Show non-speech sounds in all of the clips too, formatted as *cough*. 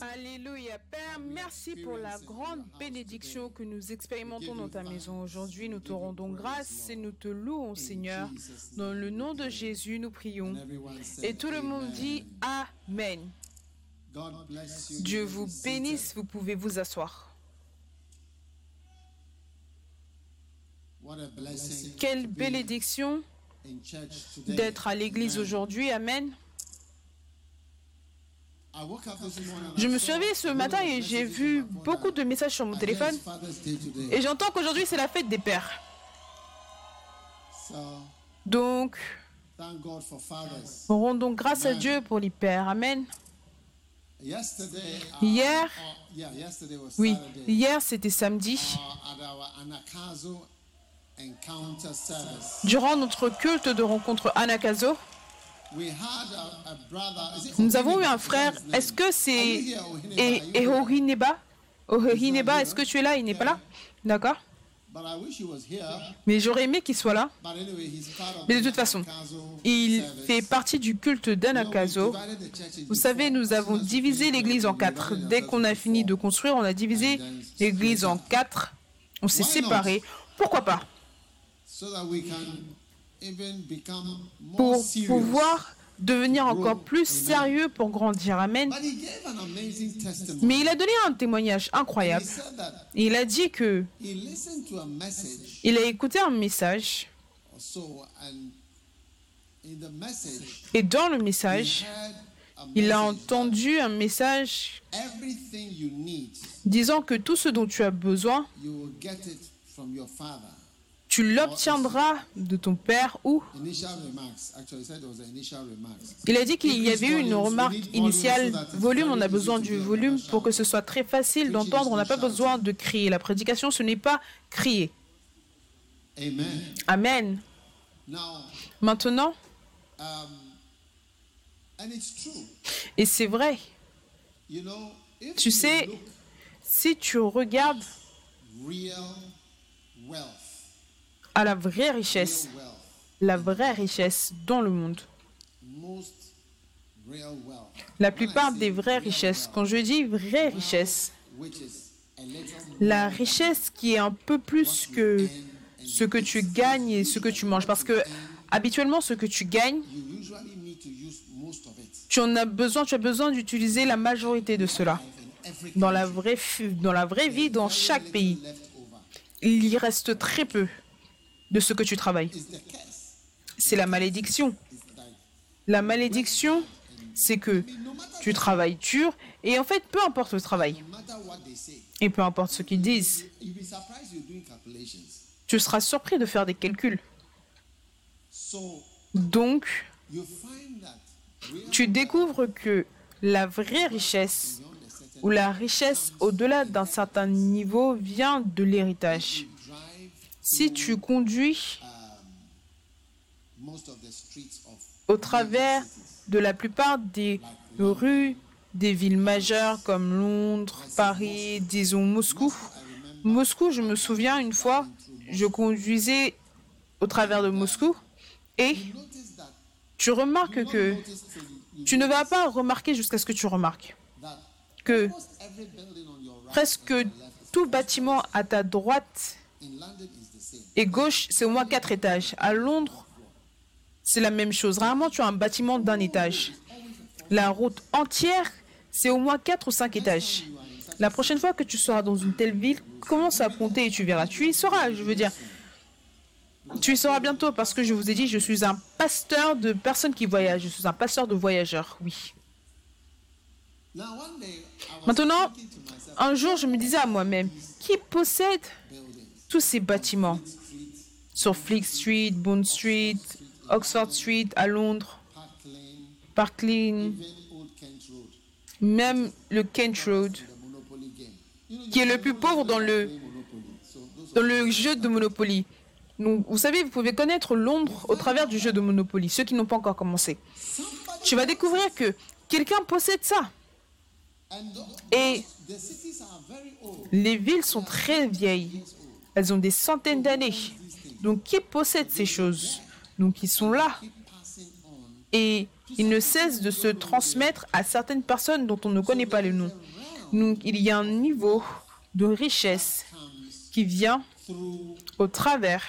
Alléluia. Père, merci pour la grande bénédiction que nous expérimentons dans ta maison aujourd'hui. Nous te rendons grâce et nous te louons, Seigneur. Dans le nom de Jésus, nous prions. Et tout le monde dit Amen. Dieu vous bénisse, vous pouvez vous asseoir. Quelle bénédiction d'être à l'église aujourd'hui. Amen. Je me suis réveillée ce matin et j'ai vu beaucoup de messages sur mon téléphone. Et j'entends qu'aujourd'hui c'est la fête des pères. Donc, rendons grâce à Dieu pour les pères. Amen. Hier, oui, hier c'était samedi. Durant notre culte de rencontre Anakazo, nous avons eu un frère. Est-ce que c'est Ehorineba Ehorineba, est-ce que tu es là? Il n'est pas là? D'accord. Mais j'aurais aimé qu'il soit là. Mais de toute façon, il fait partie du culte d'Anakazo. Vous savez, nous avons divisé l'église en quatre. Dès qu'on a fini de construire, on a divisé l'église en quatre. On s'est séparés. Pourquoi pas? Pour pouvoir devenir encore plus sérieux pour grandir. Amen. Mais il a donné un témoignage incroyable. il a dit que il a écouté un message. Et dans le message, il a entendu un message disant que tout ce dont tu as besoin, tu l'obtiendras de ton père ou Il a dit qu'il y avait eu une remarque initiale, volume, on a besoin du volume pour que ce soit très facile d'entendre, on n'a pas besoin de crier. La prédication, ce n'est pas crier. Amen. Maintenant, et c'est vrai, tu sais, si tu regardes à la vraie richesse, la vraie richesse dans le monde. La plupart des vraies richesses, quand je dis vraie richesse, la richesse qui est un peu plus que ce que tu gagnes et ce que tu manges. Parce que habituellement, ce que tu gagnes, tu en as besoin, tu as besoin d'utiliser la majorité de cela. Dans la, vraie, dans la vraie vie, dans chaque pays, il y reste très peu de ce que tu travailles. C'est la malédiction. La malédiction, c'est que tu travailles dur et en fait, peu importe le travail et peu importe ce qu'ils disent, tu seras surpris de faire des calculs. Donc, tu découvres que la vraie richesse ou la richesse au-delà d'un certain niveau vient de l'héritage. Si tu conduis au travers de la plupart des rues des villes majeures comme Londres, Paris, disons Moscou. Moscou, je me souviens une fois, je conduisais au travers de Moscou et tu remarques que tu ne vas pas remarquer jusqu'à ce que tu remarques que presque tout bâtiment à ta droite et gauche, c'est au moins quatre étages. À Londres, c'est la même chose. Rarement, tu as un bâtiment d'un étage. La route entière, c'est au moins quatre ou cinq étages. La prochaine fois que tu seras dans une telle ville, commence à compter et tu verras. Tu y seras, je veux dire. Tu y seras bientôt parce que je vous ai dit, je suis un pasteur de personnes qui voyagent. Je suis un pasteur de voyageurs, oui. Maintenant, un jour, je me disais à moi-même, qui possède tous ces bâtiments sur Fleet Street, Bond Street, Oxford Street à Londres, Park Lane, même le Kent Road, qui est le plus pauvre dans le, jeu de Monopoly. Vous savez, vous pouvez connaître Londres au travers du jeu de Monopoly, ceux qui n'ont pas encore commencé. Tu vas découvrir que quelqu'un possède ça. Et les villes sont très vieilles. Elles ont des centaines d'années. Donc, qui possède ces choses? Donc, ils sont là. Et il ne cesse de se transmettre à certaines personnes dont on ne connaît pas le nom. Donc il y a un niveau de richesse qui vient au travers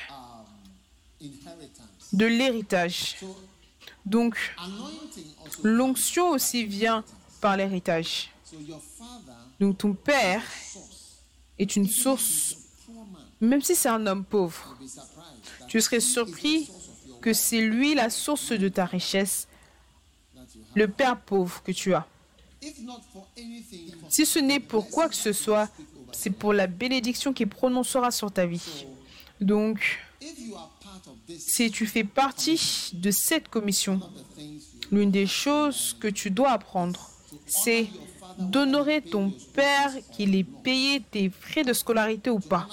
de l'héritage. Donc l'onction aussi vient par l'héritage. Donc ton père est une source, même si c'est un homme pauvre. Tu serais surpris que c'est lui la source de ta richesse, le père pauvre que tu as. Si ce n'est pour quoi que ce soit, c'est pour la bénédiction qui prononcera sur ta vie. Donc, si tu fais partie de cette commission, l'une des choses que tu dois apprendre, c'est d'honorer ton père, qu'il ait payé tes frais de scolarité ou pas.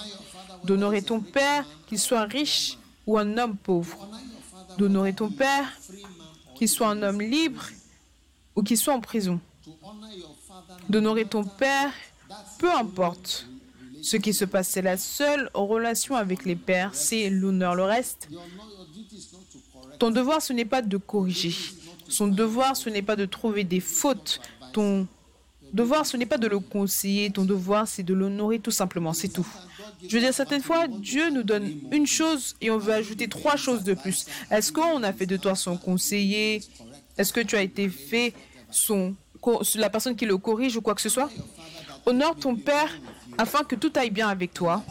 D'honorer ton père, qu'il soit riche ou un homme pauvre. D'honorer ton père, qu'il soit un homme libre ou qu'il soit en prison d'honorer ton père, peu importe ce qui se passe. C'est la seule relation avec les pères, c'est l'honneur. Le reste, ton devoir, ce n'est pas de corriger. Son devoir, ce n'est pas de trouver des fautes. Ton devoir, ce n'est pas de le conseiller. Ton devoir, c'est de l'honorer tout simplement. C'est tout. Je veux dire, certaines fois, Dieu nous donne une chose et on veut ajouter trois choses de plus. Est-ce qu'on a fait de toi son conseiller? Est-ce que tu as été fait son la personne qui le corrige ou quoi que ce soit? Honore ton père afin que tout aille bien avec toi.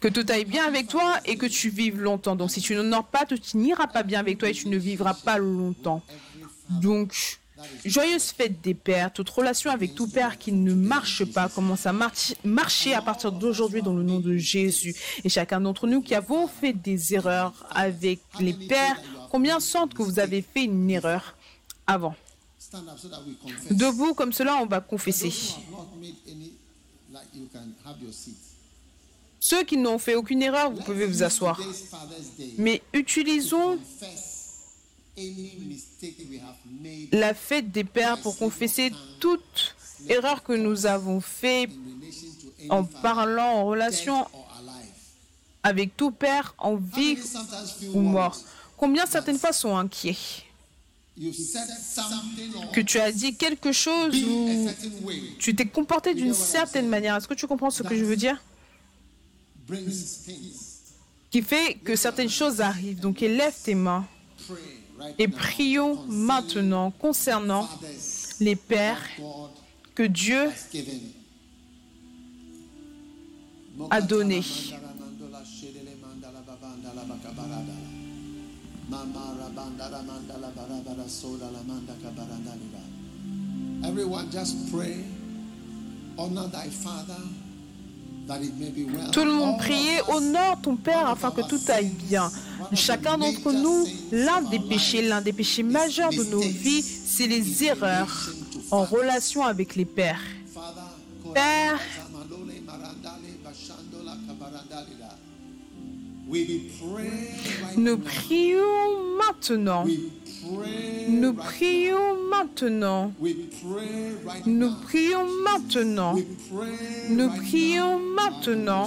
Que tout aille bien avec toi et que tu vives longtemps. Donc si tu n'honores pas, tu n'iras pas bien avec toi et tu ne vivras pas longtemps. Donc, Joyeuse fête des pères. Toute relation avec tout père qui ne marche pas commence à marcher à partir d'aujourd'hui dans le nom de Jésus. Et chacun d'entre nous qui avons fait des erreurs avec les pères, combien sentent que vous avez fait une erreur avant? Debout comme cela, on va confesser. Ceux qui n'ont fait aucune erreur, vous pouvez vous asseoir. Mais utilisons la fête des pères pour confesser toute erreur que nous avons fait en parlant en relation avec tout père en vie ou mort. Combien certaines fois sont inquiets? Que tu as dit quelque chose ou tu t'es comporté d'une certaine manière. Est-ce que tu comprends ce que je veux dire? Qui fait que certaines choses arrivent. Donc élève tes mains. Et prions maintenant concernant les pères que Dieu a donnés. Everyone just pray, honor thy father, tout le monde priait, honore ton Père afin que tout aille bien. Chacun d'entre nous, l'un des péchés, l'un des péchés majeurs de nos vies, c'est les erreurs en relation avec les pères. Père, nous prions maintenant nous prions maintenant. Nous prions maintenant. Nous prions maintenant.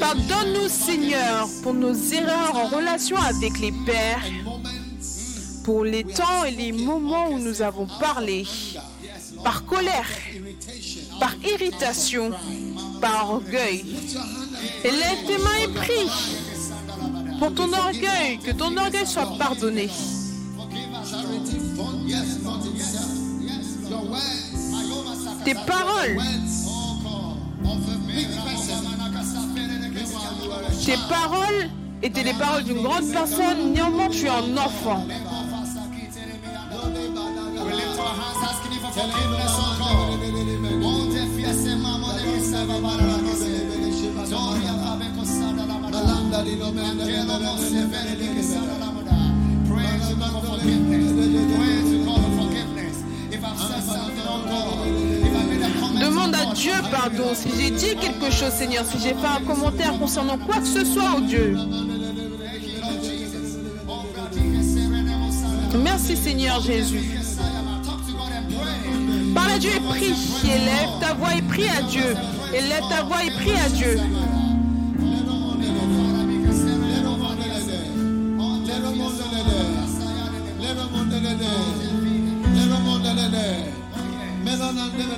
Pardonne-nous, Seigneur, pour nos erreurs en relation avec les pères, pour les temps et les moments où nous avons parlé. par colère, par irritation, par orgueil. Et lève tes mains et prie pour ton orgueil, que ton orgueil soit pardonné. Tes paroles, tes paroles étaient les paroles d'une grande personne, néanmoins tu es un enfant. Demande à Dieu pardon si j'ai dit quelque chose, Seigneur, si j'ai fait un commentaire concernant quoi que ce soit, oh Dieu. Merci, Seigneur Jésus. Parle à Dieu et prie. Élève ta voix et prie à Dieu. Élève ta voix et prie à Dieu. Confess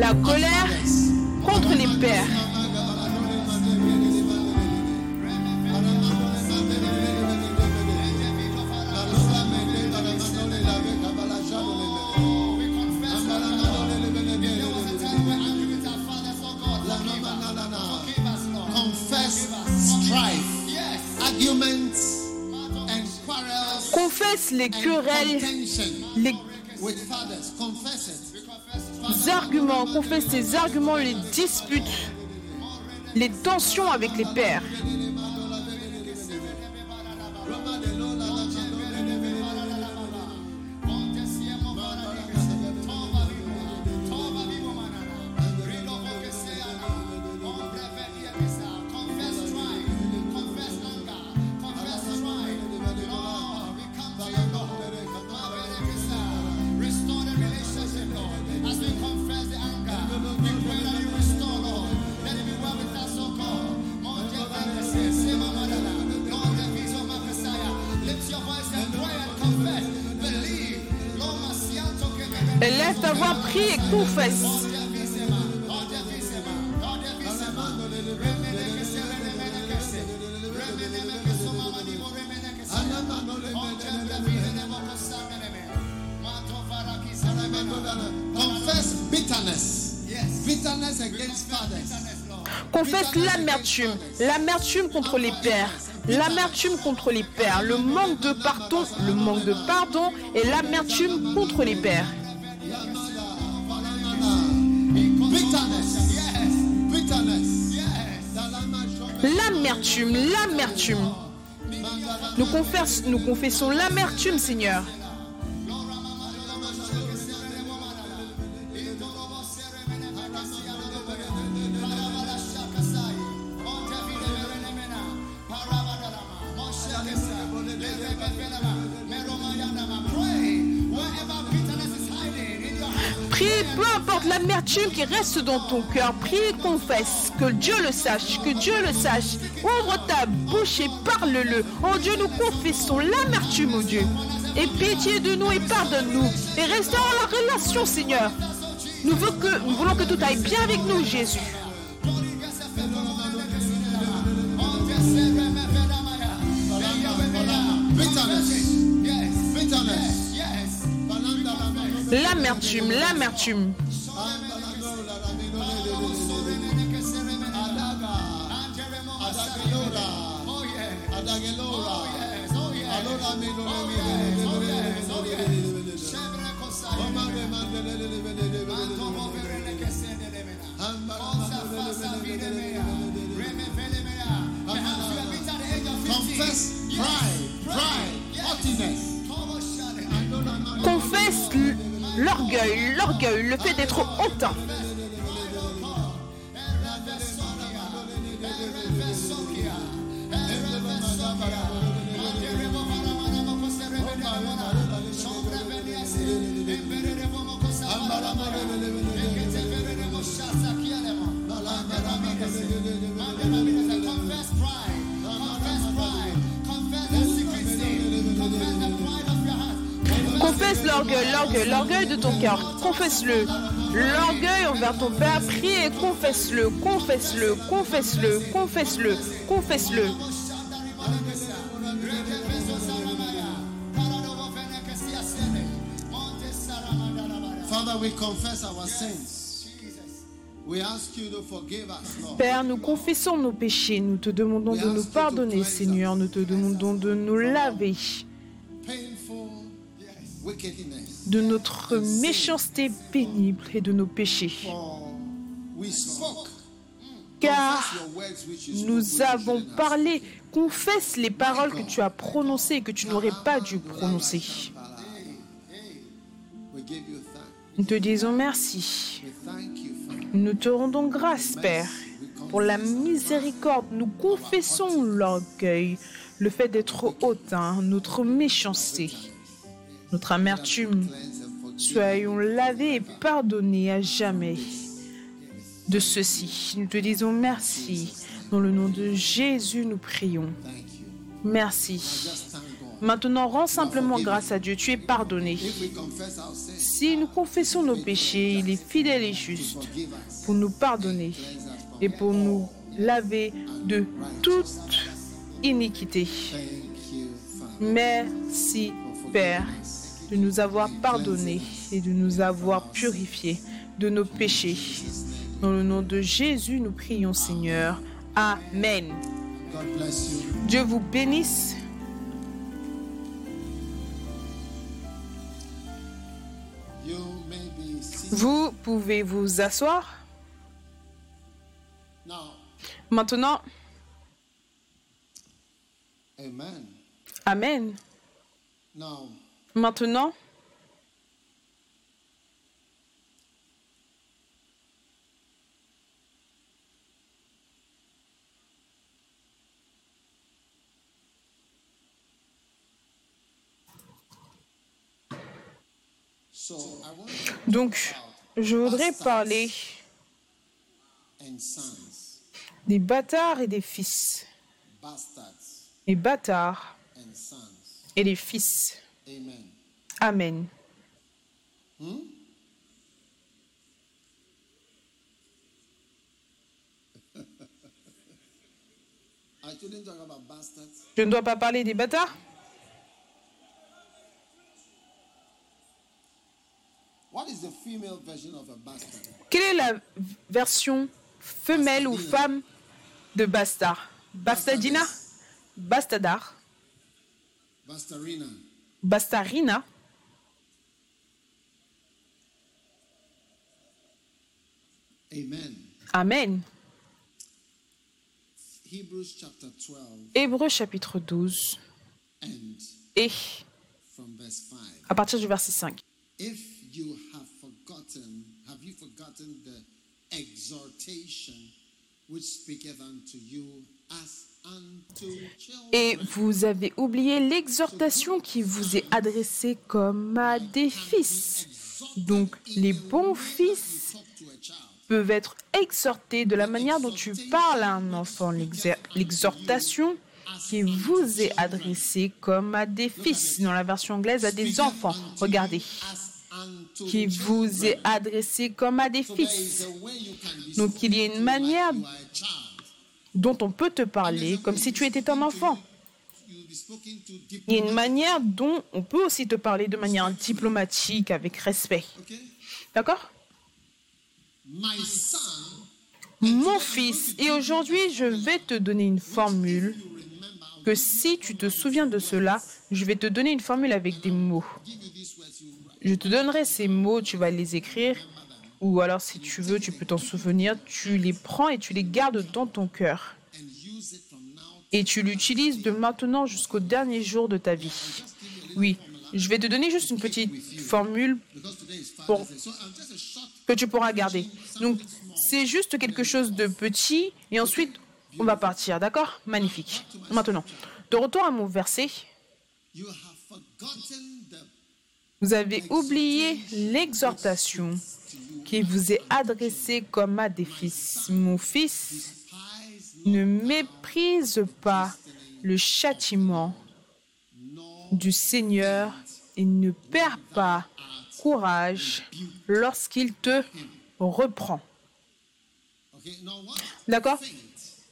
La colère contre les pères. Confess strife, arguments, and quarrels, Confesse les querelles, les arguments, confesse tes arguments, les disputes, les tensions avec les pères. Ta voix, prie et confesse. Confess bitterness. Bitterness against fathers. Confesse l'amertume, l'amertume contre les pères, l'amertume contre les pères, le manque de pardon, le manque de pardon et l'amertume contre les pères. L'amertume, nous confessons l'amertume, Seigneur. Prie, peu importe l'amertume qui reste dans ton cœur, prie et confesse, que Dieu le sache, que Dieu le sache. Ouvre ta bouche et parle-le. Oh Dieu, nous confessons l'amertume, oh Dieu. Et pitié de nous et pardonne-nous. Et restaure la relation, Seigneur. Nous, voulons que, tout aille bien avec nous, Jésus. L'amertume, l'amertume. Confesse-le. L'orgueil envers ton Père, prie et confesse-le, confesse-le, confesse-le, confesse-le, confesse-le. Father, we confess our sins. Père, nous confessons nos péchés, nous te demandons de nous pardonner, Seigneur, nous te demandons de nous laver de notre méchanceté pénible et de nos péchés. Car nous avons parlé, confesse les paroles que tu as prononcées et que tu n'aurais pas dû prononcer. Nous te disons merci. Nous te rendons grâce, Père, pour la miséricorde. Nous confessons l'orgueil, le fait d'être hautain, notre méchanceté, notre amertume. Soyons lavés et pardonnés à jamais de ceci. Nous te disons merci. Dans le nom de Jésus, nous prions. Merci. Maintenant, rends simplement grâce à Dieu. Tu es pardonné. Si nous confessons nos péchés, il est fidèle et juste pour nous pardonner et pour nous laver de toute iniquité. Merci, Père, de nous avoir pardonnés et de nous avoir purifiés de nos péchés. Dans le nom de Jésus, nous prions, Seigneur. Amen. Dieu vous bénisse. Vous pouvez vous asseoir. Maintenant, amen. Amen. Maintenant, donc, je voudrais parler des bâtards et des fils. Les bâtards et les fils. Amen. *laughs* Bastards. Je ne dois pas parler des bâtards What is the female version of a bastard? Quelle est la version femelle ou femme de bastard? Bastardina Bastadar Bastarina. Bastarina Amen. Amen. Hebrews chapter 12 Hébreux chapitre 12 and et from verse 5. à partir du verset 5. If you have forgotten, have you forgotten the exhortation which speaketh unto you as? Et vous avez oublié l'exhortation qui vous est adressée comme à des fils. Donc les bons fils peuvent être exhortés de la manière dont tu parles à un enfant. L'exhortation qui vous est adressée comme à des fils, dans la version anglaise, à des enfants. Regardez, qui vous est adressée comme à des fils. Donc il y a une manière dont on peut te parler comme si tu étais un enfant. Il y a une manière dont on peut aussi te parler de manière diplomatique, avec respect. D'accord? Mon fils, et aujourd'hui je vais te donner une formule que si tu te souviens de cela, je vais te donner une formule avec des mots. Je te donnerai ces mots, tu vas les écrire, ou alors si tu veux, tu peux t'en souvenir, tu les prends et tu les gardes dans ton cœur. Et tu l'utilises de maintenant jusqu'au dernier jour de ta vie. Oui, je vais te donner juste une petite formule short. que tu pourras garder. Donc, c'est juste quelque chose de petit et ensuite, on va partir, d'accord? Magnifique. Maintenant, de retour à mon verset, You have forgotten the vous avez oublié l'exhortation qui vous est adressée comme à des fils. Mon fils, ne méprise pas le châtiment du Seigneur et ne perds pas courage lorsqu'il te reprend. D'accord?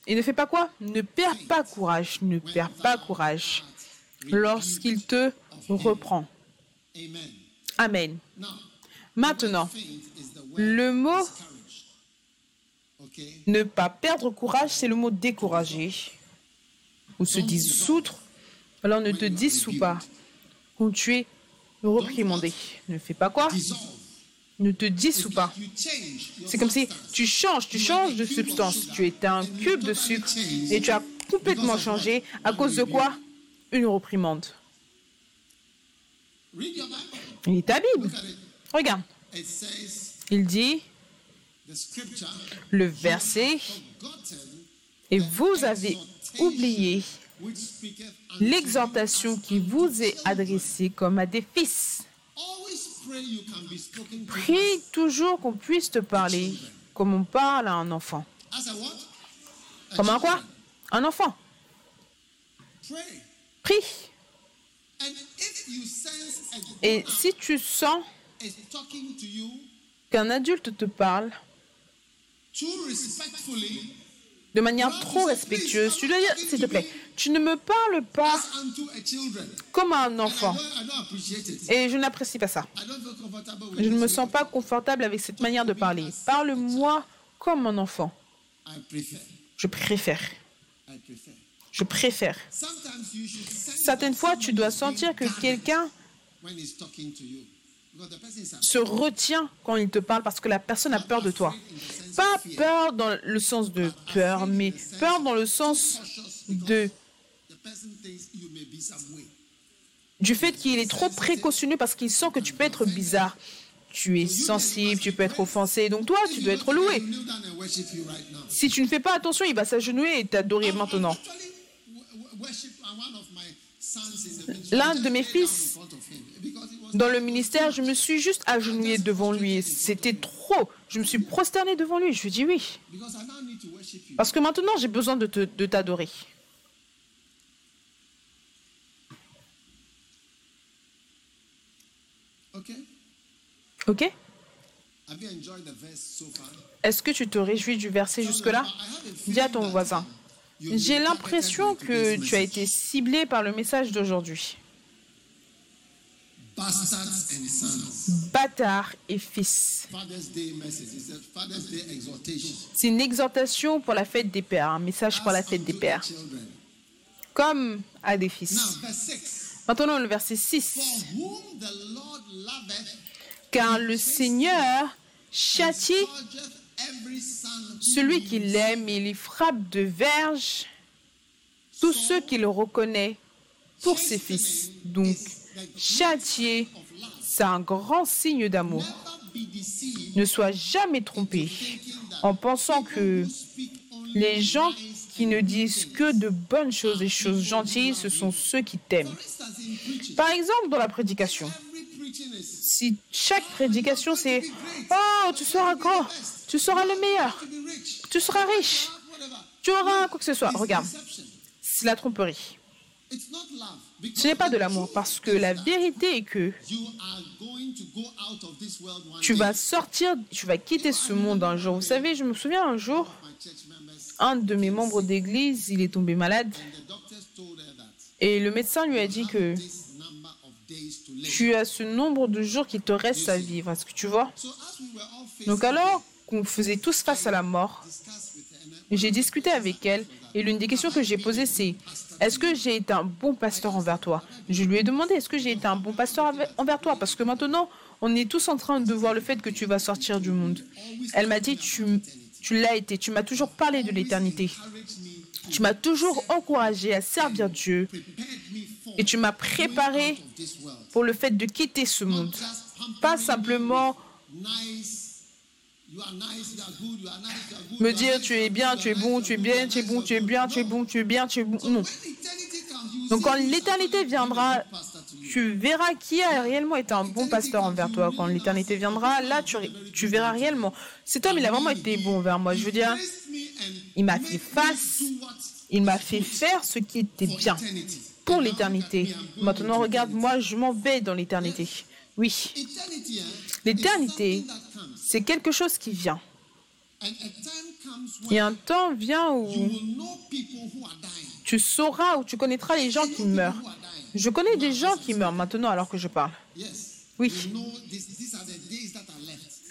Et ne fais pas quoi? Ne perds pas courage, ne perds pas courage lorsqu'il te reprend. Amen. Maintenant, le mot ne pas perdre courage, c'est le mot décourager ou se dissoudre. Alors ne te dissous pas quand tu es reprimandé. Ne fais pas quoi? Ne te dissous pas. C'est comme si tu changes, tu changes de substance. Tu étais un cube de sucre et tu as complètement changé à cause de quoi? Une reprimande. Et ta Bible. Regarde, il dit le verset et vous avez oublié l'exhortation qui vous est adressée comme à des fils. Prie toujours qu'on puisse te parler comme on parle à un enfant. Comme un quoi? Un enfant. Prie. And if you sense a Et si tu sens qu'un adulte te parle de manière trop respectueuse, tu dois dire, s'il te plaît, tu ne me parles pas comme un enfant. Et je n'apprécie pas ça. Je ne me sens pas confortable avec cette manière de parler. Parle-moi comme un enfant. Je préfère. Je préfère. Certaines fois, tu dois sentir que quelqu'un se retient quand il te parle parce que la personne a peur de toi. Pas peur dans le sens de peur, mais peur dans le sens de du fait qu'il est trop précautionneux parce qu'il sent que tu peux être bizarre. Tu es sensible, tu peux être offensé. Donc toi, tu dois être loué. Si tu ne fais pas attention, il va s'agenouiller et t'adorer maintenant. L'un de mes fils dans le ministère, je me suis juste agenouillé devant lui. C'était trop. Je me suis prosterné devant lui. Je lui ai dit oui. Parce que maintenant, j'ai besoin de te- de t'adorer. Ok? Est-ce que tu te réjouis du verset jusque-là? Dis à ton voisin. J'ai l'impression que tu as été ciblé par le message d'aujourd'hui. Bâtard et fils. C'est une exhortation pour la fête des pères, un message pour la fête des pères, comme à des fils. verse 6. Maintenant, le verset For 6. whom the Lord loveth, Car le Seigneur châtie celui qui l'aime et il frappe de verge tous ceux qui le reconnaissent pour ses fils. Donc, châtier, c'est un grand signe d'amour. Ne sois jamais trompé en pensant que les gens qui ne disent que de bonnes choses, des choses gentilles, ce sont ceux qui t'aiment. Par exemple, dans la prédication, si chaque prédication c'est Oh, tu seras grand, tu seras le meilleur, tu seras riche, tu auras quoi que ce soit. Regarde, c'est la tromperie. Ce n'est pas de l'amour parce que la vérité est que tu vas sortir, tu vas quitter ce monde un jour. Vous savez, je me souviens un jour, un de mes membres d'église, il est tombé malade et le médecin lui a dit que tu as ce nombre de jours qu'il te reste à vivre. Est-ce que tu vois? Donc alors qu'on faisait tous face à la mort, j'ai discuté avec elle et l'une des questions que j'ai posées c'est est-ce que j'ai été un bon pasteur envers toi? Je lui ai demandé est-ce que j'ai été un bon pasteur envers toi? Parce que maintenant on est tous en train de voir le fait que tu vas sortir du monde. Elle m'a dit tu, tu l'as été, tu m'as toujours parlé de l'éternité. Tu m'as toujours encouragé à servir Dieu et tu m'as préparé pour le fait de quitter ce monde. Pas me simplement me dire tu es bien, tu es bon, tu es bien, tu es bon, tu es bien, tu es bon, tu es bien, tu es bon. Non. Donc quand l'éternité viendra, tu verras qui a réellement été un bon pasteur envers toi. Quand l'éternité viendra, là, tu, tu verras réellement. Cet homme, il a vraiment été bon envers moi. Je veux dire, il m'a fait face, il m'a fait faire ce qui était bien pour l'éternité. Maintenant, regarde, moi, je m'en vais dans l'éternité. Oui, l'éternité, c'est quelque chose qui vient. Et un temps vient où tu sauras, où tu connaîtras les gens qui meurent. Je connais des gens qui meurent maintenant alors que je parle. Oui.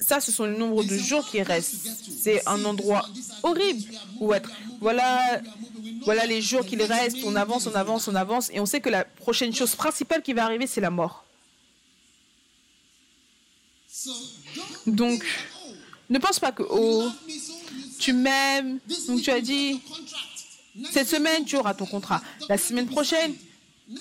Ça, ce sont le nombre de jours qui restent. C'est un endroit horrible où être. Voilà, voilà les jours qu'il reste. On avance, on avance, on avance. Et on sait que la prochaine chose principale qui va arriver, c'est la mort. Donc, ne pense pas que, oh, tu m'aimes. Donc tu as dit, cette semaine, tu auras ton contrat. La semaine prochaine,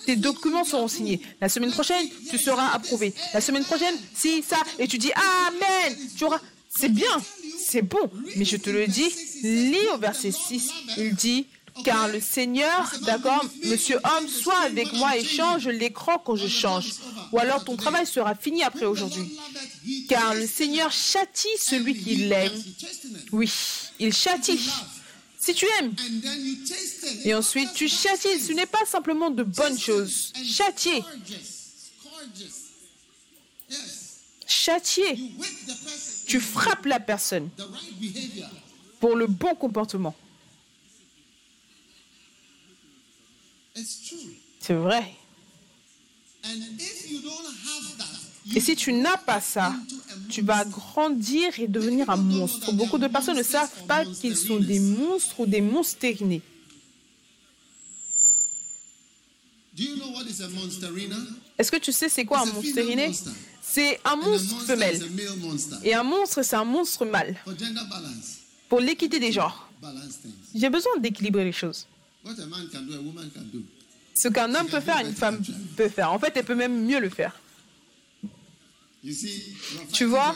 tes documents seront signés. La semaine prochaine, tu seras approuvé. La semaine prochaine, si, ça. Et tu dis, Amen. Tu auras. C'est bien. C'est bon. Mais je te le dis, lis au verset 6. Il dit, car le Seigneur, d'accord, monsieur homme, soit avec moi et change l'écran quand je change. Ou alors ton travail sera fini après aujourd'hui. Car le Seigneur châtie celui qui l'aime. Oui, il châtie. Si tu aimes, et ensuite tu châties, ce n'est pas simplement de bonnes choses. Châtier, châtier. Tu frappes la personne. Pour le bon comportement. C'est vrai. Et si tu n'as pas ça, tu vas grandir et devenir un monstre. Beaucoup de personnes ne savent pas qu'ils sont des monstres ou des monsterinés. Est-ce que tu sais c'est quoi un monstériné C'est un monstre femelle. Et un monstre, c'est un monstre mâle. Pour l'équité des genres. J'ai besoin d'équilibrer les choses. Ce qu'un homme peut faire, une femme peut faire. En fait, elle peut même mieux le faire. You see, your Tu fighting vois? for your rights is turning against you now.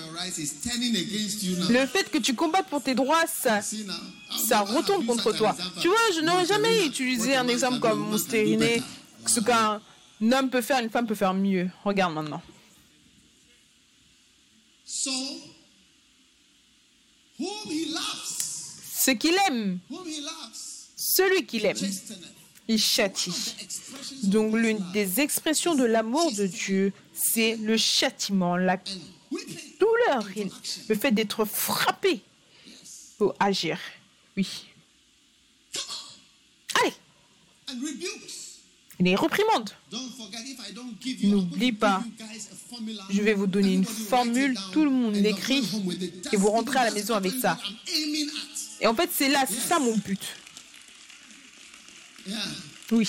Le fait que tu combattes pour tes droits, ça, ça retourne contre toi. Tu vois, je n'aurais jamais utilisé un exemple comme better. Ce qu'un homme peut faire, une femme peut faire mieux. Regarde maintenant. Ce qu'il aime, celui qu'il aime, il châtie. Donc l'une des expressions de l'amour de Dieu, c'est le châtiment, la douleur, le fait d'être frappé pour agir. Oui. Allez, les reprimande. Don't forget if I don't give you, I'm N'oublie pas. Je vais vous donner une formule, tout le monde l'écrit et vous rentrez à la maison avec ça. Et en fait, c'est là, c'est ça mon but. Oui.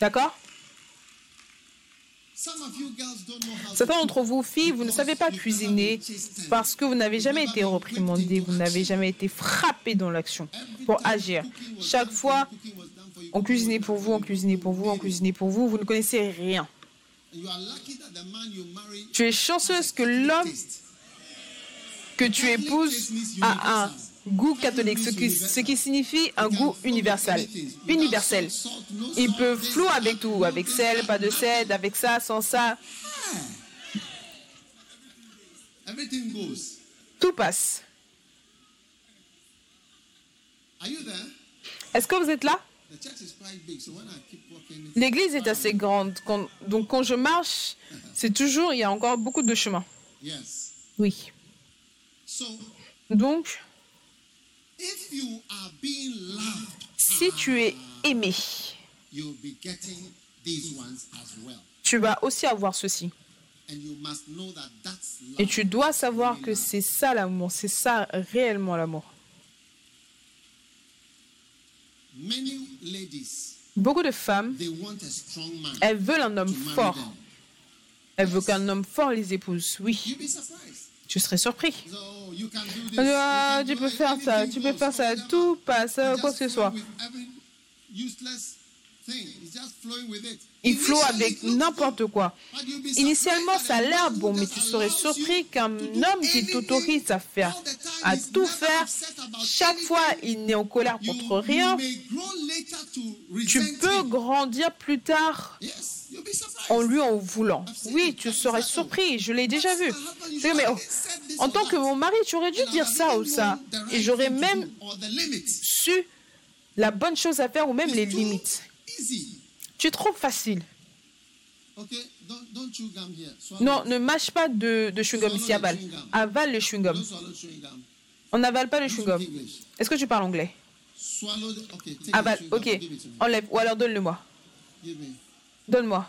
D'accord Some of you girls don't know how to Certains d'entre vous, filles, vous ne savez pas cuisiner parce que vous n'avez jamais été reprimandé, vous n'avez jamais été frappé dans l'action pour agir. Chaque fois, on cuisinait pour vous, on cuisinait pour vous, on cuisinait pour vous, vous ne connaissez rien. Tu es chanceuse que l'homme que tu épouses a un goût catholique, ce qui, ce qui signifie un goût universel. Universel. Il peut flou avec tout, avec sel, pas de sel, avec ça, sans ça, tout passe. Est-ce que vous êtes là? L'église est assez grande, donc quand je marche, c'est toujours, il y a encore beaucoup de chemin. Oui. Donc, if you are being loved, si tu es aimé, tu vas aussi avoir ceci. Et tu dois savoir que c'est ça l'amour, c'est ça réellement l'amour. Beaucoup de femmes, they want a strong man elles veulent un homme fort. Elles veulent qu'un homme fort les épouse. Oui. Tu serais surpris. Ah, tu peux faire ça, tu peux faire ça, tout passe, quoi que ce soit. Il Initially, avec n'importe quoi. Initialement, ça a l'air bon, mais tu serais surpris qu'un homme qui t'autorise à faire, à tout faire, chaque fois, il n'est en colère contre rien. Tu peux grandir plus tard en lui en voulant. Oui, tu serais surpris, je l'ai déjà vu. Mais oh, en tant que mon mari, tu aurais dû dire ça ou ça. Et j'aurais même su la bonne chose à faire ou même les limites. Easy. Tu es trop facile. Okay, don't don't chew gum here. Non, ne mâche pas de, de chewing-gum ici, avale. Avale le chewing-gum. On n'avale pas le chewing-gum. Est-ce que tu parles anglais? The, okay, take Avale, ok. Enlève, ou alors donne-le-moi. Donne-moi.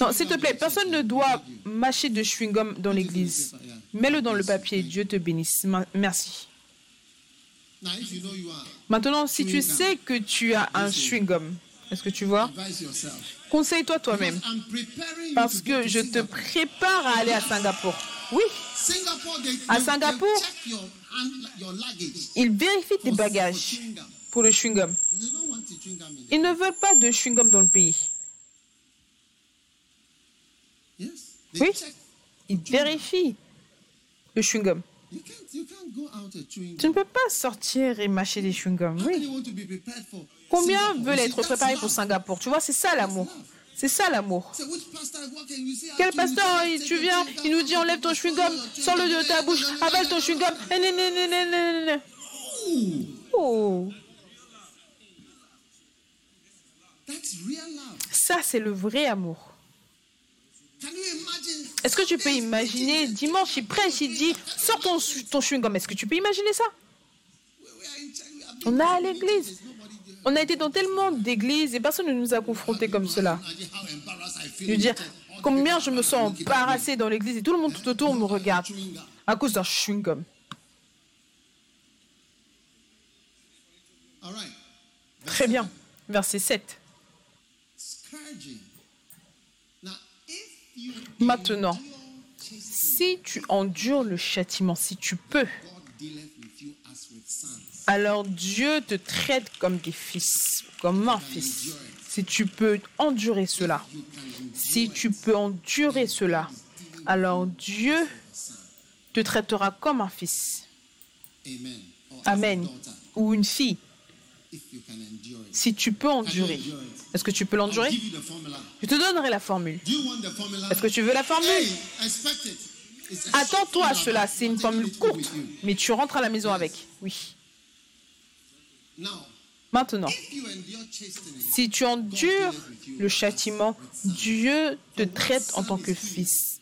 Non, s'il te plaît, personne ne doit mâcher de chewing-gum dans l'église. Mets-le dans le papier. Dieu te bénisse. Merci. Now, if you know you are, Maintenant, si tu sais que tu as un chewing-gum, est-ce que tu vois? Advise yourself. Conseille-toi toi-même. Parce que je te prépare à aller à Singapour. Oui, À Singapour, ils vérifient tes bagages pour le chewing-gum. Ils ne veulent pas de chewing-gum dans le pays. Oui. Ils vérifient le chewing-gum. Tu ne peux pas sortir et mâcher des chewing-gums. Oui. Combien veulent être préparés pour. Singapour Tu vois, c'est ça l'amour. C'est ça l'amour. Say? Quel pasteur, tu viens, il nous dit enlève ton chewing-gum, sors-le de ta bouche, avale ton chewing-gum. Oh, ça c'est le vrai amour. Est-ce que tu peux imaginer, dimanche, il prêche, il dit, sors ton, ton chewing-gum. Est-ce que tu peux imaginer ça? On est à l'église. On a été dans tellement d'églises et personne ne nous a confrontés comme cela. Je veux dire, combien je me sens embarrassée dans l'église et tout le monde tout autour me regarde à cause d'un chewing-gum. Très bien. Verset 7. Scourging. Now, if you Maintenant, si tu endures le châtiment, si tu peux, alors Dieu te traite comme des fils, comme un fils. Si tu peux endurer cela, si tu peux endurer cela, alors Dieu te traitera comme un fils. Amen. Ou une fille, si tu peux endurer. Est-ce que tu peux l'endurer? Je te donnerai la formule. Est-ce que tu veux la formule? Attends-toi à cela, c'est une formule courte, mais tu rentres à la maison avec. Oui. Maintenant, si tu endures le châtiment, Dieu te traite en tant que fils.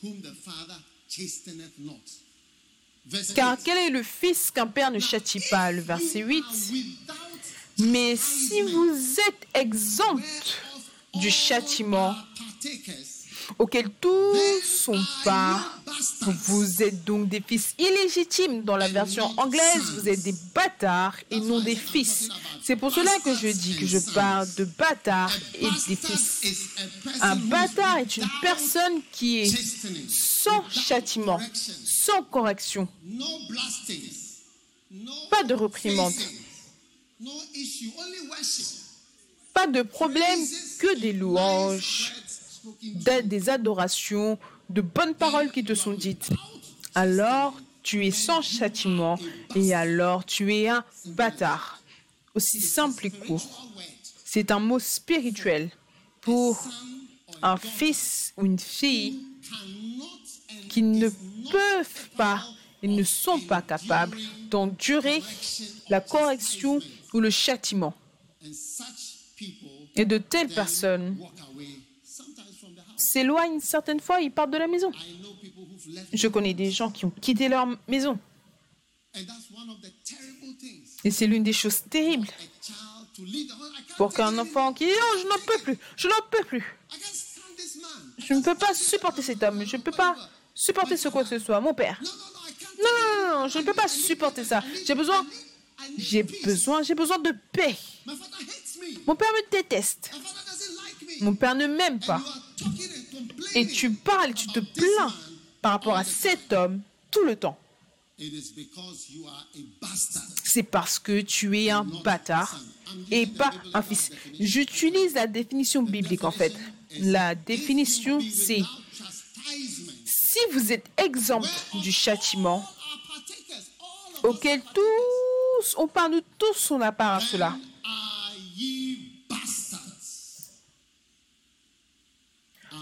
Car 8. quel est le fils qu'un père ne châtie pas? Le verset 8. Mais si vous êtes exempt du châtiment auquel tous sont pas, vous êtes donc des fils illégitimes. Dans la version anglaise, vous êtes des bâtards et non des fils. C'est pour cela que je dis que je parle de bâtards et des fils. Un bâtard est une personne qui est sans châtiment, sans correction, pas de reprimande, pas de problème, que des louanges, des adorations, de bonnes paroles qui te sont dites. Alors tu es sans châtiment et alors tu es un bâtard. Aussi simple et court. C'est un mot spirituel pour un fils ou une fille qui ne peuvent pas et ne sont pas capables d'endurer la correction ou le châtiment. Et de telles personnes s'éloignent certaines fois, ils partent de la maison. Je connais des gens qui ont quitté leur maison. Et c'est l'une des choses terribles pour qu'un enfant qui dit Oh, je n'en peux plus, je n'en peux plus. Je ne peux pas supporter cet homme, je ne peux pas supporter ce quoi que ce soit. Mon père. Non, non, non, non, je ne peux pas supporter ça. J'ai besoin, j'ai besoin, j'ai besoin de paix. Mon père me déteste. Mon père ne m'aime pas. Et tu parles, tu te plains par rapport à cet homme tout le temps. It is because you are a bastard. C'est parce que tu es un bâtard et pas un fils. J'utilise la définition biblique en fait. La définition, c'est si vous êtes exempt du châtiment auquel tous, on parle de tous, on a part à cela.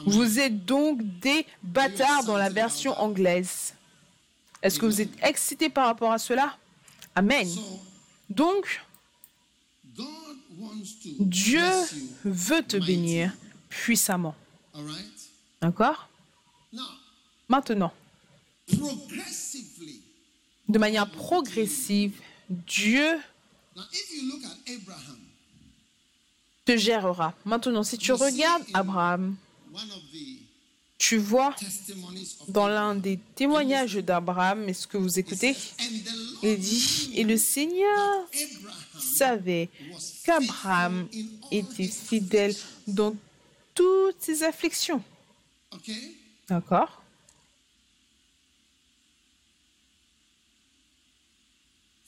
Vous êtes donc des bâtards dans la version anglaise. Est-ce que vous êtes excité par rapport à cela? Amen. Donc, Dieu veut te bénir puissamment. D'accord? Maintenant, de manière progressive, Dieu te gérera. Maintenant, si tu regardes Abraham, tu vois dans l'un des témoignages d'Abraham, est-ce que vous écoutez? Il dit, et le Seigneur savait qu'Abraham était fidèle dans toutes ses afflictions. D'accord For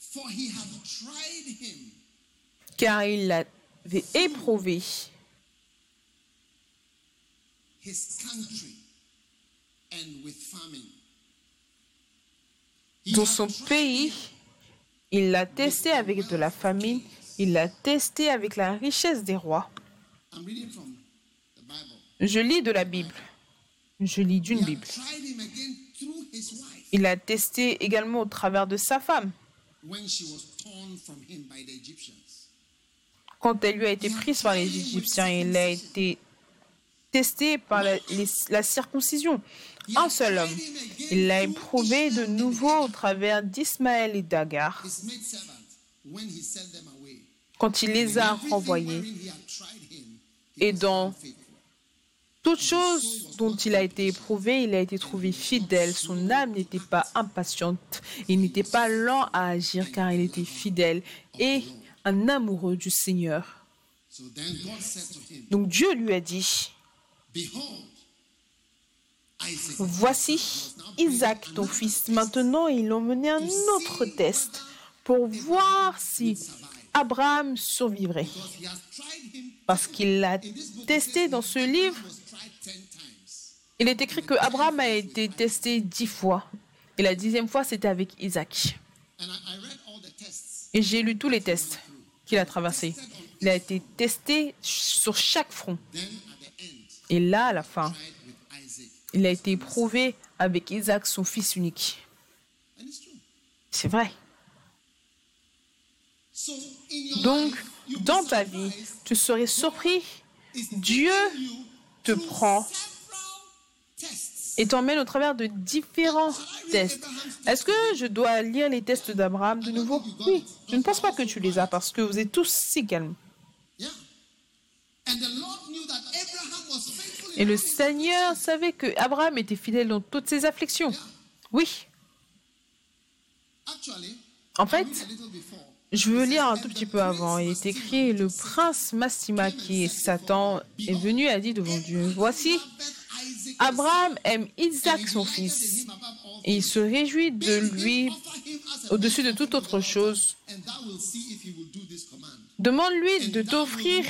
he had tried him Car il l'avait éprouvé his country and with famine. He dans son pays. Il l'a testé avec de la famine. Il l'a testé avec la richesse des rois. Je lis de la Bible. Je lis d'une Bible. Il l'a testé également au travers de sa femme, when she was torn from him by the Egyptians. quand elle lui a été prise par les Égyptiens. Il a été testé par la, les- la circoncision. Un seul homme. Il l'a éprouvé de nouveau au travers d'Ismaël et d'Agar, quand il les a renvoyés. Et dans. Toute chose dont il a été éprouvé, il a été trouvé fidèle. Son âme n'était pas impatiente. Il n'était pas lent à agir car il était fidèle et un amoureux du Seigneur. Donc Dieu lui a dit, voici Isaac, ton fils. Maintenant, il emmenait un autre test pour voir si Abraham survivrait. Parce qu'il l'a testé dans ce livre. was tried ten times. Il est écrit que Abraham a été testé dix fois. Et la dixième fois, c'était avec Isaac. Et j'ai lu tous les tests qu'il a traversés. Il a été testé sur chaque front. Et là, à la fin, il a été éprouvé avec Isaac, son fils unique. C'est vrai. Donc, dans ta vie, tu serais surpris. is Dieu te prend. Et t'emmène au travers de différents tests. Est-ce que je dois lire les tests d'Abraham de nouveau? Oui. Je ne pense pas que tu les as parce que vous êtes tous si calmes. Et le Seigneur savait que Abraham était fidèle dans toutes ses afflictions. Oui. En fait, je veux lire un tout petit peu avant. Il est écrit Le prince Massima, qui est Satan, est venu et a dit devant Dieu Voici, Abraham aime Isaac, son fils, et il se réjouit de lui au-dessus de toute autre chose. Demande-lui de t'offrir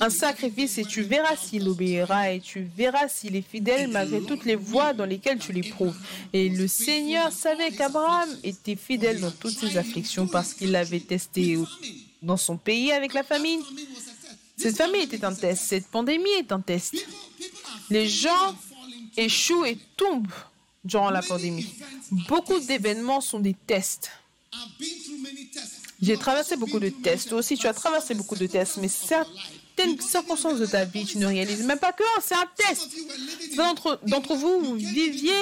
un sacrifice et tu verras s'il obéira et tu verras s'il est fidèle malgré toutes les voies dans lesquelles tu l'éprouves. Et le Seigneur savait qu'Abraham était fidèle dans toutes ses afflictions parce qu'il l'avait testé dans son pays avec la famine. Cette famine était un test, cette pandémie est un test. Les gens échouent et tombent durant la pandémie. Beaucoup d'événements sont des tests. J'ai traversé beaucoup de tests. Toi aussi, tu as traversé beaucoup de tests. Mais certaines circonstances de ta vie, tu ne réalises même pas que c'est un test. D'entre vous, vous viviez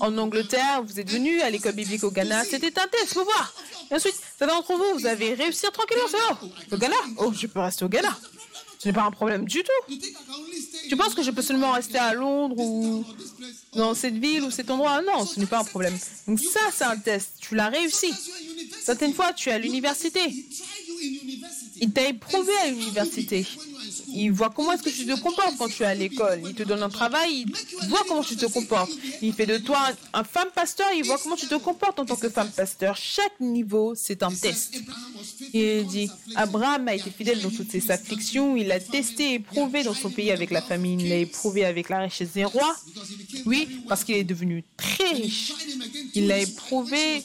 en Angleterre, vous êtes venus à l'école biblique au Ghana, c'était un test, faut voir. Et ensuite, certains d'entre vous, vous avez réussi tranquillement, oh, au Ghana Oh, je peux rester au Ghana. Ce n'est pas un problème du tout. Tu penses que je peux seulement rester à Londres ou dans cette ville ou cet endroit? Non, ce n'est pas un problème. Donc ça, c'est un test. Tu l'as réussi. Certaines fois, tu es à l'université. Il t'a éprouvé à l'université. Il voit comment est-ce que tu te comportes quand tu es à l'école. Il te donne un travail, il voit comment tu te comportes. Il fait de toi un, femme pasteur, il voit comment tu te comportes en tant que femme pasteur. Chaque niveau, c'est un test. Il dit, Abraham a été fidèle dans toutes ses afflictions, il a testé et éprouvé dans son pays avec la famine, il l'a éprouvé avec la richesse des rois. Oui, parce qu'il est devenu très riche. Il l'a éprouvé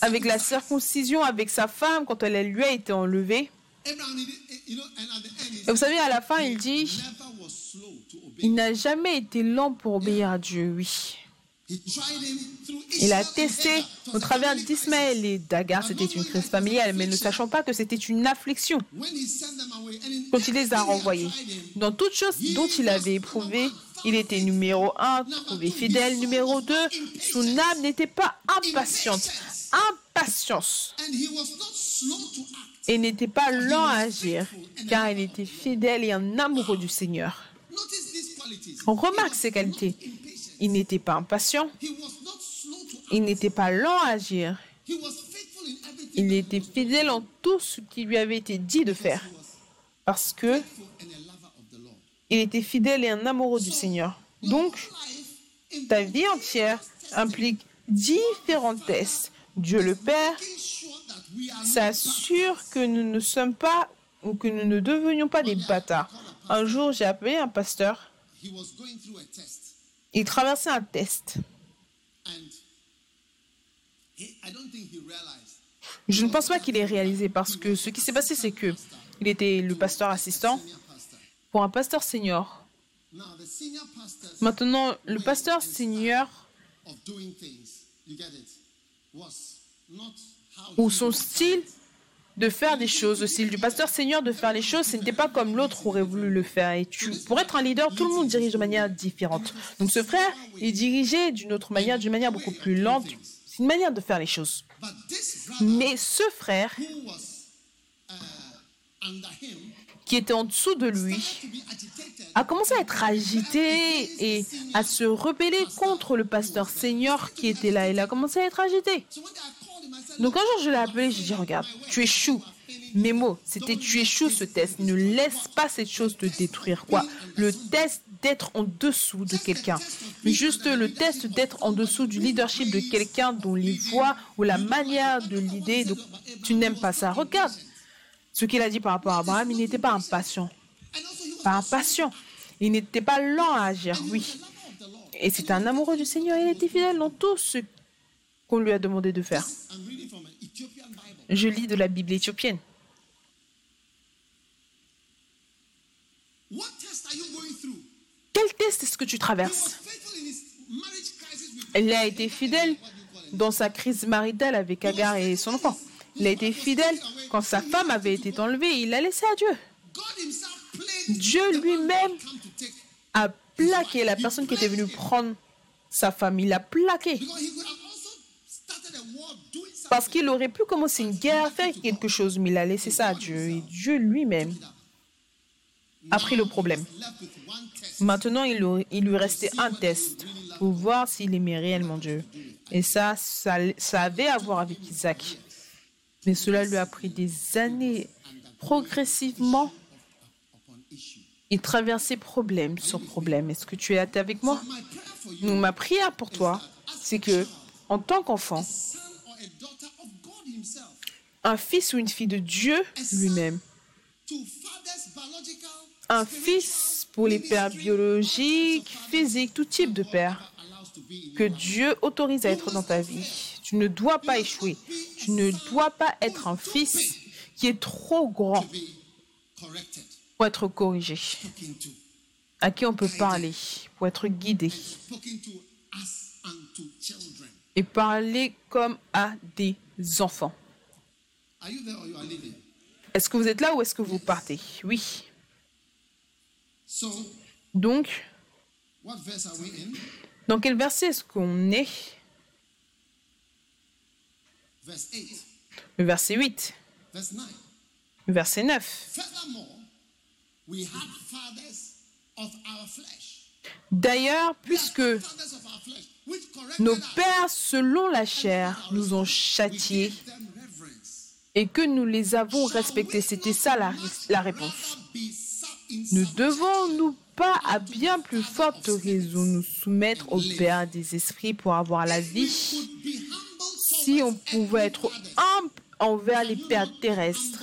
avec la circoncision avec sa femme quand elle lui a été enlevée. Et vous savez, à la fin, il dit, il n'a jamais été lent pour obéir à Dieu, oui. Il a testé Hagar. It was au travers d'Ismaël et d'Agar, c'était une crise familiale, mais ne sachant pas que c'était une affliction crisis. When he sent them away, and in quand il les a renvoyés. Dans toute chose dont il avait éprouvé, il était numéro un, trouvé fidèle, numéro deux, son âme n'était pas impatiente. Impatience. Et n'était pas lent à agir, car il était fidèle et un amoureux du Seigneur. On remarque ces qualités. Il n'était pas impatient, il n'était pas lent à agir, il était fidèle en tout ce qui lui avait été dit de faire, parce que Faithful and a lover of the Lord. Il était fidèle et un amoureux du Seigneur. Donc, ta vie entière implique différents tests. Dieu le Père s'assure que nous ne sommes pas ou que nous ne devenions pas des bâtards. Un jour, j'ai appelé un pasteur. Il traversait un test. Je ne pense pas qu'il ait réalisé parce que ce qui s'est passé, c'est que il était le pasteur assistant. Pour un pasteur senior. Maintenant, le pasteur senior ou son style de faire des choses, le style du pasteur senior de faire les choses, ce n'était pas comme l'autre aurait voulu le faire. Et tu, pour être un leader, tout le monde dirige de manière différente. Donc ce frère, il dirigeait d'une autre manière, d'une manière beaucoup plus lente. C'est une manière de faire les choses. Mais ce frère, qui était en dessous de lui, a commencé à être agité et à se rebeller contre le pasteur senior qui était là. Il a commencé à être agité. Donc un jour, je l'ai appelé, j'ai dit, regarde, tu échoues. Mes mots, c'était tu échoues ce test. Ne laisse pas cette chose te détruire. Quoi Le test d'être en dessous de quelqu'un. Juste le test d'être en dessous du leadership de quelqu'un dont les voix ou la manière de l'idée, tu n'aimes pas ça. Regarde ce qu'il a dit par rapport à Abraham, il n'était pas impatient. Pas impatient. Il n'était pas lent à agir, oui. Et c'est un amoureux du Seigneur. Il était fidèle dans tout ce qu'on lui a demandé de faire. Je lis de la Bible éthiopienne. Quel test est-ce que tu traverses? Il a été fidèle dans sa crise maritale avec Agar et son enfant. Il a été fidèle quand sa femme avait été enlevée. Il l'a laissé à Dieu. Dieu lui-même a plaqué la personne qui était venue prendre sa femme. Il l'a plaqué. Parce qu'il aurait pu commencer une guerre, faire quelque chose, mais il a laissé ça à Dieu. Et Dieu lui-même a pris le problème. Maintenant, il, lui restait un test pour voir s'il aimait réellement Dieu. Et ça, ça avait à voir avec Isaac. Mais cela lui a pris des années. Progressivement, il traversait problème sur problème. Est-ce que tu es avec moi? Ma prière pour toi, c'est que, en tant qu'enfant, un fils ou une fille de Dieu lui-même, un fils pour les pères biologiques, physiques, tout type de père, que Dieu autorise à être dans ta vie. Tu ne dois pas échouer. Tu ne dois pas être un fils qui est trop grand pour être corrigé, à qui on peut parler, pour être guidé et parler comme à des enfants. Are you there or you are leaving? Est-ce que vous êtes là ou est-ce que vous partez? Oui. Donc, dans quel verset est-ce qu'on est? Verse 8, Le verset 8, verse 9. le verset 9. Furthermore, we had fathers of our flesh. D'ailleurs, puisque nos pères, selon la chair, nous ont châtiés. et que nous les avons respectés, c'était ça la, la réponse. Ne devons-nous pas, à bien plus forte raison, nous soumettre au Père des esprits pour avoir la vie? Si on pouvait être humble envers les pères terrestres,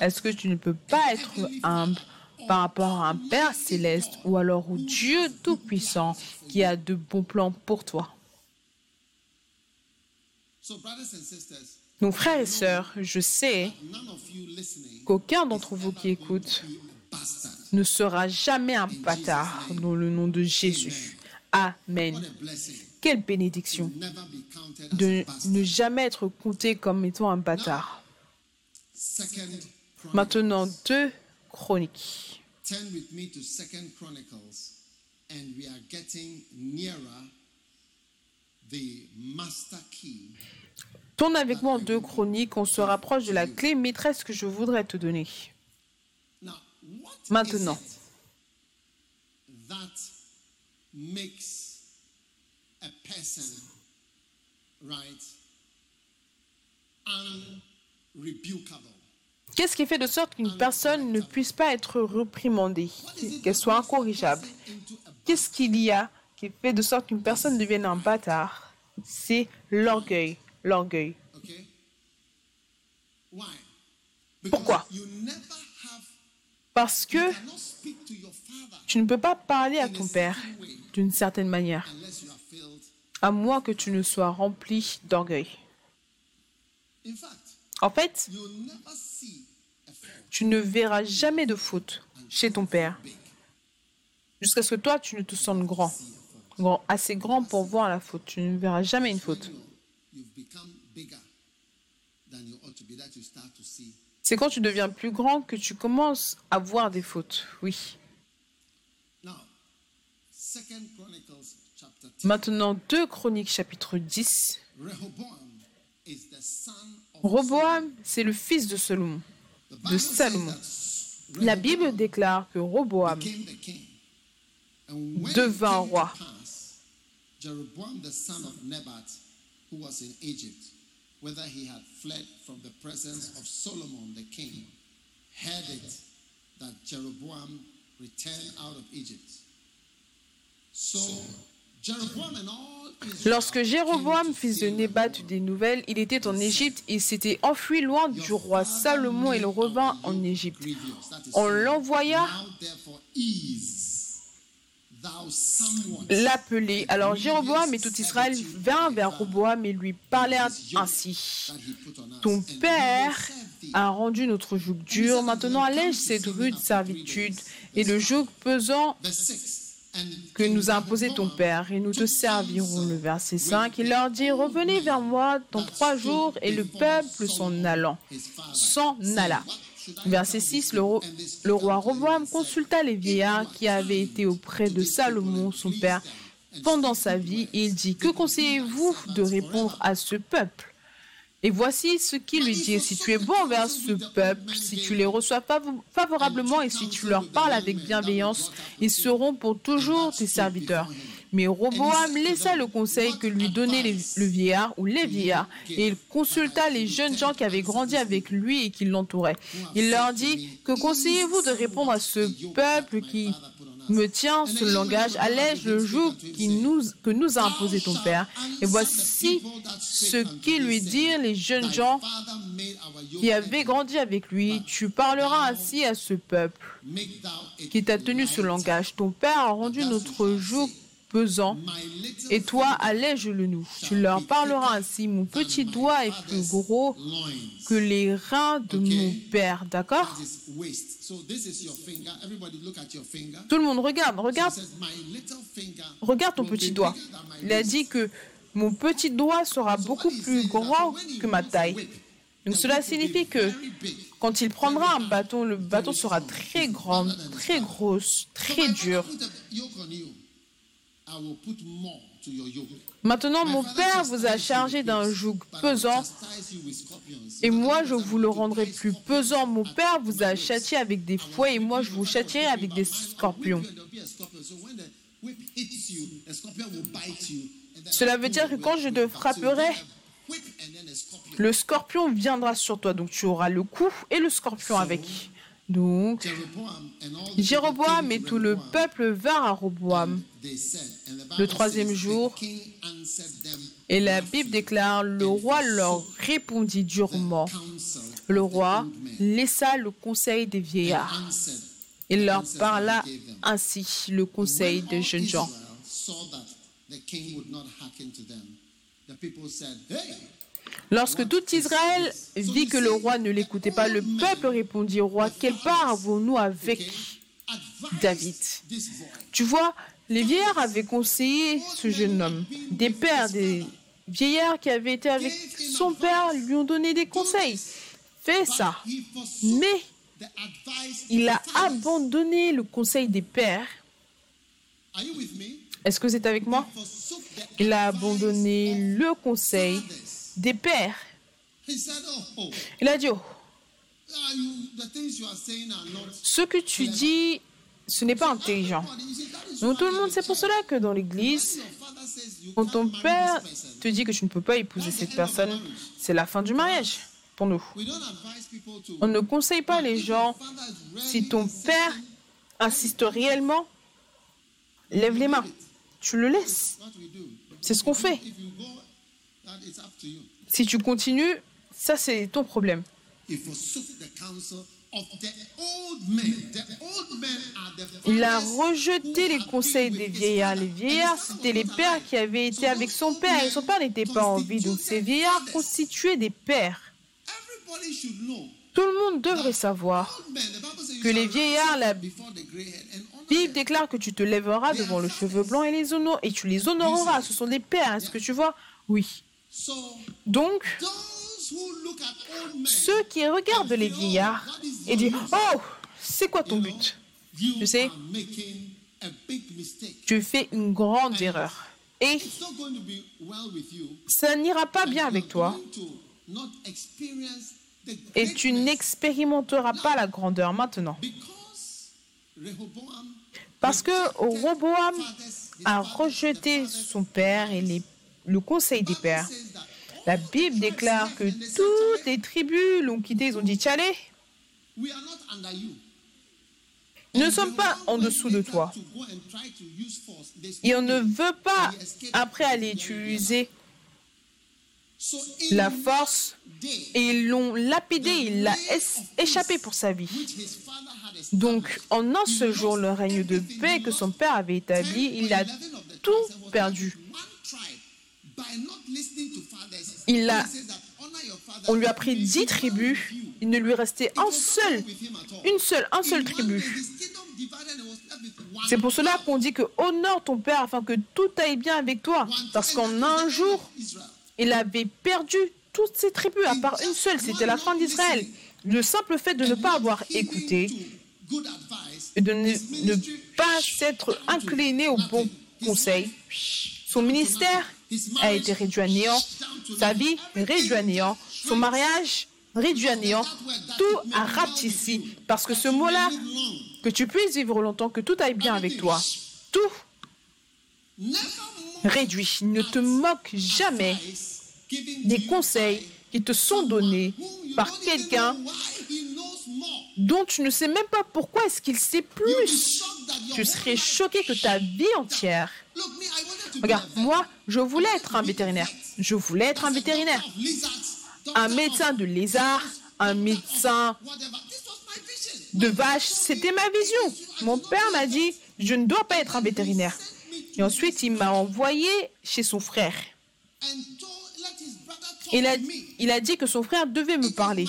est-ce que tu ne peux pas être humble par rapport à un Père céleste ou alors au Dieu Tout-Puissant qui a de bons plans pour toi? Donc frères et sœurs, je sais qu'aucun d'entre vous qui écoute ne sera jamais un bâtard dans le nom de Jésus. Amen. Quelle bénédiction de ne jamais être compté comme étant un bâtard. Maintenant, deux chroniques. Turn with me to Second Chronicles, and we are getting nearer the master key. Tourne avec moi en deux chroniques, on se rapproche de la clé maîtresse que je voudrais te donner. Maintenant. is it that makes a person right unrebukable? Qu'est-ce qui fait de sorte qu'une personne ne puisse pas être réprimandée, qu'elle soit incorrigeable. Qu'est-ce qu'il y a qui fait de sorte qu'une personne devienne un bâtard? C'est l'orgueil. L'orgueil. Pourquoi? Parce que tu ne peux pas parler à ton père d'une certaine manière, unless you are filled. À moins que tu ne sois rempli d'orgueil. En fait, tu ne verras jamais de faute chez ton père, jusqu'à ce que toi, tu ne te sentes grand, grand assez grand pour voir la faute. Tu ne verras jamais une faute. C'est quand tu deviens plus grand que tu commences à voir des fautes. Oui. Now, Second Chronicles chapter 10. Maintenant, 2 Chroniques chapitre 10. Rehoboam is the son of Roboam, c'est le fils de Salomon. de Salomon. La Bible déclare que Roboam devint roi. whether he had fled from the presence of Solomon the king, heard it that Jeroboam returned out of Egypt. So Lorsque Jéroboam, fils de. Nébat, eut des nouvelles, il était en Égypte et s'était enfui loin du roi Salomon et il revint en Égypte. On l'envoya l'appeler. Alors Jéroboam et tout Israël vinrent vers Roboam et lui parlèrent ainsi. Ton père a rendu notre joug dur, maintenant allège cette rude servitude et le joug pesant Verse 6. And que nous a imposé ton père, et nous te servirons. Le verset 5, il leur dit, revenez vers moi dans trois jours, et le peuple s'en allant, s'en alla. Verset 6, le, le roi Roboam consulta les vieillards qui avaient été auprès de Salomon, son père, pendant sa vie, et il dit, que conseillez-vous de répondre à ce peuple? Et voici ce qu'il lui dit, si tu es bon envers ce peuple, si tu les reçois fav- favorablement et si tu leur parles avec bienveillance, ils seront pour toujours tes serviteurs. Mais Roboam laissa le conseil que lui donnait le vieillard ou les vieillards, et il consulta les jeunes gens qui avaient grandi avec lui et qui l'entouraient. Il leur dit, que conseillez-vous de répondre à ce peuple qui me tient ce langage, allège le joug qui nous, que nous a imposé ton père. Et voici ce qu'ils lui dirent les jeunes gens qui avaient grandi avec lui. Tu parleras ainsi à ce peuple qui t'a tenu ce langage. Ton père a rendu notre joug pesant. Et toi allège-le nous. Tu leur parleras ainsi. Mon petit doigt est plus gros que les reins de mon père. D'accord? Tout le monde regarde, regarde, regarde ton petit doigt. Il a dit que mon petit doigt sera beaucoup plus grand que ma taille. Donc cela signifie que quand il prendra un bâton, le bâton sera très grand, très grosse, très dur. Maintenant, mon père vous a chargé d'un joug pesant et moi je vous le rendrai plus pesant. Mon père vous a châtié avec des fouets et moi je vous châtierai avec des scorpions. Cela veut dire que quand je te frapperai, le scorpion viendra sur toi. Donc tu auras le coup et le scorpion avec. Donc, Jéroboam et tout le peuple vinrent à Roboam le troisième jour. Et la Bible déclare, le roi leur répondit durement. Le roi laissa le conseil des vieillards. Il leur parla ainsi, le conseil des jeunes gens. Lorsque tout Israël vit que le roi ne l'écoutait pas, le peuple répondit au roi, quelle part avons-nous avec David? Tu vois, les vieillards avaient conseillé ce jeune homme. Des pères, des vieillards qui avaient été avec son père lui ont donné des conseils. Fais ça. Mais il a abandonné le conseil des pères. Est-ce que c'est avec moi? Il a abandonné le conseil. Des pères. Oh, Il a dit, oh, ce que tu dis, ce n'est pas intelligent. Donc tout le monde, c'est pour cela que dans l'église, quand ton père te dit que tu ne peux pas épouser cette personne, c'est la fin du mariage pour nous. On ne conseille pas les gens, si ton père insiste réellement, lève les mains, tu le laisses. C'est ce qu'on fait. Si tu continues, ça c'est ton problème. Il a rejeté les conseils des vieillards. Les vieillards, c'était les pères qui avaient été avec So son père et son père n'était pas en vie. Donc ces vieillards constituaient des pères. Everybody should know. Tout le monde devrait savoir que les vieillards, la Bible déclare que tu te lèveras devant le cheveu blanc et les honor et tu les honoreras. Ce sont des pères. Est-ce que tu vois? Oui. Donc, ceux qui regardent les vieillards et disent Oh, c'est quoi ton but tu sais. Tu fais une grande erreur. Et ça n'ira pas bien avec toi. Et tu n'expérimenteras pas la grandeur maintenant. Parce que Roboam a rejeté son père et les- le conseil des pères. La Bible déclare que toutes les tribus l'ont quitté. Ils ont dit Tchalé, ne sommes pas en dessous de toi. Et on ne veut pas, après, aller utiliser la force. Et ils l'ont lapidé, il l'a échappé pour sa vie. Donc, en un seul jour, le règne de paix que son père avait établi, il a tout perdu. Il a-. On lui a pris dix tribus, il ne lui restait un seul, une seule, un seul tribu. C'est pour cela qu'on dit que honore ton père afin que tout aille bien avec toi. Parce qu'en un jour, il avait perdu toutes ses tribus, à part une seule, c'était la fin d'Israël. Le simple fait de ne pas avoir écouté et de ne, pas s'être incliné au bon conseil, son ministère a été réduit à néant, sa vie réduite à néant, son mariage réduit à néant, tout a rapetissé. Parce que ce mot-là, que tu puisses vivre longtemps, que tout aille bien avec toi, tout. réduit. Ne te moque jamais des conseils qui te sont donnés par quelqu'un dont tu ne sais même pas pourquoi est-ce qu'il sait plus. Tu serais choqué que ta vie entière. Regarde, moi, je voulais être un vétérinaire. Je voulais être un vétérinaire. Un médecin de lézards, un médecin de vaches, c'était ma vision. Mon père m'a dit, je ne dois pas être un vétérinaire. Et ensuite, il m'a envoyé chez son frère. Il a, il a dit que son frère devait me parler.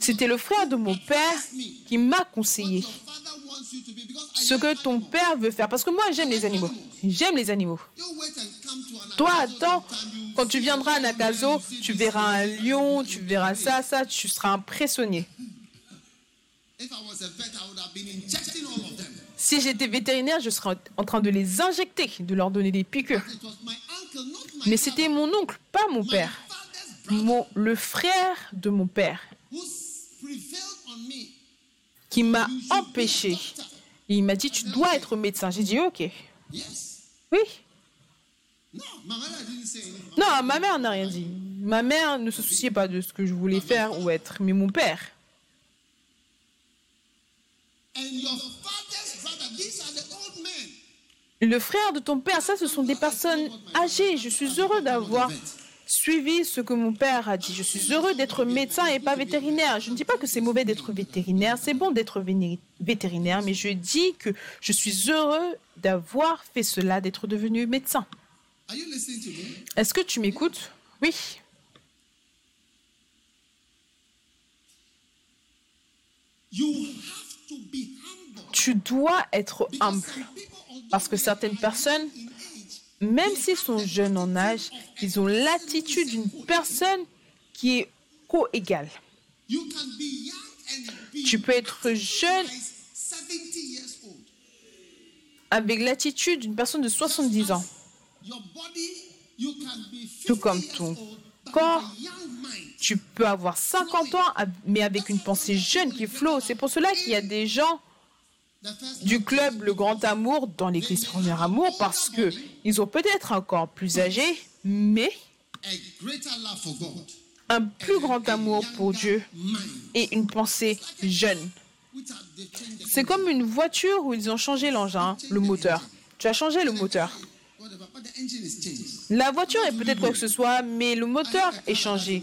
C'était le frère de mon père qui m'a conseillé ce que ton père veut faire. Parce que moi, j'aime les animaux. J'aime les animaux. Toi, attends, quand tu viendras à Nakazo, tu verras un lion, tu verras ça, ça, tu seras impressionné. Si j'étais vétérinaire, je serais en train de les injecter, de leur donner des piqûres. Mais c'était mon oncle, pas mon père. Mon, le frère de mon père who prevailed on me. Qui m'a empêché. Et il m'a dit, tu dois être médecin. J'ai dit, ok. Oui. Non, ma mère n'a rien dit. Ma mère ne se souciait pas de ce que je voulais faire ou être. Mais mon père, le frère de ton père, ça, ce sont des personnes âgées. Je suis heureux d'avoir suivi ce que mon père a dit. Je suis heureux d'être médecin et pas vétérinaire. Je ne dis pas que c'est mauvais d'être vétérinaire. C'est bon d'être vétérinaire, mais je dis que je suis heureux d'avoir fait cela, d'être devenu médecin. Est-ce que tu m'écoutes? Oui. Tu dois être humble. Parce que certaines personnes, même s'ils sont jeunes en âge, ils ont l'attitude d'une personne qui est co-égale. Tu peux être jeune like 70 years old. avec l'attitude d'une personne de 70 ans. Your body, you can be 50 Tout comme ton corps. Tu peux avoir 50 ans, mais avec une pensée jeune qui flot. C'est pour cela qu'il y a des gens du club Le Grand Amour dans l'église Premier Amour parce que ils ont peut-être encore plus âgés, mais un plus grand amour pour Dieu et une pensée jeune. C'est comme une voiture où ils ont changé l'engin, le moteur. Tu as changé le moteur. La voiture est peut-être quoi que ce soit, mais le moteur est changé.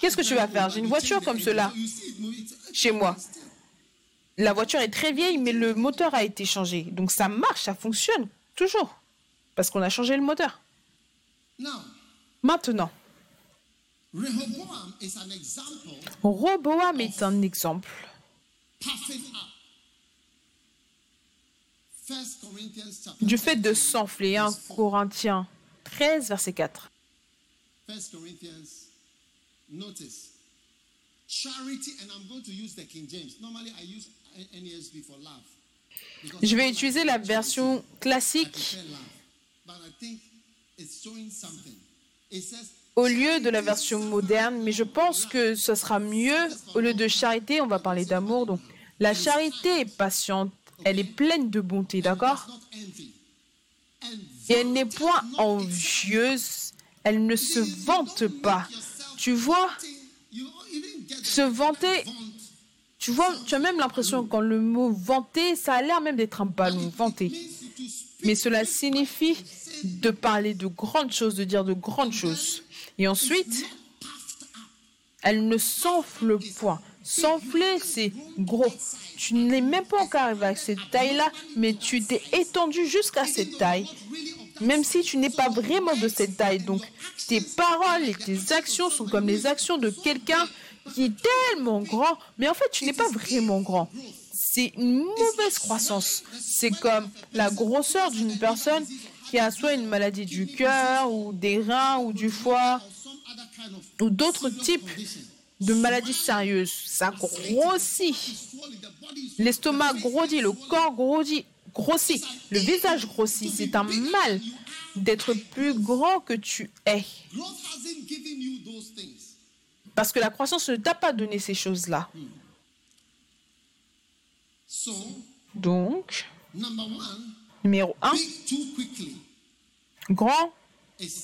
Qu'est-ce que tu vas faire? J'ai une voiture comme cela chez moi. La voiture est très vieille, mais le moteur a été changé. Donc ça marche, ça fonctionne toujours. Parce qu'on a changé le moteur. Now, Maintenant, Rehoboam is an example, Roboam est un exemple du fait de s'enfler. 1 Corinthiens 13, verset 4. First Corinthians, notice charity, and I'm going to use the King James. Normally, I use Because Je vais utiliser la version classique. Prefer love, but I think it's showing something. It says au lieu de la version moderne, mais je pense que ce sera mieux. Au lieu de charité, on va parler d'amour. Donc, la charité est patiente, elle est pleine de bonté, d'accord? Et elle n'est point envieuse, elle ne se vante pas. Tu vois, se vanter, tu vois, tu as même l'impression quand le mot vanter, ça a l'air même d'être un ballon, vanter. Mais cela signifie de parler de grandes choses, de dire de grandes choses. Et ensuite, elle ne s'enfle point. S'enfler, c'est gros. Tu n'es même pas encore arrivé à cette taille-là, mais tu t'es étendu jusqu'à cette taille, même si tu n'es pas vraiment de cette taille. Donc, tes paroles et tes actions sont comme les actions de quelqu'un qui est tellement grand, mais en fait, tu n'es pas vraiment grand. C'est une mauvaise croissance. C'est comme la grosseur d'une personne qui a soit une maladie du cœur, ou des reins, ou du foie, ou d'autres types de maladies sérieuses. Ça grossit. L'estomac grossit, le corps grossit, grossit, le visage grossit. C'est un mal d'être plus grand que tu es. Parce que la croissance ne t'a pas donné ces choses-là. Donc, numéro 1, big too quickly grand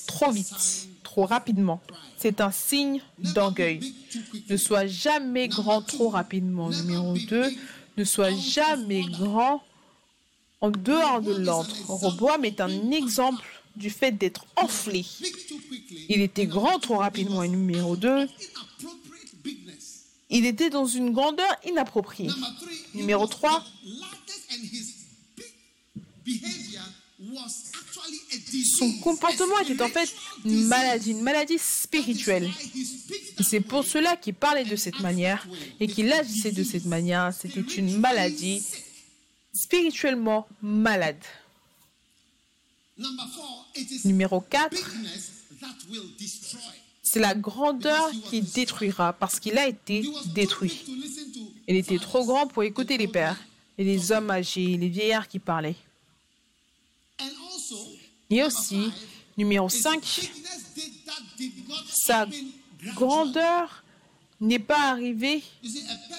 trop vite, trop rapidement. C'est un signe d'orgueil. Ne sois jamais grand trop rapidement. Numéro 2, ne sois jamais grand en dehors de l'ordre. Roboam est un exemple du fait d'être enflé. Il était grand trop rapidement. Et numéro 2, Inappropriate bigness. il était dans une grandeur inappropriée. Numéro was 3, the largest and his big behavior was actually a disease. son comportement était en fait une maladie, une maladie spirituelle. C'est pour cela qu'il parlait de cette manière et qu'il agissait de cette manière. C'était une maladie spirituellement malade. Numéro 4, bigness that will destroy. c'est la grandeur qui détruira parce qu'il a été détruit. Il était trop grand pour écouter les pères et les hommes âgés, les vieillards qui parlaient. Et aussi, numéro 5, bigness did, that did not sa grandeur n'est pas arrivée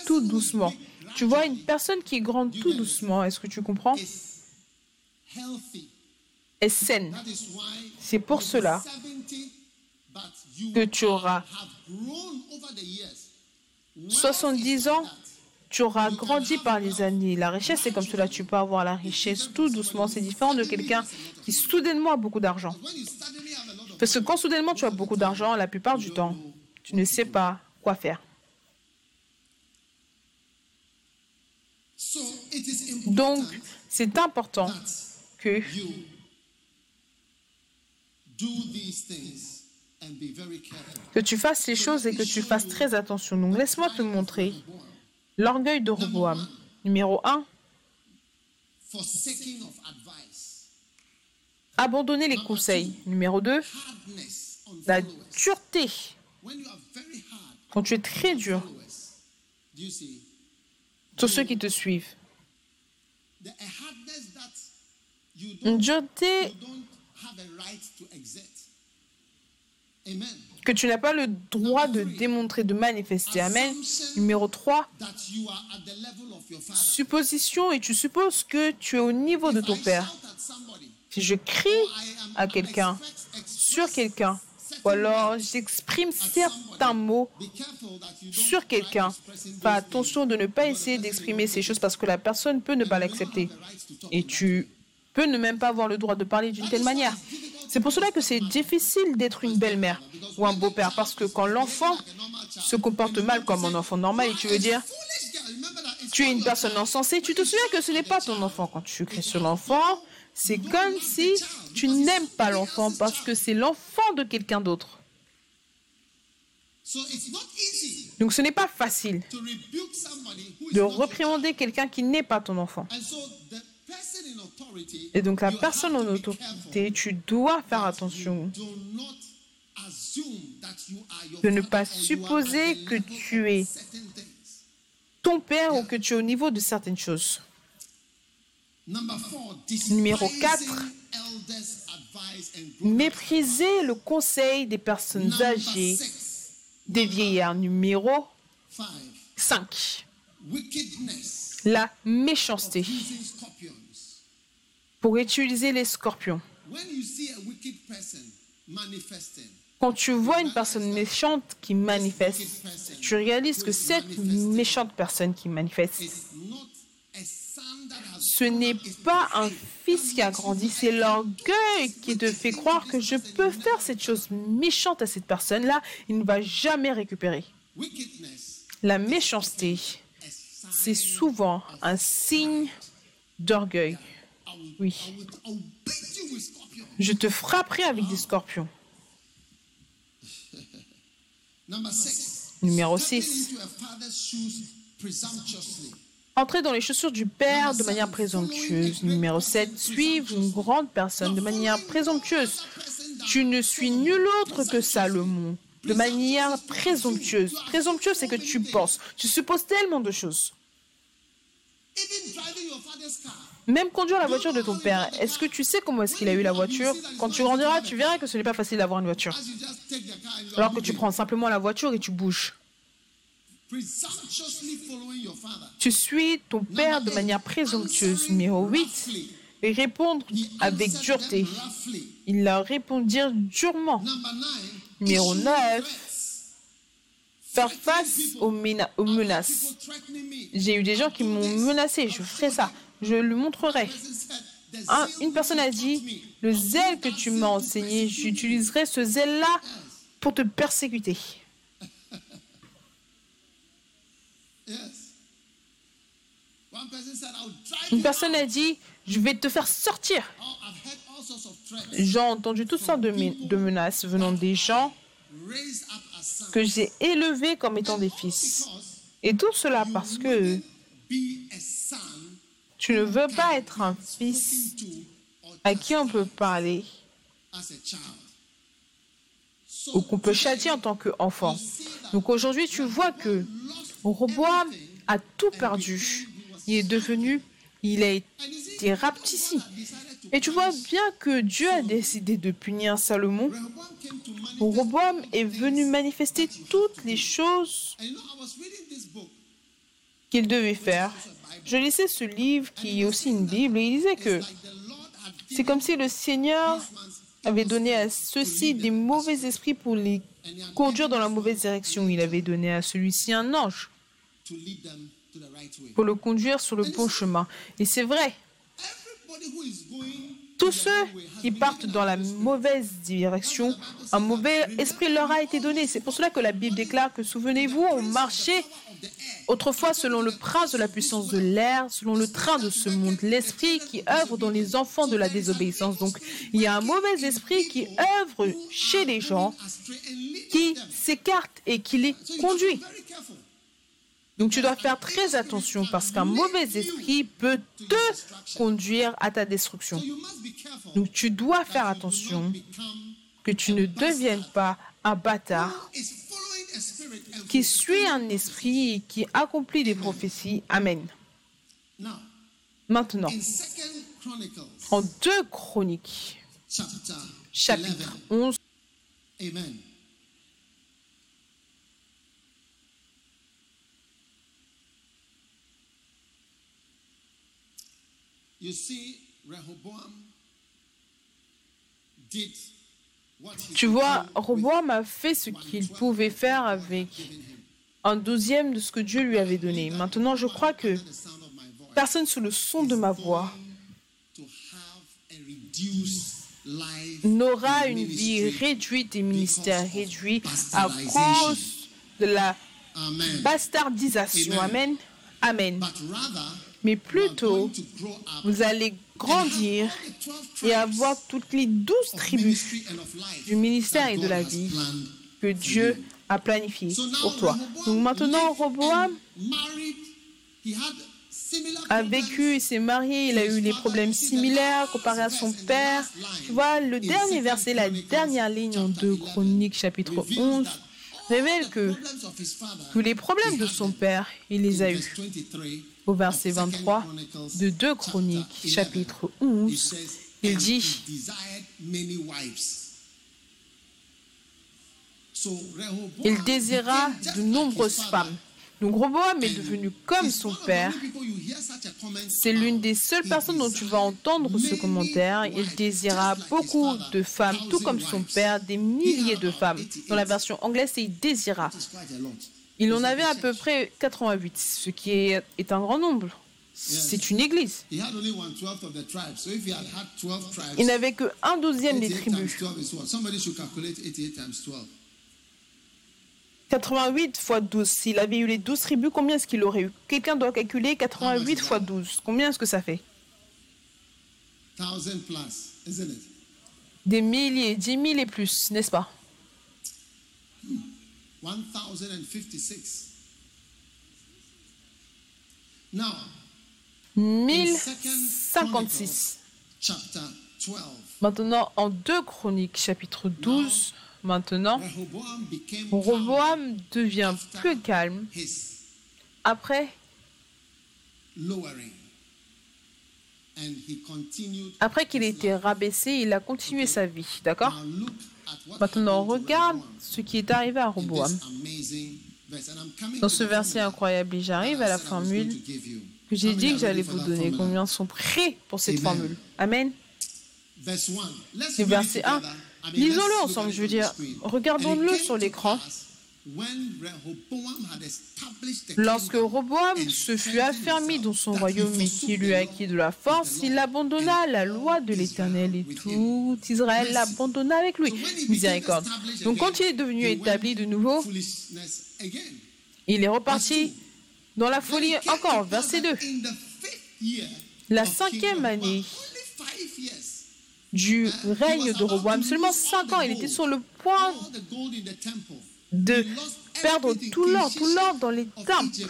tout doucement. Tu vois, une personne qui est grande tout doucement, est-ce que tu comprends? Est saine. C'est pour cela 70, but you que tu auras have grown over the years. Wealth 70 is ans, tu auras grandi par les années. La richesse, c'est comme cela. Tu peux avoir la richesse tout doucement. C'est différent de quelqu'un qui soudainement a beaucoup d'argent. Parce que quand soudainement tu as beaucoup d'argent, la plupart du temps, tu ne sais pas quoi faire. Donc, c'est important que que tu fasses ces choses et que tu fasses très attention. Donc, laisse-moi te montrer l'orgueil de Roboam. Numéro 1, forsaking of advice, Abandonner les conseils. Numéro 2, hardness on la dureté. Quand tu es très dur sur ceux qui te suivent. Une dureté que tu n'as pas le droit de démontrer, de manifester. Amen. Numéro 3, That you are at the level of your father. supposition et tu supposes que tu es au niveau de ton père. Si je crie à quelqu'un, sur quelqu'un, ou alors j'exprime certains mots sur quelqu'un, fais attention de ne pas essayer d'exprimer ces choses parce que la personne peut ne pas l'accepter. Et tu peux ne même pas avoir le droit de parler d'une telle manière. C'est pour cela que c'est difficile d'être une belle-mère ou un beau-père parce que quand l'enfant se comporte mal comme un enfant normal et tu veux dire tu es une personne insensée, tu te souviens que ce n'est pas ton enfant. Quand tu cries sur l'enfant, c'est comme si tu n'aimes pas l'enfant parce que c'est l'enfant de quelqu'un d'autre. Donc ce n'est pas facile de réprimander quelqu'un qui n'est pas ton enfant. Et donc la personne en autorité, tu dois faire attention de ne pas supposer que tu es ton père ou que tu es au niveau de certaines choses. Numéro despising quatre. elders' advice and growth. Mépriser le conseil des personnes âgées, des vieillards. Numéro five, 5. wickedness, La méchanceté. Pour utiliser les scorpions. Quand tu vois une personne méchante qui manifeste, tu réalises que cette méchante personne qui manifeste, ce n'est pas un fils qui a grandi, c'est l'orgueil qui te fait croire que je peux faire cette chose méchante à cette personne-là, il ne va jamais récupérer. La méchanceté, c'est souvent un signe d'orgueil. Oui. Je te frapperai avec des scorpions. Numéro stepping 6. into a father's shoes presumptuously. Entrer dans les chaussures du père de manière présomptueuse. Numéro 7. Suivre une grande personne de manière présomptueuse. Tu ne suis nul autre que Salomon. De manière présomptueuse. Présomptueuse, c'est que tu penses. Tu supposes tellement de choses. Même conduire la voiture de ton père. Est-ce que tu sais comment est-ce qu'il a eu la voiture Quand tu grandiras, tu verras que ce n'est pas facile d'avoir une voiture. Alors que tu prends simplement la voiture et tu bouges. Tu suis ton père de manière présomptueuse. Numéro 8. Et répondre avec dureté. Il leur répondirent durement. Numéro issuing 9. threats. Faire face aux, aux menaces. J'ai eu des gens qui m'ont menacé. Je ferai ça. Je le montrerai. Person said, "The Un- zeal une personne a dit, le zèle que tu m'as enseigné, j'utiliserai ce zèle-là pour te persécuter. Une personne a dit, je vais te faire sortir. J'ai entendu toutes sortes de, me- de menaces venant des gens que j'ai élevés comme étant des fils. Et tout cela parce que tu ne veux pas être un fils à qui on peut parler ou qu'on peut châtier en tant qu'enfant. Donc aujourd'hui, tu vois que Roboam a tout perdu. Il est devenu, il a été rapetissé. Et tu vois bien que Dieu a décidé de punir Salomon. Roboam est venu manifester toutes les choses qu'il devait faire. Je lisais ce livre qui est aussi une Bible et il disait que c'est comme si le Seigneur avait donné à ceux-ci des mauvais esprits pour les conduire dans la mauvaise direction. Il avait donné à celui-ci un ange pour le conduire sur le bon chemin. Et c'est vrai, tous ceux qui partent dans la mauvaise direction, un mauvais esprit leur a été donné. C'est pour cela que la Bible déclare que, souvenez-vous, on marchait autrefois selon le prince de la puissance de l'air, selon le train de ce monde, l'esprit qui œuvre dans les enfants de la désobéissance. Donc, il y a un mauvais esprit qui œuvre chez les gens, qui s'écarte et qui les conduit. Donc tu dois faire très attention parce qu'un mauvais esprit peut te conduire à ta destruction. Donc tu dois faire attention que tu ne deviennes pas un bâtard qui suit un esprit et qui accomplit des prophéties. Amen. Maintenant, in Second Chronicles en 2 Chroniques, chapter chapitre 11, 11, Amen. You see, Rehoboam did tu vois, Roboam a fait ce qu'il pouvait faire avec un douzième de ce que Dieu lui avait donné. Maintenant, je crois que the sound of my voice personne sous le son de ma voix n'aura une vie réduite et ministère réduit à cause de la bastardisation. Amen. Amen. Mais plutôt, vous allez grandir and have all the 12 et avoir toutes les douze tribus du ministère et de la vie que Dieu a planifié pour toi. Donc maintenant, Roboam a vécu et s'est marié, il a eu des problèmes similaires comparé à son père. Tu vois, le dernier verset, la dernière ligne en 2 Chroniques chapitre Reveals 11 that révèle que tous les problèmes de son père, il les a eus. 23 Au verset Second 23 Chronicles de 2 chapter Chroniques 11, chapitre he 11, says, il "And dit, he desired many wives." So Rehoboam il désira de nombreuses femmes. Donc Roboam est devenu comme son père. C'est l'une des seules personnes dont tu vas entendre ce commentaire. Il désira beaucoup de femmes, tout comme son père, des milliers de femmes. about 88. Dans la version anglaise, c'est il désira. Il en avait à peu près 88, ce qui est, est un grand nombre. C'est une église. He had only one twelfth of the tribes. So if he had had 12 tribes, Il n'avait que un douzième des 88 times tribus. 12 is what? Somebody should calculate 88 times 12. 88 fois 12. S'il avait eu les 12 tribus, combien est-ce qu'il aurait eu? Quelqu'un doit calculer 88 fois 12. Combien est-ce que ça fait? 1000 plus, isn't it? Des milliers, 10 000 et plus, n'est-ce pas? 1056. Now, in Second 1056. Chronicles, chapter 12, Maintenant, en 2 Chroniques, chapitre 12, maintenant. Roboam devient plus calme après, lowering. And he continued. après qu'il ait été rabaissé, il a continué sa vie. D'accord Maintenant, regarde ce qui est arrivé à Roboam. Dans ce verset incroyable, et j'arrive à la formule que j'ai dit que j'allais vous donner. Combien sont prêts pour cette formule? Amen. Verse 1. Let's Le verset 1. together. I mean, let's Lisons-le ensemble, je veux dire, regardons-le sur l'écran. Lorsque Roboam se fut affermi dans son royaume et qu'il lui acquis de la force, il abandonna and la loi de l'Éternel et tout Israël l'abandonna avec lui. Miséricorde. Donc quand il est devenu établi de nouveau, il est reparti dans la folie encore. Verset 2. that in the fifth year La cinquième année du he règne de Roboam, seulement lose all 5 the ans, il était sur le point de perdre tout l'or, tout l'or dans les temples.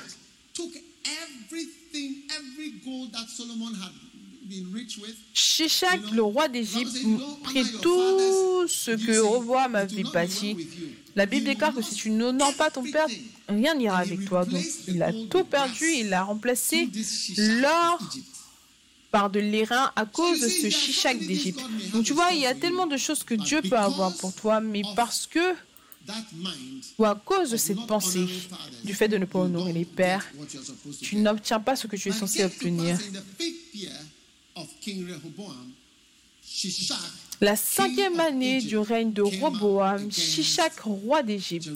Shishak, le roi d'Égypte, prit tout ce que Roboam avait bâti. La Bible déclare que si tu n'honores pas ton père, rien n'ira avec toi. Donc il a tout perdu, il a remplacé l'or par de l'airain à cause de ce Shishak d'Égypte. Donc tu vois, il y a tellement de choses que Dieu peut avoir pour toi, mais parce que, ou à cause de cette pensée, du fait de ne pas honorer les pères, tu n'obtiens pas ce que tu es censé obtenir. La cinquième année du règne de Roboam, Shishak, roi d'Égypte,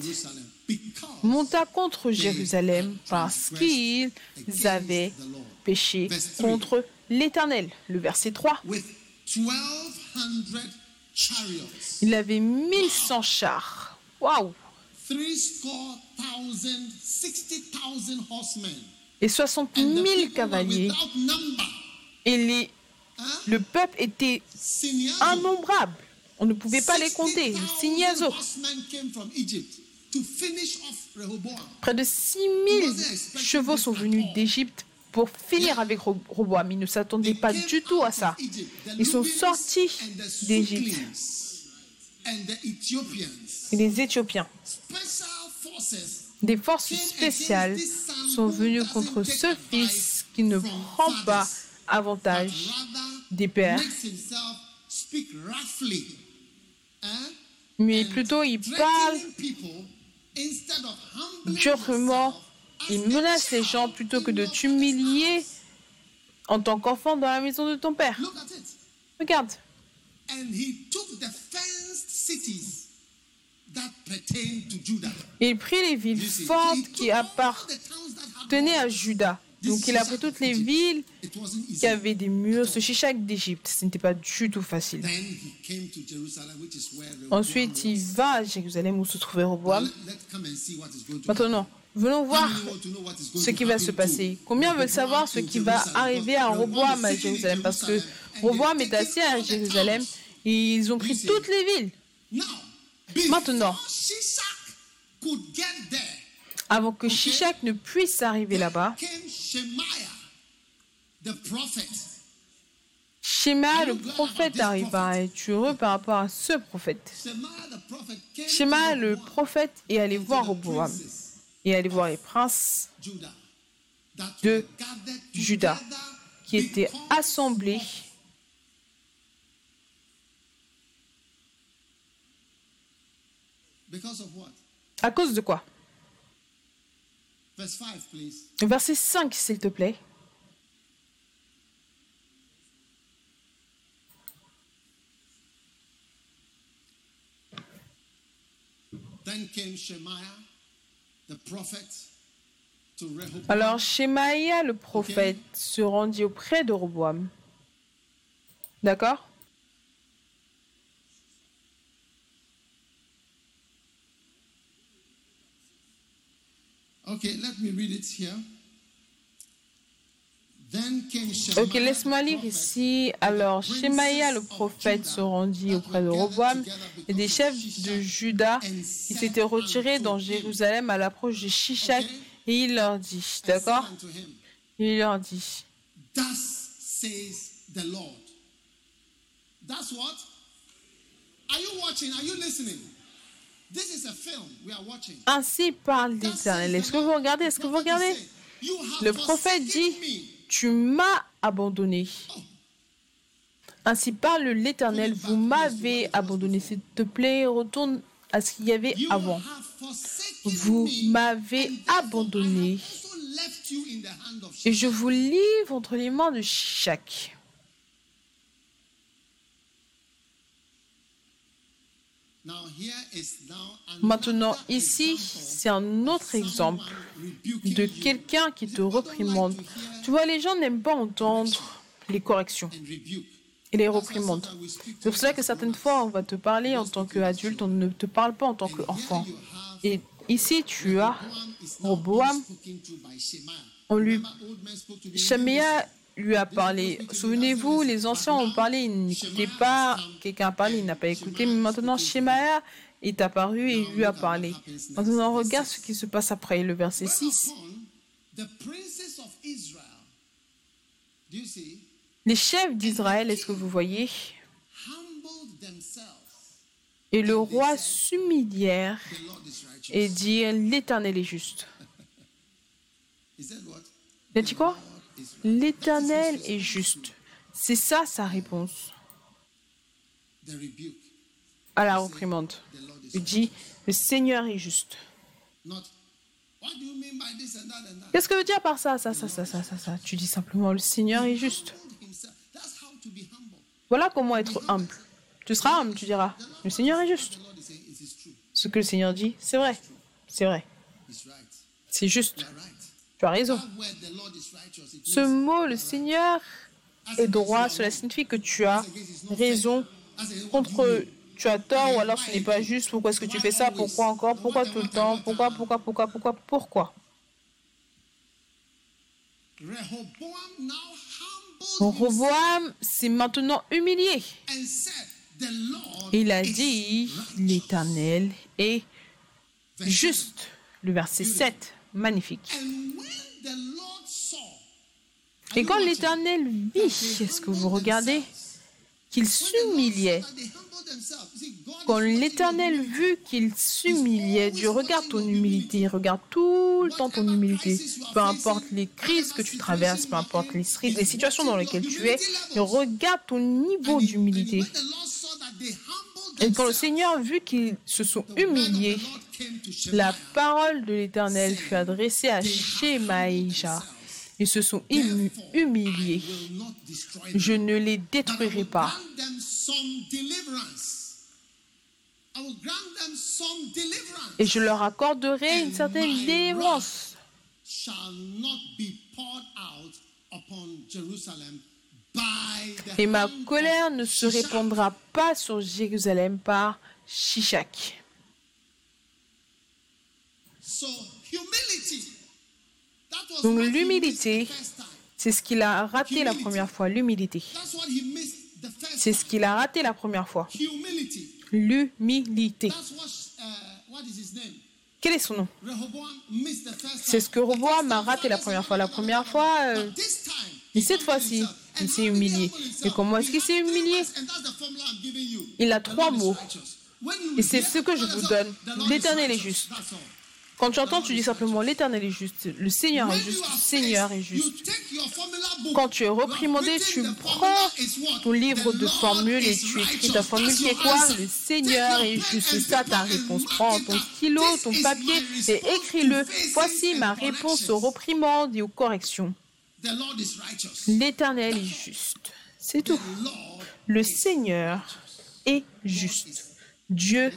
monta contre Jérusalem parce qu'ils avaient péché contre l'Éternel. Le verset 3. Il avait 1100 chars. Waouh! Et 60 000 cavaliers. Et les, le peuple était innombrable. On ne pouvait pas les compter. Signazo. Près de 6000 chevaux sont venus d'Égypte pour finir avec Ro- Roboam. Ils ne s'attendaient pas du tout out à ça. Ils sont sortis d'Égypte. Suklins And the Ethiopians. Et les Éthiopiens, des forces spéciales, sont venus contre ce fils qui ne prend pas avantage des pères. Hein? mais plutôt il parle durement, il menace les gens plutôt que de t'humilier en tant qu'enfant dans la maison de ton père. Regarde, il prit les villes fortes he qui appartenaient à Juda. Donc il a pris toutes les villes qui avaient des murs, ce Shishak d'Égypte. Ce n'était pas du tout facile. Ensuite, il va à Jérusalem où se trouvait Roboam. Maintenant, venons voir ce qui va se passer. Combien veulent savoir ce qui va Jerusalem? arriver à Because Roboam à Jérusalem? Parce que Roboam est assis à Jérusalem et ils ont pris toutes les villes. Maintenant. Avant que Shishak ne puisse arriver là-bas. Shema le prophète arriva. Et tu heureux par rapport à ce prophète. Shema le prophète est allé voir Roboam et allé voir les princes de Juda qui étaient assemblés Because of what? À cause de quoi? Verse 5, please. Verset 5, s'il te plaît. Then came Shemaiah, the prophet, to Rehoboam. Alors Shemaïa le prophète se rendit auprès de Roboam. D'accord? Okay, let me read it here. Then came Shemaiah, Ok, laisse-moi the lire prophet, ici. Alors Shemaïa le prophète se rendit auprès de Roboam et des chefs de Juda qui s'étaient retirés dans Jérusalem à l'approche de Shishak et il leur dit, d'accord? Il leur dit. That's what? Are you watching? Are you listening? Ainsi parle l'Éternel. Est-ce que vous regardez? Est-ce que vous regardez? Le prophète dit, tu m'as abandonné. Ainsi parle l'Éternel, vous m'avez abandonné. S'il te plaît, retourne à ce qu'il y avait avant. Vous m'avez abandonné. Et je vous livre entre les mains de Shishak. Maintenant, ici, c'est un autre exemple de quelqu'un qui te reprimande. Tu vois, les gens n'aiment pas entendre les corrections et les reprimandes. C'est pour cela que certaines fois, on va te parler en tant qu'adulte, on ne te parle pas en tant qu'enfant. Et ici, tu as Roboam. On lui, Shemia lui a parlé. Souvenez-vous, les anciens ont parlé, ils n'écoutaient pas. Quelqu'un a parlé, il n'a pas écouté. Mais maintenant, Shemaya est apparu et lui a parlé. Maintenant, regarde ce qui se passe après le verset 6. Les chefs d'Israël, est-ce que vous voyez? Et le roi s'humilièrent et dirent L'Éternel est juste. Il a dit quoi? L'Éternel est juste. C'est ça sa réponse à la reprimande. Il dit Le Seigneur est juste. Qu'est-ce que veut dire par ça, ça, ça, ça, ça, ça, ça? Tu dis simplement Le Seigneur est juste. Voilà comment être humble. Tu seras humble, tu diras Le Seigneur est juste. Ce que le Seigneur dit, c'est vrai. C'est vrai. C'est juste. Tu as raison. Ce mot, le Seigneur est droit, cela signifie que tu as raison contre tu as tort ou alors ce n'est pas juste. Pourquoi est-ce que tu fais ça Pourquoi encore Pourquoi tout le temps Pourquoi Pourquoi Pourquoi Pourquoi Pourquoi? Rehoboam s'est maintenant humilié. Il a dit, l'Éternel est juste. Le verset 7, magnifique. And when the Lord saw, Are Et quand l'Éternel vit, est-ce que vous regardez, qu'il s'humiliait, quand l'Éternel vit qu'il s'humiliait, Dieu regarde ton humilité, il regarde tout le temps ton humilité. Peu importe les crises que tu traverses, peu importe les, situations dans lesquelles tu es, regarde ton niveau d'humilité. Et quand le Seigneur vit qu'ils se sont humiliés, la parole de l'Éternel fut adressée à Shemaïja. Ils se sont hum- humiliés. Je ne les détruirai pas. Et je leur accorderai une certaine délivrance. Et ma colère ne se répandra pas sur Jérusalem par Shishak. So humility. Donc l'humilité, c'est ce qu'il a raté la première fois, l'humilité. C'est ce qu'il a raté la première fois, l'humilité. Uh? Quel est son nom C'est ce que Roboam a raté la première fois. La première fois, euh, he cette fois-ci, il s'est humilié. Et comment est-ce qu'il s'est humilié. Il a trois mots. Et c'est ce que je vous donne. L'Éternel est juste. Quand tu entends, tu dis simplement l'Éternel est juste, le Seigneur est juste, le Seigneur est juste. Quand tu es reprimandé, tu prends ton livre de formules et tu écris ta formule qui est quoi? Le Seigneur est juste, c'est ça ta réponse. Prends ton stylo, ton papier et écris-le. Voici ma réponse aux reprimandes et aux corrections. L'Éternel est juste. C'est tout. Le Seigneur est juste. Dieu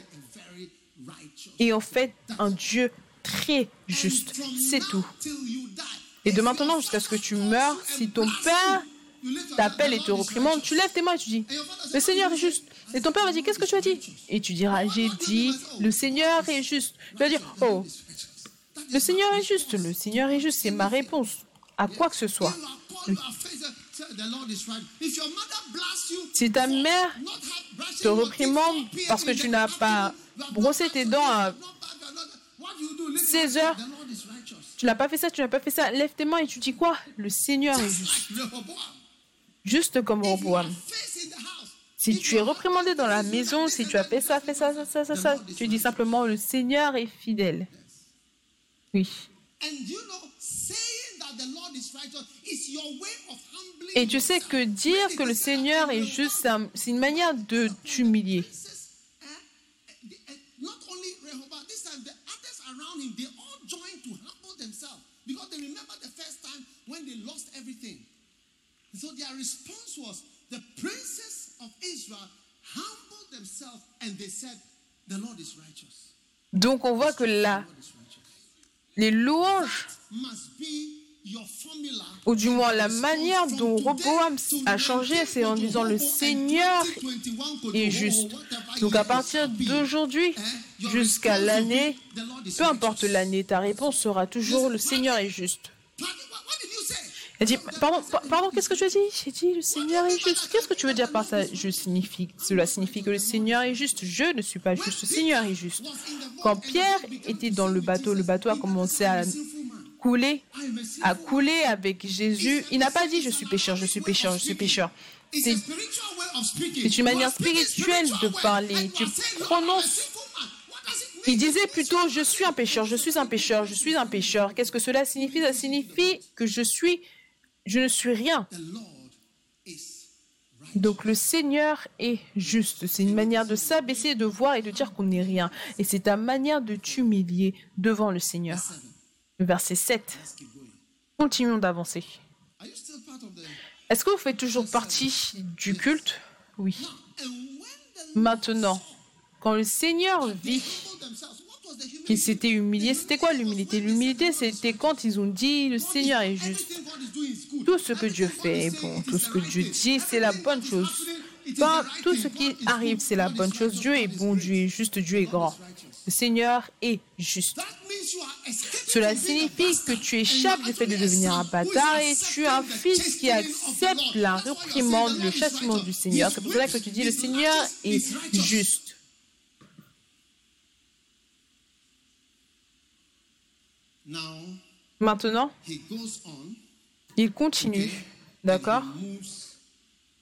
est en fait un Dieu très juste. C'est tout. Et de maintenant jusqu'à ce que tu meurs, si ton père t'appelle et te reprimande, tu lèves tes mains et tu dis, le Seigneur est juste. Et ton père va dire, qu'est-ce que tu as dit? Et tu diras, j'ai dit, le Seigneur est juste. Il va dire, oh, le Seigneur est juste, le Seigneur est juste, c'est ma réponse à quoi que ce soit. Si ta mère te reprimande 4 p.m. parce que tu n'as pas brossé tes dents 16 your heures. hand, The Lord is righteous. Tu n'as pas fait ça, tu n'as pas fait ça, lève tes mains et tu dis quoi? Le Seigneur est juste. Juste comme Roboam. Si tu es reprimandé dans la maison, si tu as fait ça, fait ça, ça, ça, ça, ça, tu dis simplement le Seigneur est fidèle. Oui. And you know, saying that the Lord is righteous is your way of humbling Et tu sais que dire que le Seigneur est juste, c'est une manière de t'humilier. yourself. Eh, eh, Not only Rehoboam, this time the they all joined to humble themselves because they remember the first time when they lost everything. And so their response was the princes of Israel humbled themselves and they said, The Lord is righteous. Donc on voit que righteous. les louanges, Ou du moins la manière dont Roboam a changé, c'est en disant le 19 Seigneur and 2021 est juste. Donc à partir d'aujourd'hui eh, jusqu'à l'année, be, "The Lord is peu importe righteous." l'année, ta réponse sera toujours le Seigneur est juste. Elle dit, pardon, pa- pardon, qu'est-ce que as dit? J'ai dit, le Seigneur est juste. Qu'est-ce que tu veux dire par ça? Je signifie, Cela signifie que le Seigneur est juste. Je ne suis pas juste, le Seigneur est juste. Quand Pierre était dans le bateau, le bateau a commencé à couler, à couler avec Jésus. Il n'a pas dit, je suis pécheur, je suis pécheur, je suis pécheur. C'est une manière spirituelle de parler. Tu you are saying, "Lord, prononces- I'm a sinful man." What does it mean? Il disait plutôt, je suis un pécheur, je suis un pécheur, je suis un pécheur. Qu'est-ce que cela signifie? Ça signifie que je suis, je ne suis rien. Donc le Seigneur est juste. C'est une manière de s'abaisser, de voir et de dire qu'on n'est rien. Et c'est ta manière de t'humilier devant le Seigneur. Verset 7. Let's keep going. Continuons d'avancer. Est-ce que vous faites toujours partie du culte? Oui. Maintenant, quand le Seigneur vit qu'ils s'étaient humiliés, c'était quoi l'humilité? L'humilité, c'était quand ils ont dit le Seigneur est juste. Tout ce que Dieu fait est bon. Tout ce que Dieu dit, c'est la bonne chose. Tout ce qui arrive, c'est la bonne chose. Dieu est bon, Dieu est juste, Dieu est grand. Le Seigneur est juste. Cela signifie que tu échappes du fait de devenir un bâtard et tu es un fils qui accepte la réprimande, le châtiment du Seigneur. C'est pour cela que tu dis le Seigneur est juste. Maintenant, il continue. D'accord? And he moves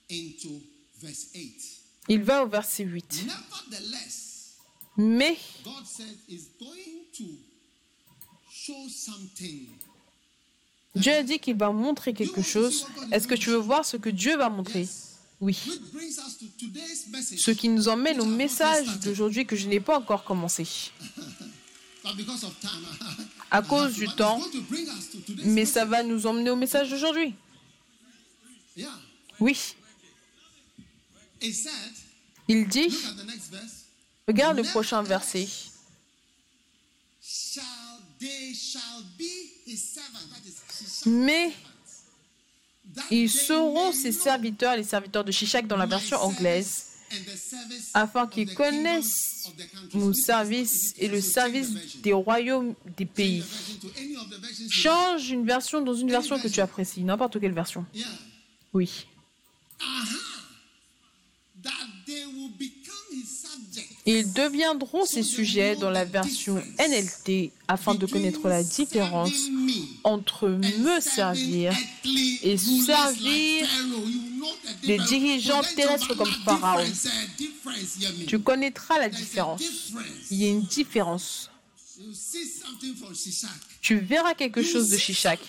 into verse 8. Il va au verset 8. Nevertheless, Mais Dieu a dit qu'il va montrer quelque chose. Est-ce que tu veux voir ce que Dieu va montrer? Oui. Ce qui nous emmène au message d'aujourd'hui que je n'ai pas encore commencé. *laughs* *laughs* À cause du temps, Mais ça va nous emmener au message d'aujourd'hui. Oui. Il dit, regarde le prochain verset. Mais ils they seront ses serviteurs, les serviteurs de Shishak dans la version anglaise, and the service afin qu'ils connaissent mon service et le service des royaumes des pays. Change une version dans une version que tu apprécies, n'importe quelle version. Oui. Ils deviendront ses sujets dans la version NLT afin de connaître la différence entre me servir et servir les dirigeants terrestres comme Pharaon. Tu connaîtras la différence. Il y a une différence. Tu verras quelque chose de Shishak.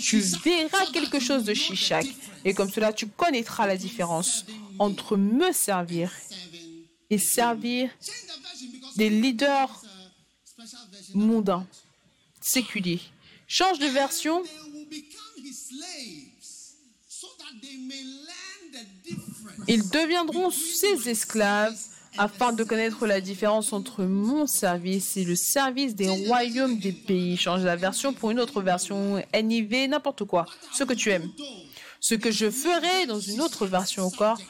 Tu verras quelque chose de Shishak. Et comme cela, tu connaîtras la différence entre me servir et servir des leaders mondains, séculiers. Change de version Ils deviendront ses esclaves afin de connaître la différence entre mon service et le service des royaumes des pays. Change la version pour une autre version, NIV, n'importe quoi, ce que tu aimes. Ce que je ferai dans une autre version encore,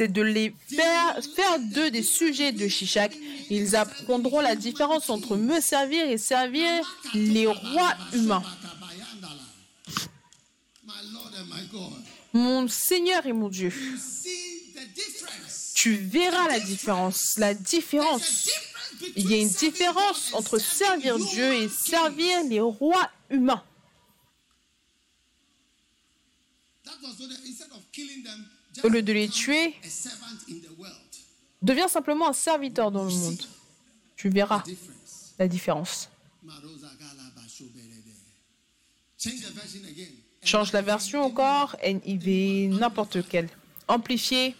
c'est de les faire, faire d'eux des sujets de Shishak. Ils apprendront la différence entre me servir et servir les rois humains. Mon Seigneur et mon Dieu, tu verras la différence. La différence. Il y a une différence entre servir Dieu et servir les rois humains. Au lieu de les tuer, deviens simplement un serviteur dans le monde. Tu verras la différence. Change la version encore, NIV, n'importe quelle. Amplifié.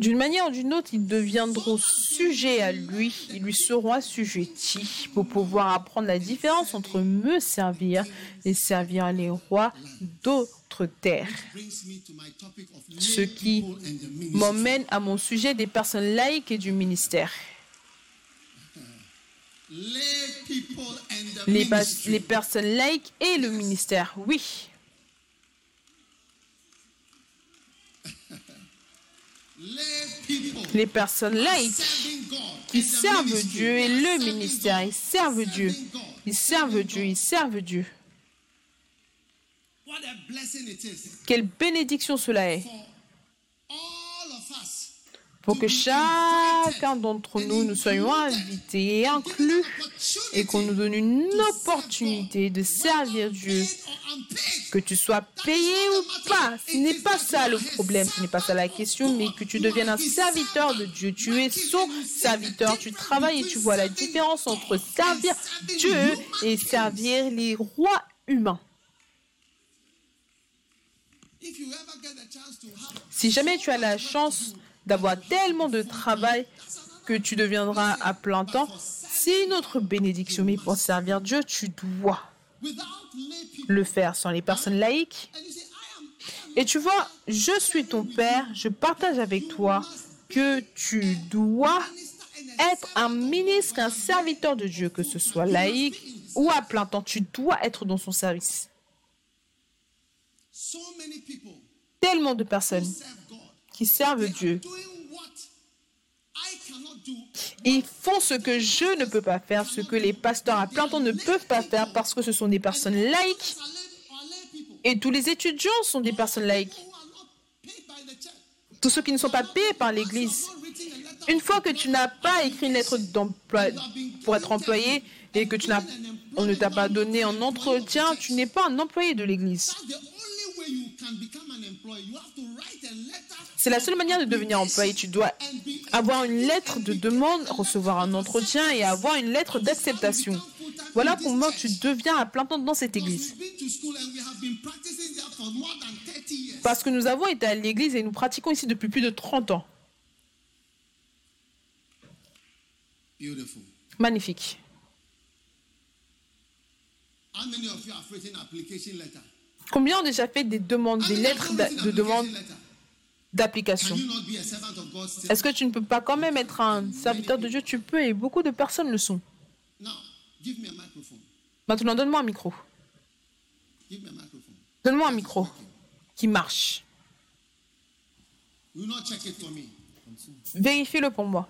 D'une manière ou d'une autre, ils deviendront sujets à lui, ils lui seront assujettis pour pouvoir apprendre la différence entre me servir et servir les rois d'autres terres. Ce qui m'emmène à mon sujet des personnes laïques et du ministère. Les, les personnes laïques et le ministère, oui. Les personnes laïques qui servent Dieu et le ministère, ils servent Dieu. Ils servent Dieu, ils servent Dieu. Quelle bénédiction cela est pour que chacun d'entre nous, nous soyons invités et inclus et qu'on nous donne une opportunité de servir Dieu. Que tu sois payé ou pas, ce n'est pas ça le problème, ce n'est pas ça la question, mais que tu deviennes un serviteur de Dieu. Tu es son serviteur, tu travailles et tu vois la différence entre servir Dieu et servir les rois humains. Si jamais tu as la chance d'avoir tellement de travail que tu deviendras à plein temps, c'est une autre bénédiction. Mais pour servir Dieu, tu dois le faire sans les personnes laïques. Et tu vois, je suis ton Père, je partage avec toi que tu dois être un ministre, un serviteur de Dieu, que ce soit laïque ou à plein temps. Tu dois être dans son service. Tellement de personnes qui servent Dieu. Ils font ce que je ne peux pas faire, ce que les pasteurs à plein temps ne peuvent pas faire parce que ce sont des personnes laïques. Et tous les étudiants sont des personnes laïques. Tous ceux qui ne sont pas payés par l'Église. Une fois que tu n'as pas écrit une lettre d'emploi pour être employé et que tu n'as, on ne t'a pas donné un entretien, tu n'es pas un employé de l'Église. C'est la seule manière de devenir employé. Tu dois avoir une lettre de demande, recevoir un entretien et avoir une lettre d'acceptation. Voilà comment tu deviens à plein temps dans cette église. Parce que nous avons été à l'église et nous pratiquons ici depuis plus de 30 ans. Magnifique. Combien ont déjà fait des demandes, des lettres de demande d'application Est-ce que tu ne peux pas quand même être un serviteur de Dieu? Tu peux et beaucoup de personnes le sont. Maintenant, donne-moi un micro. Donne-moi un micro qui marche. Vérifie-le pour moi.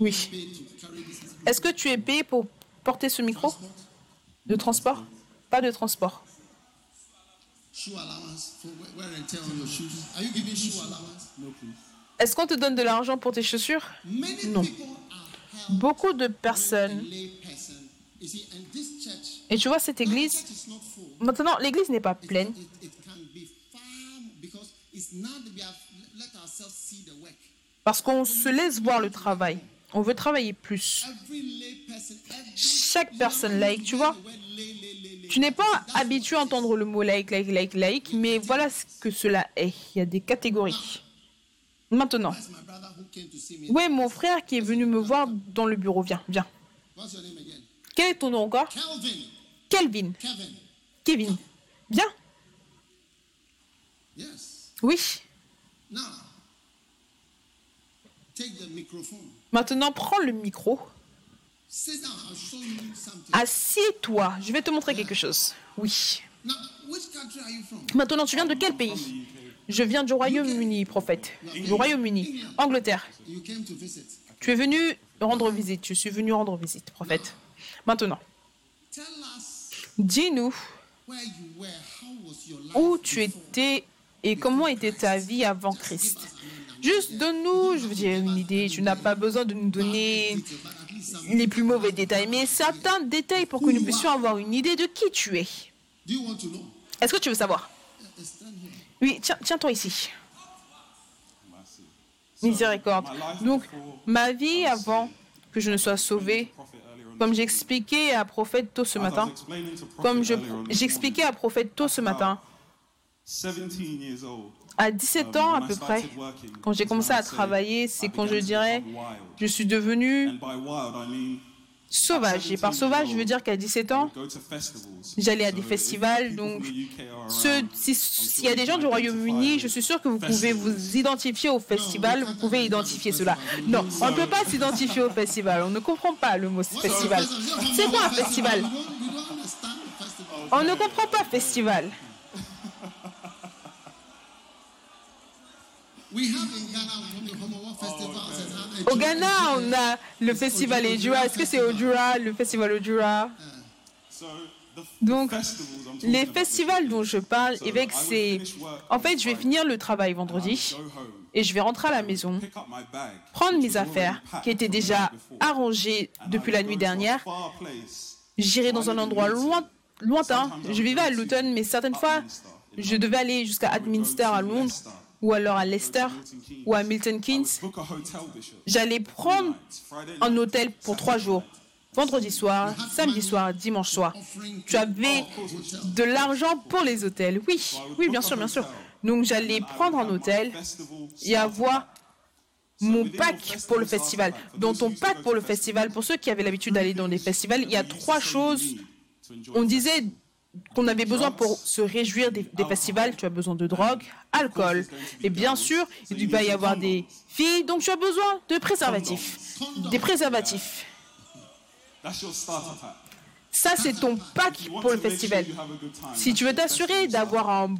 Oui. Est-ce que tu es payé pour porter ce micro De transport? Pas de transport. Est-ce qu'on te donne de l'argent pour tes chaussures? Non. Beaucoup de personnes. Et tu vois cette église Maintenant, l'église n'est pas pleine. Parce qu'on se laisse voir le travail. On veut travailler plus. Chaque personne laïque, tu vois, tu n'es pas habitué à entendre le mot laïque, laïque, laïque, laïque, mais voilà ce que cela est. Il y a des catégories. Maintenant, oui, mon frère qui est venu me voir dans le bureau, viens, viens. Quel est ton nom encore? Kelvin. Kevin. Viens. Oui. Maintenant, prends le micro. Assieds-toi. Je vais te montrer quelque chose. Oui. Maintenant, tu viens de quel pays? Je viens du Royaume-Uni, prophète. Du Royaume-Uni. Angleterre. Tu es venu rendre visite. Je suis venu rendre visite, prophète. Maintenant, dis-nous où tu étais et comment était ta vie avant Christ? Juste donne-nous, je veux dire, une idée. Tu n'as pas besoin de nous donner les plus mauvais détails, mais certains détails pour que nous puissions avoir une idée de qui tu es. Est-ce que tu veux savoir? Oui, tiens, tiens-toi ici. Miséricorde. Donc, ma vie avant que je ne sois sauvé, comme j'expliquais à Prophète tôt ce matin, comme j'expliquais à Prophète tôt ce matin, à 17 ans à peu près, quand j'ai commencé à travailler, c'est quand je dirais, je suis devenu sauvage. Et par sauvage, je veux dire qu'à 17 ans, j'allais à des festivals. Donc, s'il y a des gens du Royaume-Uni, je suis sûr que vous pouvez vous identifier au festival, vous pouvez identifier cela. Non, on ne peut pas s'identifier au festival. On ne comprend pas le mot festival. C'est quoi un festival On ne comprend pas festival. Au Ghana, on a le festival Ojura. Est-ce que c'est Ojura, le festival Ojura donc, les festivals dont je parle, c'est... En fait, je vais finir le travail vendredi et je vais rentrer à la maison, prendre mes affaires qui étaient déjà arrangées depuis la nuit dernière. J'irai dans un endroit loin, lointain. Je vivais à Luton, mais certaines fois, je devais aller jusqu'à Adminster à Londres ou alors à Leicester ou à Milton Keynes, j'allais prendre un hôtel pour trois jours. Vendredi soir, samedi soir, dimanche soir. Tu avais de l'argent pour les hôtels. Oui, oui, bien sûr, bien sûr. Donc j'allais prendre un hôtel et avoir mon pack pour le festival. Dans ton pack pour le festival, pour ceux qui avaient l'habitude d'aller dans des festivals, il y a trois choses. On disait qu'on avait besoin pour se réjouir des, festivals, tu as besoin de drogue, alcool. Et bien sûr, il va y avoir des filles, donc tu as besoin de préservatifs. Des préservatifs. Ça, c'est ton pack pour le festival. Si tu veux t'assurer d'avoir un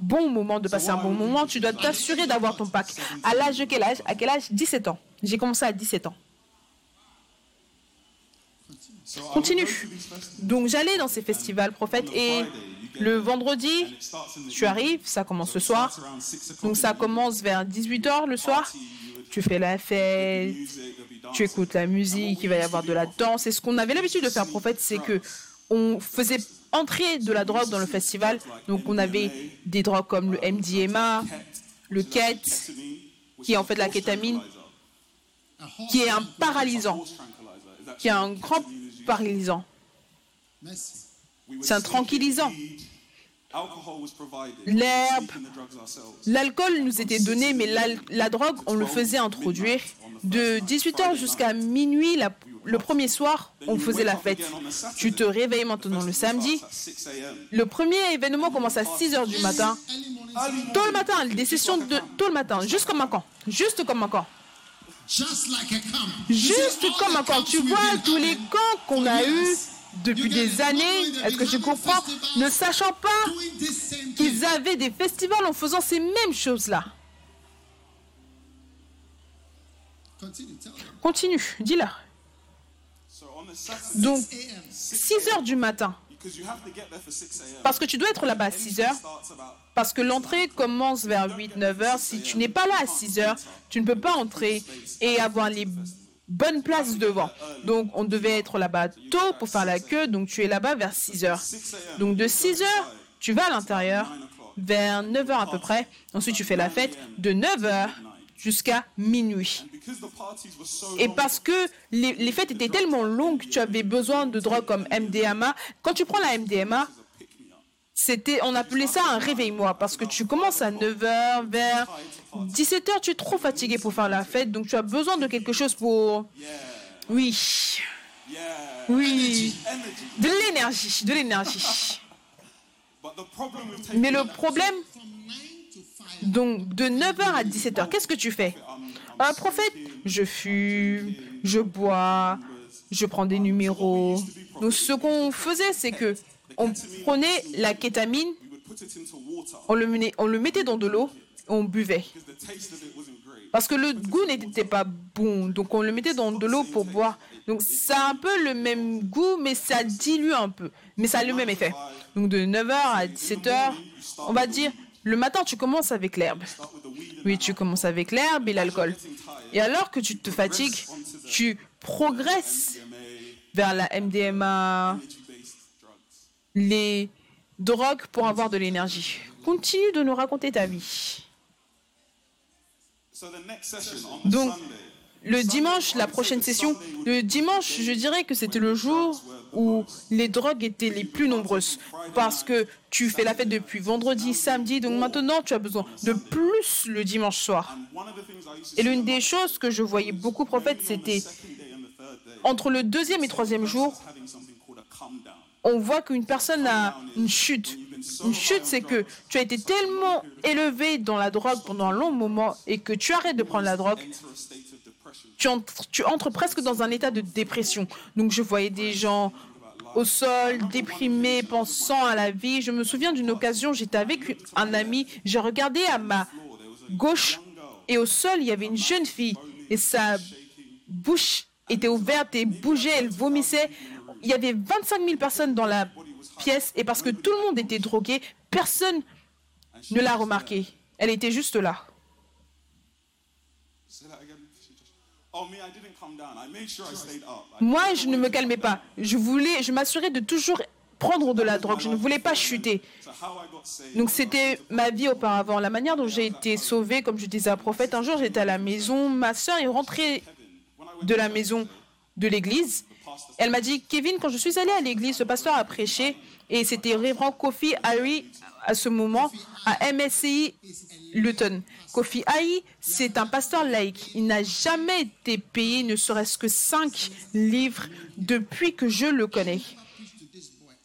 bon moment, de passer un bon moment, tu dois t'assurer d'avoir ton pack. À l'âge de quel âge? À quel âge? 17 ans. J'ai commencé à 17 ans. Continue. Donc j'allais dans ces festivals, prophète, et Le vendredi, tu arrives, ça commence le soir. Donc ça commence vers 18h le soir. Tu fais la fête, tu écoutes la musique, il va y avoir de la danse. Et ce qu'on avait l'habitude de faire, prophète, c'est que on faisait entrer de la drogue dans le festival. Donc on avait des drogues comme le MDMA, le KET, qui est en fait la kétamine, qui est un paralysant, qui est un grand paralysant. C'est un tranquillisant. L'herbe, l'alcool nous était donné, mais la, drogue, on le faisait introduire. De 18h jusqu'à minuit, le premier soir, on faisait la fête. Tu te réveilles maintenant le samedi. Le premier événement commence à 6h du matin. Tôt le matin, des sessions de tôt le matin, juste comme un. Juste comme un camp. Juste comme un camp. Tu vois tous les camps qu'on a eus depuis des années, est-ce que je comprends, ne sachant pas qu'ils avaient des festivals en faisant ces mêmes choses-là. Continue, dis-leur. Donc, 6 heures du matin. Parce que tu dois être là-bas à 6 heures. Parce que l'entrée commence vers 8-9 heures. Si tu n'es pas là à 6 heures, tu ne peux pas entrer et avoir les bonne place devant. Donc, on devait être là-bas tôt pour faire la queue. Donc, tu es là-bas vers 6 heures. Donc, de 6 heures, tu vas à l'intérieur vers 9 heures à peu près. Ensuite, tu fais la fête de 9 heures jusqu'à minuit. Et parce que les, les, fêtes étaient tellement longues, tu avais besoin de drogues comme MDMA. Quand tu prends la MDMA, c'était, on appelait ça un réveil-moi parce que tu commences à 9h, vers 17h, tu es trop fatigué pour faire la fête, donc tu as besoin de quelque chose pour... Oui. Oui. De l'énergie, de l'énergie. Mais le problème, donc de 9h à 17h, qu'est-ce que tu fais? Un prophète, je fume, je bois, je prends des numéros. Donc ce qu'on faisait, c'est que on prenait la kétamine, on le, mettait dans de l'eau, on buvait. Parce que le goût n'était pas bon, donc on le mettait dans de l'eau pour boire. Donc ça a un peu le même goût, mais ça dilue un peu. Mais ça a le même effet. Donc de 9h à 17h, on va dire, le matin tu commences avec l'herbe. Oui, tu commences avec l'herbe et l'alcool. Et alors que tu te fatigues, tu progresses vers la MDMA, les drogues pour avoir de l'énergie. Continue de nous raconter ta vie. Donc, le dimanche, la prochaine session, le dimanche, je dirais que c'était le jour où les drogues étaient les plus nombreuses. Parce que tu fais la fête depuis vendredi, samedi, donc maintenant tu as besoin de plus le dimanche soir. Et l'une des choses que je voyais beaucoup, prophète, c'était entre le deuxième et troisième jour, on voit qu'une personne a une chute. Une chute, c'est que tu as été tellement élevé dans la drogue pendant un long moment et que tu arrêtes de prendre la drogue, tu entres, tu entres presque dans un état de dépression. Donc je voyais des gens au sol, déprimés, pensant à la vie. Je me souviens d'une occasion, j'étais avec un ami, j'ai regardé à ma gauche et au sol, il y avait une jeune fille et sa bouche était ouverte et bougeait, elle vomissait il y avait 25 000 personnes dans la pièce et parce que tout le monde était drogué, personne ne l'a remarqué. Elle était juste là. Moi, je ne me calmais pas. Je voulais, je m'assurais de toujours prendre de la drogue. Je ne voulais pas chuter. Donc c'était ma vie auparavant. La manière dont j'ai été sauvée, comme je disais à prophète, un jour j'étais à la maison, ma soeur est rentrée de la maison de l'église elle m'a dit, Kevin, quand je suis allée à l'église, le pasteur a prêché et c'était Révérend Kofi Harry à ce moment à MSCI Luton. Kofi Harry, c'est un pasteur laïque. Il n'a jamais été payé ne serait-ce que 5 livres depuis que je le connais.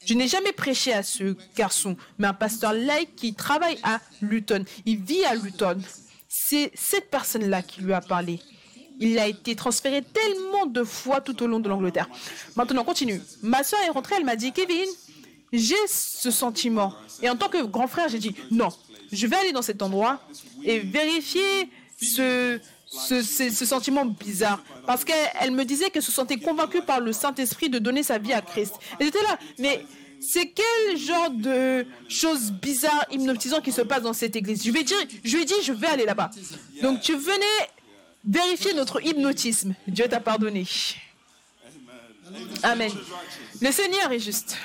Je n'ai jamais prêché à ce garçon, mais un pasteur laïque qui travaille à Luton. Il vit à Luton. C'est cette personne-là qui lui a parlé. Il a été transféré tellement de fois tout au long de l'Angleterre. Maintenant, on continue. Ma soeur est rentrée, elle m'a dit, Kevin, j'ai ce sentiment. Et en tant que grand frère, j'ai dit, non, je vais aller dans cet endroit et vérifier ce, ce, sentiment bizarre. Parce qu'elle me disait qu'elle se sentait convaincue par le Saint-Esprit de donner sa vie à Christ. Et j'étais là, mais c'est quel genre de choses bizarres, hypnotisantes qui se passent dans cette église? Je je lui ai dit, je vais aller là-bas. Donc tu venais vérifier notre hypnotisme. Dieu t'a pardonné. Amen. Le Seigneur est juste.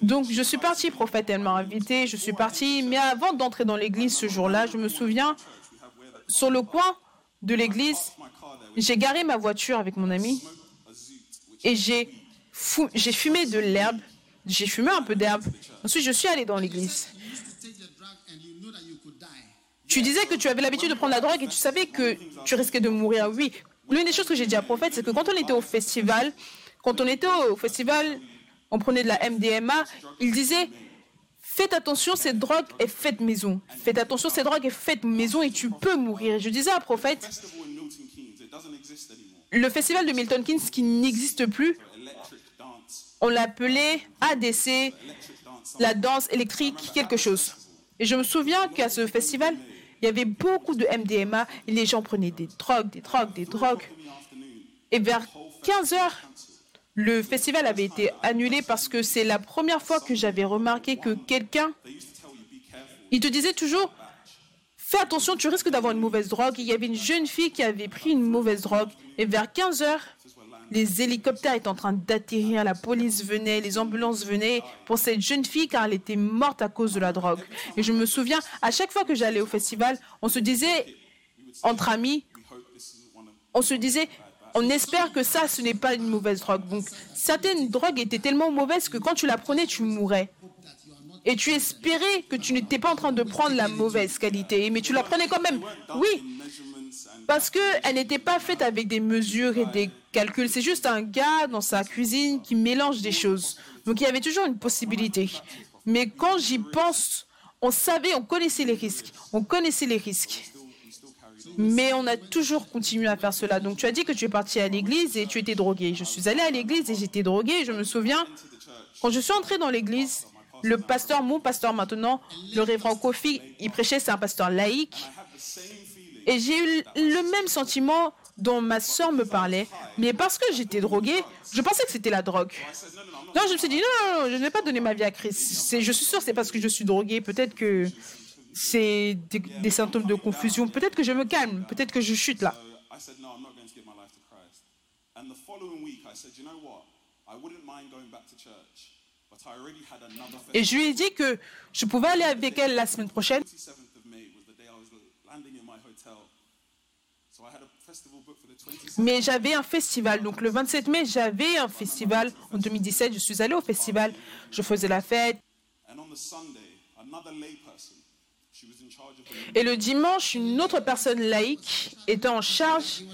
Donc je suis parti, prophète, elle m'a invité, je suis parti, mais avant d'entrer dans l'église ce jour-là, je me souviens, sur le coin de l'église, j'ai garé ma voiture avec mon ami et j'ai fumé de l'herbe, j'ai fumé un peu d'herbe. Ensuite, je suis allé dans l'église. Tu disais que tu avais l'habitude de prendre la drogue et tu savais que tu risquais de mourir. Oui, l'une des choses que j'ai dit à Prophète, c'est que quand on était au festival, quand on était au festival, on prenait de la MDMA, il disait Faites attention, cette drogue est faite maison. Faites attention, cette drogue est faite maison et tu peux mourir. Je disais à Prophète Le festival de Milton Keynes qui n'existe plus, on l'appelait ADC, la danse électrique, quelque chose. Et je me souviens qu'à ce festival, il y avait beaucoup de MDMA et les gens prenaient des drogues, des drogues, des drogues. Et vers 15 heures, le festival avait été annulé parce que c'est la première fois que j'avais remarqué que quelqu'un, il te disait toujours, fais attention, tu risques d'avoir une mauvaise drogue. Il y avait une jeune fille qui avait pris une mauvaise drogue et vers 15 heures, les hélicoptères étaient en train d'atterrir, la police venait, les ambulances venaient pour cette jeune fille car elle était morte à cause de la drogue. Et je me souviens, à chaque fois que j'allais au festival, on se disait, entre amis, on se disait, on espère que ça, ce n'est pas une mauvaise drogue. Donc, certaines drogues étaient tellement mauvaises que quand tu la prenais, tu mourais. Et tu espérais que tu n'étais pas en train de prendre la mauvaise qualité, mais tu la prenais quand même. Oui, parce qu'elle n'était pas faite avec des mesures et des calculs. C'est juste un gars dans sa cuisine qui mélange des choses. Donc il y avait toujours une possibilité. Mais quand j'y pense, on savait, on connaissait les risques. On connaissait les risques. Mais on a toujours continué à faire cela. Donc tu as dit que tu es parti à l'église et tu étais drogué. Je suis allé à l'église et j'étais drogué. Je me souviens, quand je suis entré dans l'église, le pasteur, mon pasteur maintenant, le révérend Kofi, il prêchait, c'est un pasteur laïque. Et j'ai eu le même sentiment dont ma soeur me parlait, mais parce que j'étais droguée, je pensais que c'était la drogue. Donc je me suis dit, non, non, je ne vais pas donner ma vie à Christ. Je suis sûre que c'est parce que je suis droguée. Peut-être que c'est des, symptômes de confusion. Peut-être que je me calme, peut-être que je chute là. Et je lui ai dit que je pouvais aller avec elle la semaine prochaine. Mais j'avais un festival. Donc le 27 mai, j'avais un festival. En 2017, je suis allé au festival. Je faisais la fête. Et le dimanche, une autre personne laïque était en charge,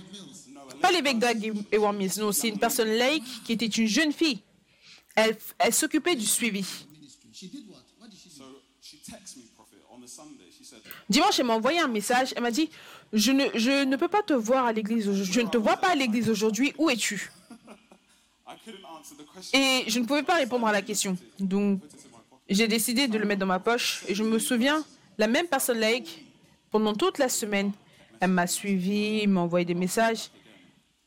pas l'évêque d'Ag et Warmis, non, c'est une personne laïque qui était une jeune fille. Elle, elle s'occupait du suivi. Dimanche, elle m'a envoyé un message. Elle m'a dit je ne, peux pas te voir à l'église. Je ne te vois pas à l'église aujourd'hui. Où es-tu? Et je ne pouvais pas répondre à la question. Donc, j'ai décidé de le mettre dans ma poche. Et je me souviens, la même personne laïque, pendant toute la semaine, elle m'a suivi, m'a envoyé des messages.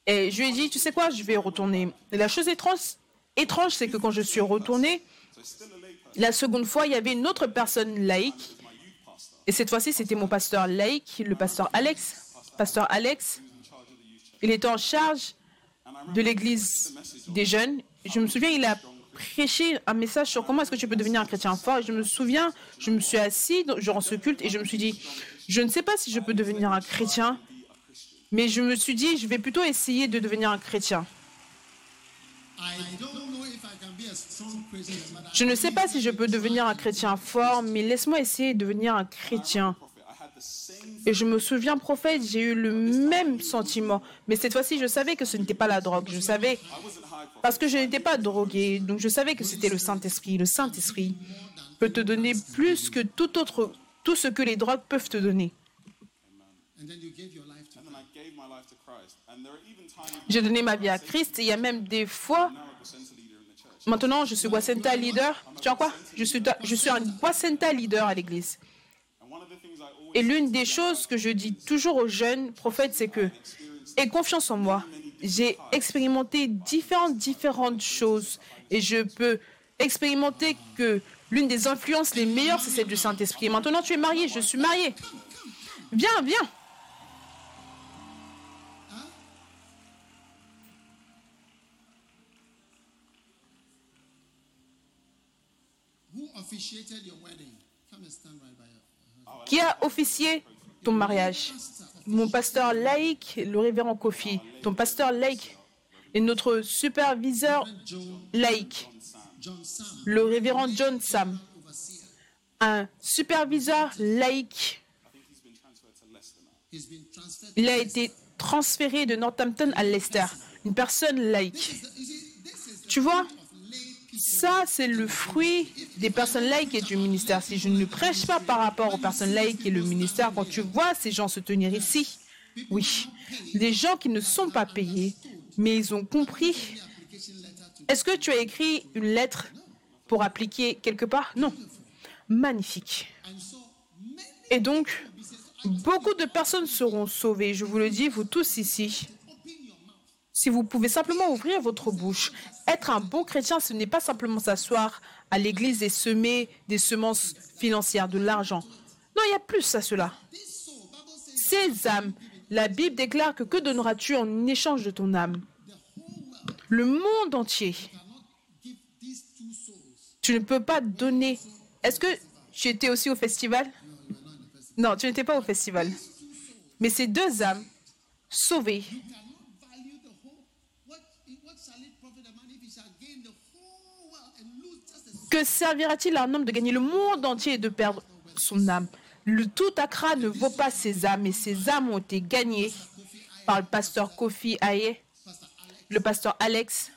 Et je lui ai dit, tu sais quoi, je vais retourner. Et la chose étrange, étrange c'est que quand je suis retournée, la seconde fois, il y avait une autre personne laïque et cette fois-ci, c'était mon pasteur laïque, le pasteur Alex. Pasteur Alex, il était en charge de l'église des jeunes. Je me souviens, il a prêché un message sur comment est-ce que tu peux devenir un chrétien fort. je me souviens, je me suis assis durant ce culte et je me suis dit, je ne sais pas si je peux devenir un chrétien, mais je me suis dit, je vais plutôt essayer de devenir un chrétien. Je ne sais pas si je peux devenir un chrétien fort, mais laisse-moi essayer de devenir un chrétien. Et je me souviens, prophète, j'ai eu le même sentiment. Mais cette fois-ci, je savais que ce n'était pas la drogue. Je savais, parce que je n'étais pas drogué. Donc je savais que c'était le Saint-Esprit. Le Saint-Esprit peut te donner plus que tout autre, tout ce que les drogues peuvent te donner. J'ai donné ma vie à Christ et il y a même des fois Maintenant, je suis Wasenta leader. Tu vois quoi? Je suis, je suis un Wasenta leader à l'église. Et l'une des choses que je dis toujours aux jeunes prophètes, c'est que aie confiance en moi. j'ai expérimenté différentes, différentes choses. Et je peux expérimenter que l'une des influences les meilleures, c'est celle du Saint-Esprit. Maintenant, tu es marié, je suis marié. Viens, viens. Qui a officié ton mariage? Mon pasteur laïque, le révérend Kofi. Ton pasteur laïque et notre superviseur laïque, le révérend John Sam. Un superviseur laïque. Il a été transféré de Northampton à Leicester. Une personne laïque. Tu vois? Ça c'est le fruit des personnes laïques et du ministère. Si je ne prêche pas par rapport aux personnes laïques et le ministère, quand tu vois ces gens se tenir ici, oui, des gens qui ne sont pas payés, mais ils ont compris. Est-ce que tu as écrit une lettre pour appliquer quelque part? Non. Magnifique. Et donc, beaucoup de personnes seront sauvées. Je vous le dis, vous tous ici. Si vous pouvez simplement ouvrir votre bouche, être un bon chrétien, ce n'est pas simplement s'asseoir à l'église et semer des semences financières, de l'argent. Non, il y a plus à cela. Ces âmes, la Bible déclare que que donneras-tu en échange de ton âme? Le monde entier. Tu ne peux pas donner. Est-ce que tu étais aussi au festival? Non, tu n'étais pas au festival. Mais ces deux âmes sauvées, You cannot value the whole. What, what shall it profit a man if he shall gain the whole world and lose just a soul? Que servira-t-il à un homme de gagner le monde entier et de perdre son âme Le tout accra ne vaut pas ses âmes, et ces âmes ont été gagnées par le pasteur Kofi Aye, le pasteur Alex,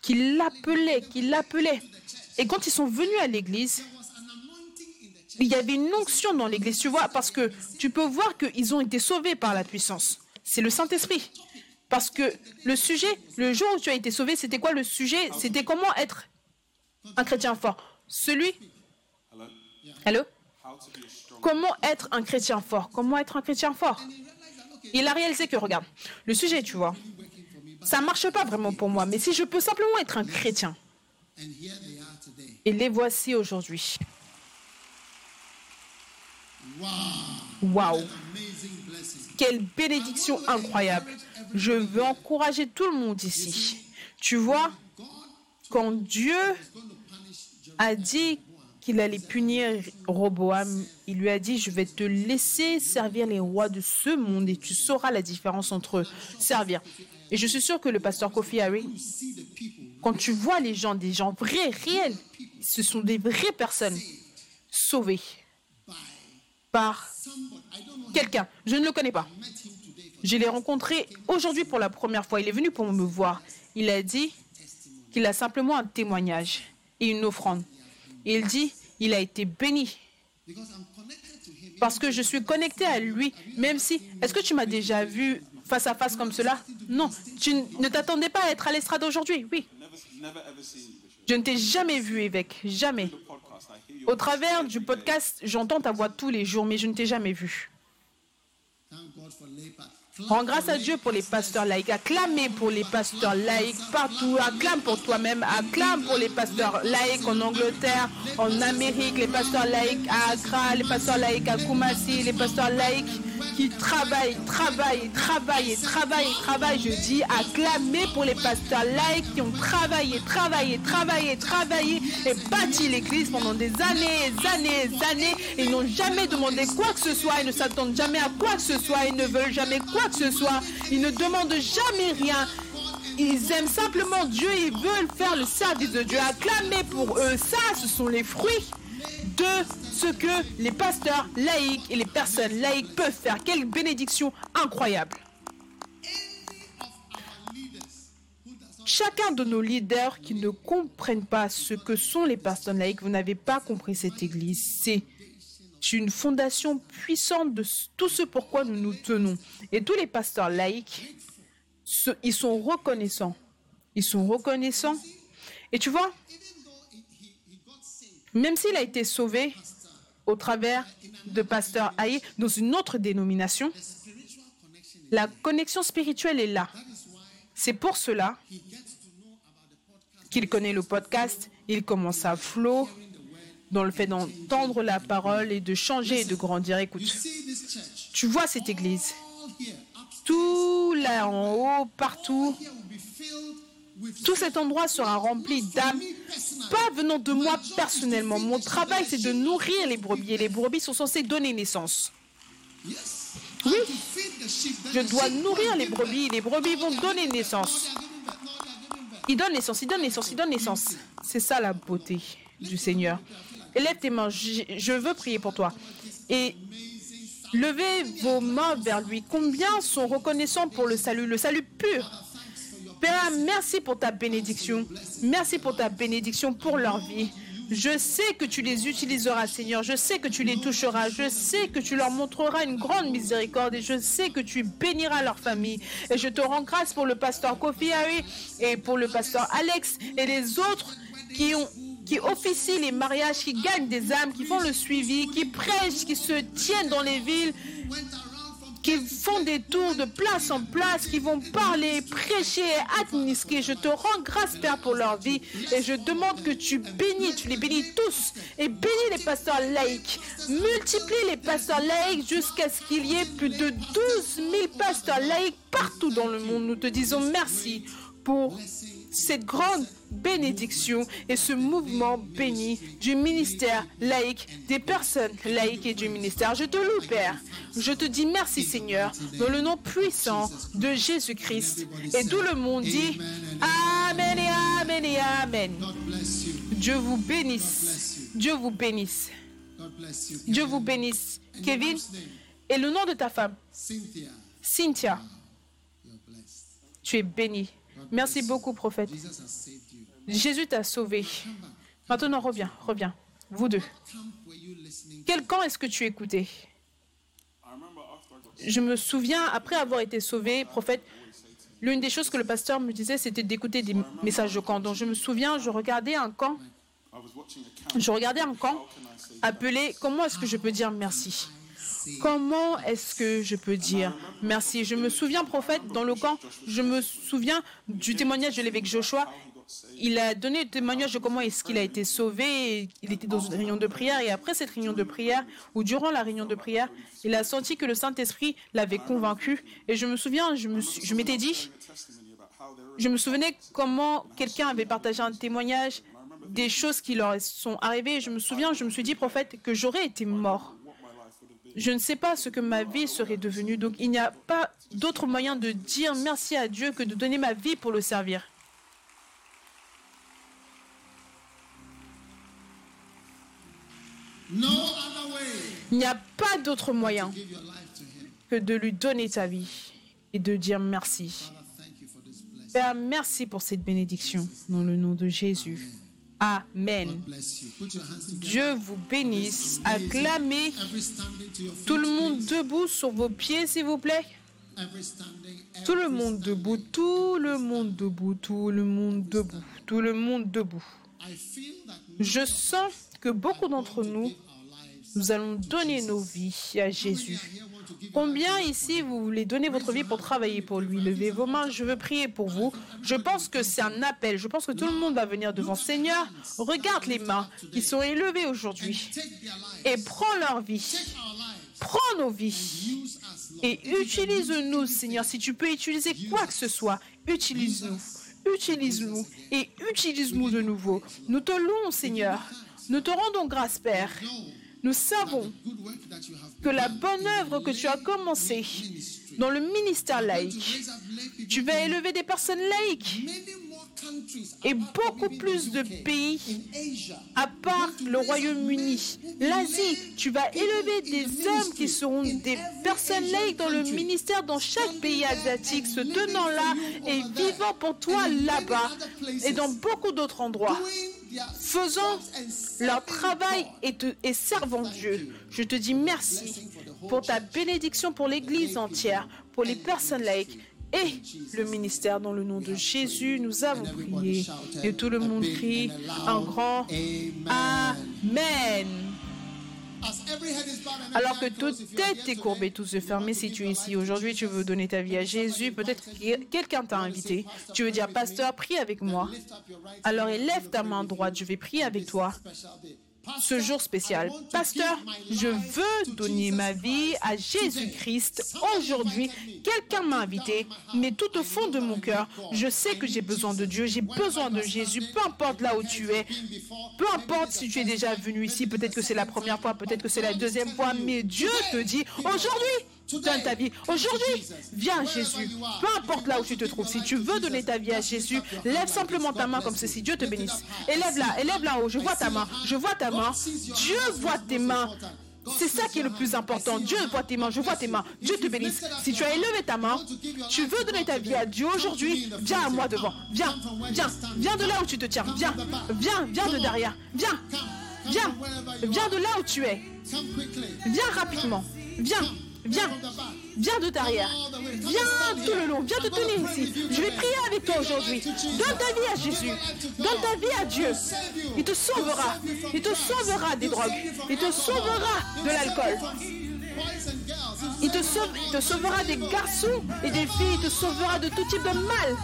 qui l'appelait, qui l'appelait. Et quand ils sont venus à l'église, il y avait une onction dans l'église, tu vois, parce que tu peux voir qu'ils ont été sauvés par la puissance. C'est le Saint-Esprit. Parce que le sujet, le jour où tu as été sauvé, c'était quoi le sujet? C'était comment être un chrétien fort. Celui. Allô? Comment être un chrétien fort? Comment être un chrétien fort? Il a réalisé que, regarde, le sujet, tu vois, ça ne marche pas vraiment pour moi, mais si je peux simplement être un chrétien, et les voici aujourd'hui. Wow. Waouh. Quelle bénédiction incroyable. Je veux encourager tout le monde ici. Tu vois, quand Dieu a dit qu'il allait punir Roboam, il lui a dit, je vais te laisser servir les rois de ce monde et tu sauras la différence entre. Servir. Et je suis sûr que le pasteur Kofi Harry, quand tu vois les gens, des gens vrais, réels, ce sont des vraies personnes sauvées par quelqu'un. Je ne le connais pas. Je l'ai rencontré aujourd'hui pour la première fois. Il est venu pour me voir. Il a dit qu'il a simplement un témoignage et une offrande. Il dit, il a été béni parce que je suis connecté à lui, même si... Est-ce que tu m'as déjà vu face à face comme cela? Non. Tu ne t'attendais pas à être à l'estrade aujourd'hui? Oui. Je ne t'ai jamais vu, évêque. Jamais. Au travers du podcast, j'entends ta voix tous les jours, mais je ne t'ai jamais vu. Rends grâce à Dieu pour les pasteurs laïcs. Acclamez pour les pasteurs laïcs partout. Acclame pour toi-même. Acclame pour les pasteurs laïcs en Angleterre, en Amérique, les pasteurs laïcs à Accra, les pasteurs laïcs à Kumasi, les pasteurs laïcs qui travaillent, travaillent, travaillent, travaillent, travaillent. Je dis acclamez pour les pasteurs laïcs qui ont travaillé, travaillé, travaillé, travaillé et bâti l'église pendant des années, des années, des années. Ils n'ont jamais demandé quoi que ce soit. Ils ne s'attendent jamais à quoi que ce soit. Ils ne veulent jamais quoi que ce soit. Ils ne demandent jamais rien. Ils aiment simplement Dieu. Ils veulent faire le service de Dieu. Acclamez pour eux. Ça, ce sont les fruits de ce que les pasteurs laïcs et les personnes laïques peuvent faire. Quelle bénédiction incroyable. Chacun de nos leaders qui ne comprennent pas ce que sont les personnes laïques, vous n'avez pas compris cette Église. C'est une fondation puissante de tout ce pourquoi nous nous tenons. Et tous les pasteurs laïcs, ils sont reconnaissants. Ils sont reconnaissants. Et tu vois, même s'il a été sauvé au travers de pasteur Haï dans une autre dénomination, La connexion spirituelle est là. C'est pour cela qu'il connaît le podcast, il commence à flot dans le fait d'entendre la parole et de changer et de grandir. Écoute, tu vois cette église, tout là en haut, partout, here will be filled with tout cet endroit sera rempli d'âmes, pas venant de moi personnellement. Mon travail, c'est de nourrir les brebis et les brebis sont censées donner naissance. Oui. Je dois nourrir les brebis et les brebis vont donner naissance. birth. No, they are giving birth. Il donne naissance, il donne naissance, il donne naissance. C'est ça la beauté du Seigneur. Élève tes mains, je veux prier pour toi. Et levez vos mains vers lui. Combien sont reconnaissants pour le salut, le salut pur Merci pour ta bénédiction. Merci pour ta bénédiction pour leur vie. Je sais que tu les utiliseras, Seigneur. Je sais que tu les toucheras. Je sais que tu leur montreras une grande miséricorde. Et je sais que tu béniras leur famille. Et je te rends grâce pour le pasteur Kofi Harry et pour le pasteur Alex et les autres qui ont qui officient les mariages, qui gagnent des âmes, qui font le suivi, qui prêchent, qui se tiennent dans les villes, qui font des tours de place en place, qui vont parler, prêcher administrer. Je te rends grâce, Père, pour leur vie. Et je demande que tu bénis, tu les bénis tous. Et bénis les pasteurs laïcs. Multiplie les pasteurs laïcs jusqu'à ce qu'il y ait plus de 12 000 pasteurs laïcs partout dans le monde. Nous te disons merci pour cette grande bénédiction et ce mouvement béni du ministère laïque, des personnes laïques et du ministère. Je te loue, Père. Je te dis merci, Seigneur, dans le nom puissant de Jésus-Christ. Et tout le monde dit Amen et Amen et Amen. Dieu vous bénisse. Dieu vous bénisse. Dieu vous bénisse. Kevin, et le nom de ta femme, Cynthia, tu es bénie. Merci beaucoup, prophète. Jésus t'a sauvé. Maintenant, reviens, reviens. Vous deux. Quel camp est-ce que tu écoutais? Je me souviens, après avoir été sauvé, prophète, l'une des choses que le pasteur me disait, c'était d'écouter des messages de camp. Donc je me souviens, je regardais un camp. je regardais un camp appelé Comment est-ce que je peux dire merci? Comment est-ce que je peux dire merci Je me souviens, prophète, dans le camp, je me souviens du témoignage de l'évêque Joshua. Il a donné le témoignage de comment est-ce qu'il a été sauvé. Il était dans une réunion de prière et après cette réunion de prière, ou durant la réunion de prière, il a senti que le Saint-Esprit l'avait convaincu. Et je me souviens, je m'étais dit, je me souvenais comment quelqu'un avait partagé un témoignage des choses qui leur sont arrivées. Je me souviens, je me suis dit, prophète, que j'aurais été mort. Je ne sais pas ce que ma vie serait devenue. Donc il n'y a pas d'autre moyen de dire merci à Dieu que de donner ma vie pour le servir. Il n'y a pas d'autre moyen que de lui donner ta vie et de dire merci. Père, merci pour cette bénédiction. Dans le nom de Jésus. Amen. Dieu vous bénisse. Acclamez tout le monde debout sur vos pieds, s'il vous plaît. Tout le monde debout, tout le monde debout, tout le monde debout, tout le monde debout. Je sens que beaucoup d'entre nous. Nous allons donner nos vies à Jésus. Combien ici vous voulez donner votre vie pour travailler pour lui? Levez vos mains, je veux prier pour vous. Je pense que c'est un appel. Je pense que tout le monde va venir devant Seigneur. Regarde les mains qui sont élevées aujourd'hui et prends leur vie. Prends nos vies et utilise-nous, Seigneur. Si tu peux utiliser quoi que ce soit, utilise-nous. Utilise-nous et utilise-nous de nouveau. Nous te louons, Seigneur. Nous te rendons grâce, Père. Nous savons que la bonne œuvre que tu as commencée dans le ministère laïque, tu vas élever des personnes laïques. Et beaucoup plus de pays à part le Royaume-Uni, l'Asie, tu vas élever des hommes qui seront des personnes laïques dans le ministère dans chaque pays asiatique, se tenant là et vivant pour toi là-bas et dans beaucoup d'autres endroits, And leur travail et, te- et servant Dieu. Je te dis merci pour ta bénédiction pour l'Église entière, pour les personnes laïques et le ministère dans le nom de Jésus. Nous avons prié et tout le monde crie un grand Amen. Alors que toute tête est courbée, tous se fermés, si tu es ici aujourd'hui, tu veux donner ta vie à Jésus, peut-être que quelqu'un t'a invité. Tu veux dire, pasteur, prie avec moi. Alors élève ta main droite, je vais prier avec toi. Ce jour spécial. Pasteur, je veux donner ma vie à Jésus-Christ aujourd'hui. Quelqu'un m'a invité, mais tout au fond de mon cœur, je sais que j'ai besoin de Dieu, j'ai besoin de Jésus, peu importe là où tu es, peu importe si tu es déjà venu ici, peut-être que c'est la première fois, peut-être que c'est la deuxième fois, mais Dieu te dit, aujourd'hui, donne ta vie. Aujourd'hui, viens à Jésus. Peu importe là où tu te trouves, si tu veux donner ta vie à Jésus, lève simplement ta main comme ceci. Dieu te bénisse. Élève-la, élève-la haut. Je vois ta main. Je vois ta main. Dieu voit tes mains. C'est ça qui est le plus important. Dieu voit tes mains, je vois tes mains. Dieu te bénisse. Si tu as élevé ta main, tu veux donner ta vie à Dieu aujourd'hui, viens à moi devant. Viens, viens, viens de là où tu te tiens. Viens, viens, viens de derrière. Viens, viens, viens de là où tu es. Viens rapidement. Viens, viens, viens de derrière. Viens tout le long. Viens te tenir ici. Je vais prier avec toi aujourd'hui. Donne ta vie à Jésus. Donne ta vie à Dieu. Il te sauvera. Il te sauvera des drogues. Il te sauvera de l'alcool. Il te sauvera des garçons et des filles. Il te sauvera de tout type de mal.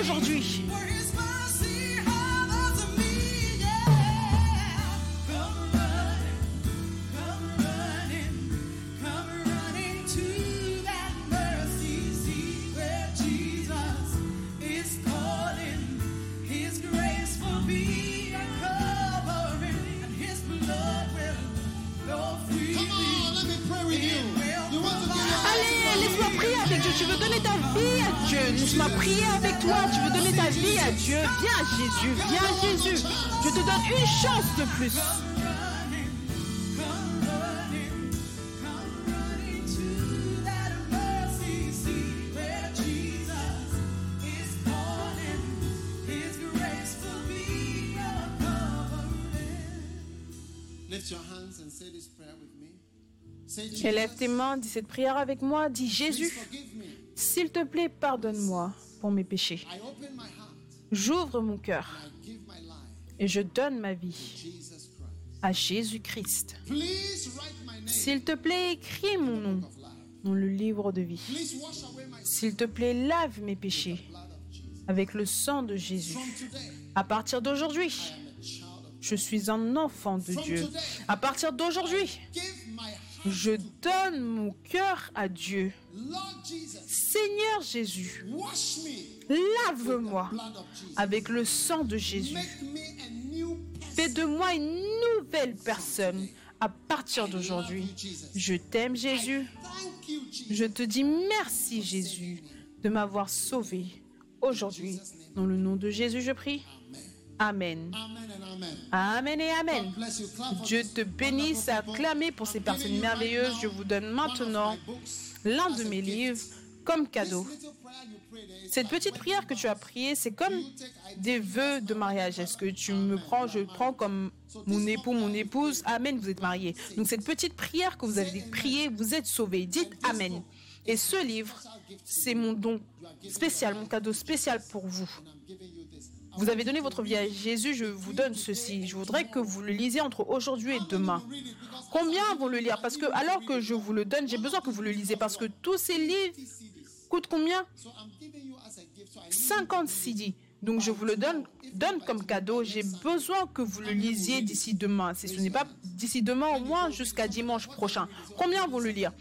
Aujourd'hui? Tu veux donner ta vie à Dieu. Laisse-moi prier avec toi. Tu veux donner ta vie à Dieu. Viens Jésus. Viens Jésus. Je te donne une chance de plus. Lift your hands and say this prayer with Élève tes mains, dis cette prière avec moi. Dis Jésus, s'il te plaît, pardonne-moi pour mes péchés. J'ouvre mon cœur et je donne ma vie à Jésus-Christ. S'il te plaît, écris mon nom dans le livre de vie. S'il te plaît, lave mes péchés avec le sang de Jésus. À partir d'aujourd'hui, je suis un enfant de Dieu. À partir d'aujourd'hui. Je donne mon cœur à Dieu. Seigneur Jésus, lave-moi avec le sang de Jésus. Fais de moi une nouvelle personne à partir d'aujourd'hui. Je t'aime Jésus. Je te dis merci Jésus de m'avoir sauvé aujourd'hui. Dans le nom de Jésus, je prie. Amen. Amen and amen. Amen et Amen. Dieu te bénisse, acclamez pour ces personnes merveilleuses. Je vous donne maintenant l'un de mes livres comme cadeau. Cette petite prière que tu as priée, c'est comme des vœux de mariage. Est-ce que tu me prends, je prends comme mon époux, mon épouse? Amen, vous êtes mariés. Donc cette petite prière que vous avez priée, vous êtes sauvés. Dites Amen. Et ce livre, c'est mon don spécial, mon cadeau spécial pour vous. Vous avez donné votre vie à Jésus, je vous donne ceci. Je voudrais que vous le lisiez entre aujourd'hui et demain. Combien vont le lire? Parce que alors que je vous le donne, j'ai besoin que vous le lisiez parce que tous ces livres coûtent combien? So I'm giving you as a gift. So I need 50 CD. Donc je vous le donne, donne comme cadeau. J'ai besoin que vous le lisiez d'ici demain. Si ce n'est pas d'ici demain, au moins jusqu'à dimanche prochain. Combien vont le lire?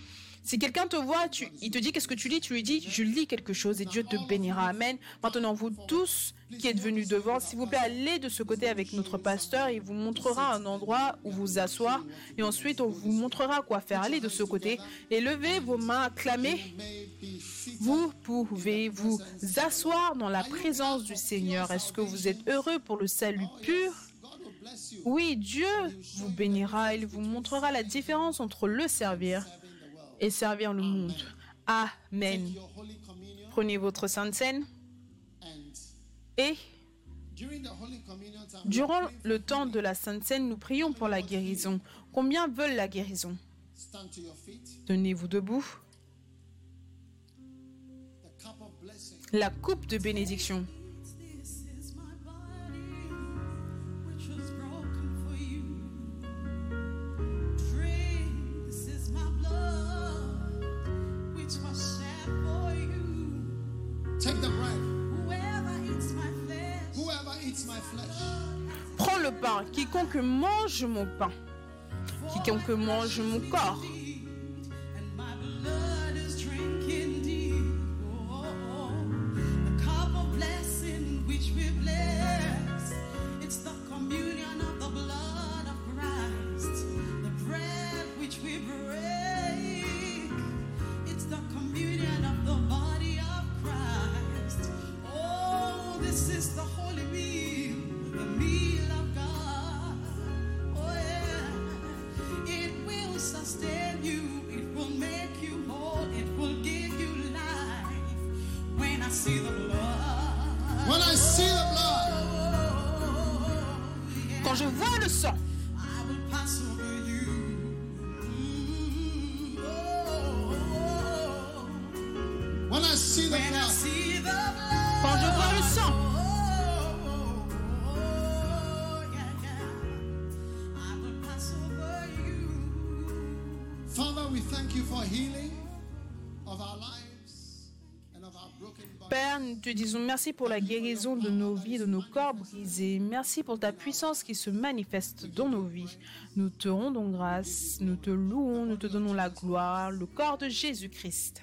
Si quelqu'un te voit, il te dit qu'est-ce que tu lis, tu lui dis je lis quelque chose et Dieu te bénira. Amen. Maintenant, vous tous qui êtes venus devant, s'il vous plaît, allez de ce côté avec notre pasteur. Il vous montrera un endroit où vous asseoir et ensuite on vous montrera quoi faire. Allez de ce côté et levez vos mains, acclamez. Vous pouvez vous asseoir dans la présence du Seigneur. Est-ce que vous êtes heureux pour le salut pur? Oui, Dieu vous bénira. Il vous montrera la différence entre le servir. Et servir le monde. Amen. Prenez votre Sainte Seine et durant le temps de la Sainte Seine, nous prions pour la guérison. Combien veulent la guérison? Tenez-vous debout. La coupe de bénédiction. Prends le pain. Quiconque mange mon pain. Quiconque mange mon corps. Père, nous te disons merci pour la guérison de nos vies, de nos corps brisés. Merci pour ta puissance qui se manifeste dans nos vies. Nous te rendons grâce, nous te louons, nous te donnons la gloire, le corps de Jésus-Christ.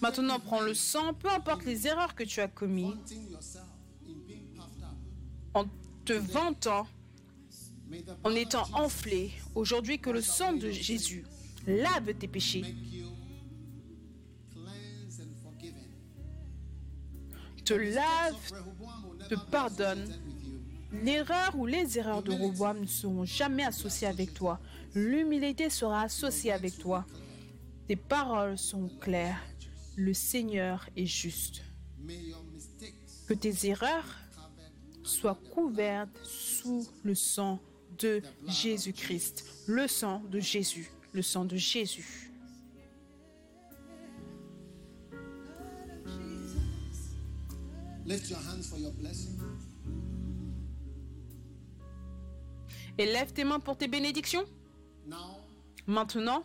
Maintenant, prends le sang, peu importe les erreurs que tu as commises, en te vantant, en étant enflé, aujourd'hui que le sang de Jésus lave tes péchés, te lave, te pardonne. L'erreur ou les erreurs de Roboam ne seront jamais associées avec toi. L'humilité sera associée avec toi. Tes paroles sont claires. Le Seigneur est juste. Que tes erreurs soient couvertes sous le sang de Jésus-Christ. Le sang de Jésus. Le sang de Jésus. Lift your hands for your blessing. Et lève tes mains pour tes bénédictions. Maintenant,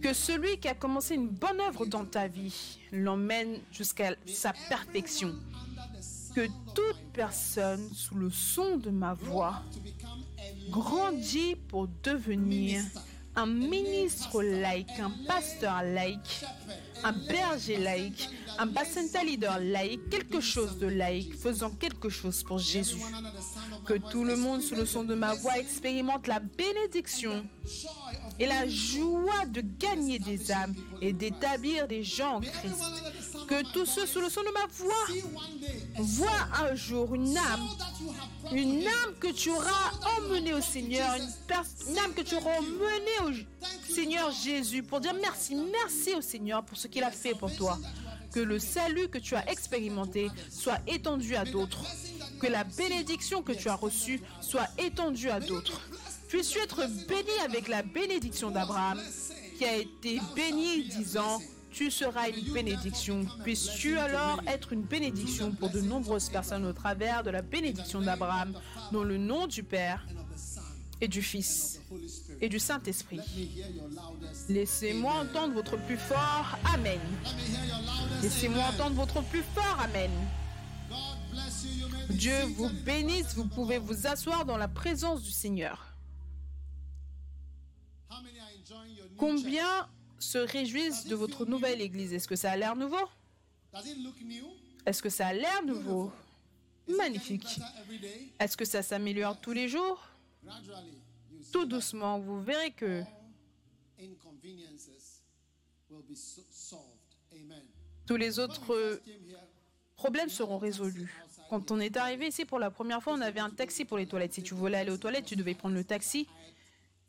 que celui qui a commencé une bonne œuvre dans ta vie l'emmène jusqu'à sa perfection. Que toute personne sous le son de ma voix grandit pour devenir un ministre laïque, un pasteur laïque, un berger laïque, un bacenta leader laïque, quelque chose de laïque, faisant quelque chose pour Jésus. Que tout le monde sous le son de ma voix expérimente la bénédiction et la joie de gagner des âmes et d'établir des gens en Christ. Que tous ceux sous le son de ma voix voient un jour une âme une âme que tu auras emmenée au Seigneur, une âme que tu auras emmenée au Seigneur Jésus pour dire merci, merci au Seigneur pour ce qu'il a fait pour toi. Que le salut que tu as expérimenté soit étendu à d'autres. Que la bénédiction que tu as reçue soit étendue à d'autres. Puisses-tu être béni avec la bénédiction d'Abraham qui a été béni disant, tu seras une bénédiction. Puisses-tu alors être une bénédiction pour de nombreuses personnes au travers de la bénédiction d'Abraham, dans le nom du Père et du Fils et du Saint-Esprit. Laissez-moi entendre votre plus fort Amen. Laissez-moi entendre votre plus fort Amen. Dieu vous bénisse, vous pouvez vous asseoir dans la présence du Seigneur. Combien se réjouissent de votre nouvelle église Est-ce que ça a l'air nouveau? Est-ce que ça a l'air nouveau? Magnifique. Est-ce que ça s'améliore tous les jours? Tout doucement, vous verrez que tous les autres problèmes seront résolus. Quand on est arrivé ici pour la première fois, on avait un taxi pour les toilettes. Si tu voulais aller aux toilettes, tu devais prendre le taxi.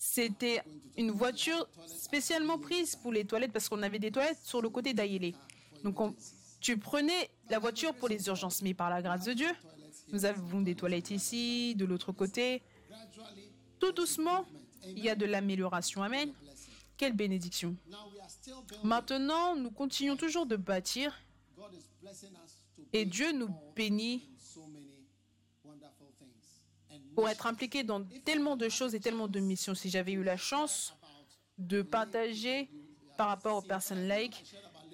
C'était une voiture spécialement prise pour les toilettes parce qu'on avait des toilettes sur le côté d'Ayélé. Donc on- tu prenais la voiture pour les urgences, mais par la grâce de Dieu, nous avons des toilettes ici, de l'autre côté. Tout doucement, il y a de l'amélioration. Amen. Quelle bénédiction. Maintenant, nous continuons toujours de bâtir et Dieu nous bénit pour être impliqué dans tellement de choses et tellement de missions. Si j'avais eu la chance de partager par rapport aux personnes laïques,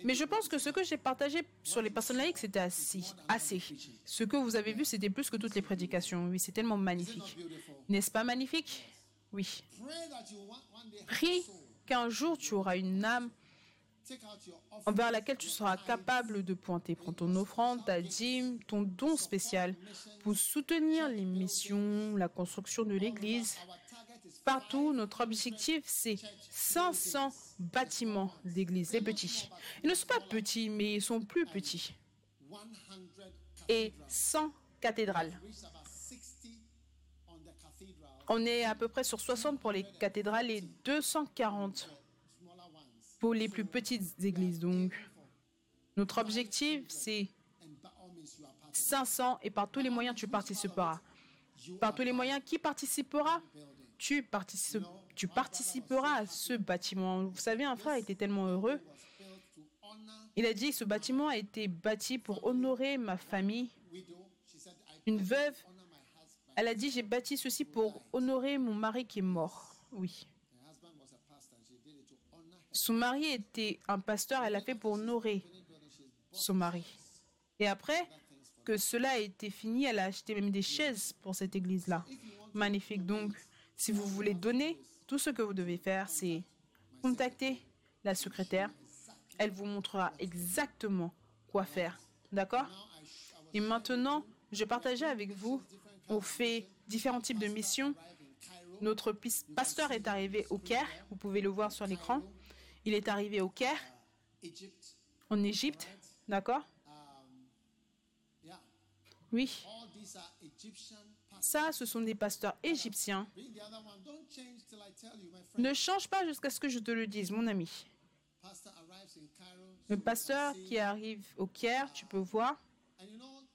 mais je pense que ce que j'ai partagé sur les personnes laïques, c'était assez. Ce que vous avez vu, c'était plus que toutes les prédications. Oui, c'est tellement magnifique. N'est-ce pas magnifique? Oui. Prie qu'un jour tu auras une âme Take out your offering. Envers laquelle tu seras capable de pointer. Prends ton offrande, ta dîme, ton don spécial pour soutenir les missions, la construction de l'Église. Partout, notre objectif, c'est 500 bâtiments d'église, les petits. Ils ne sont pas petits, mais ils sont plus petits. 100 Et 100 cathédrales. reached about 60 on est à peu près sur 60 pour les cathédrales et 240 smaller ones. Pour les plus petites églises. Donc, notre objectif, c'est And by all means, you are part of 500 et par tous les moyens, tu participeras. Par tous les moyens, qui participera? Tu, tu participeras à ce bâtiment. Vous savez, un frère était tellement heureux. Il a dit, ce bâtiment a été bâti pour honorer ma famille. Une veuve, elle a dit, j'ai bâti ceci pour honorer mon mari qui est mort. Oui. Her husband was a pastor. and She did it to honor her. Son mari était un pasteur, elle a fait pour honorer son mari. Et après que cela a été fini, elle a acheté même des chaises pour cette église-là. Magnifique. Donc, si vous voulez donner, tout ce que vous devez faire, c'est contacter la secrétaire. Elle vous montrera exactement quoi faire. D'accord? Et maintenant, je partageais avec vous, on fait différents types de missions. Notre pasteur est arrivé au Caire, vous pouvez le voir sur l'écran. Il est arrivé au Caire, Egypt. en Égypte, d'accord Yeah. Oui. Ça, ce sont des pasteurs égyptiens. Ne change pas jusqu'à ce que je te le dise, mon ami. Le pasteur qui arrive au Caire, tu peux voir. Is doing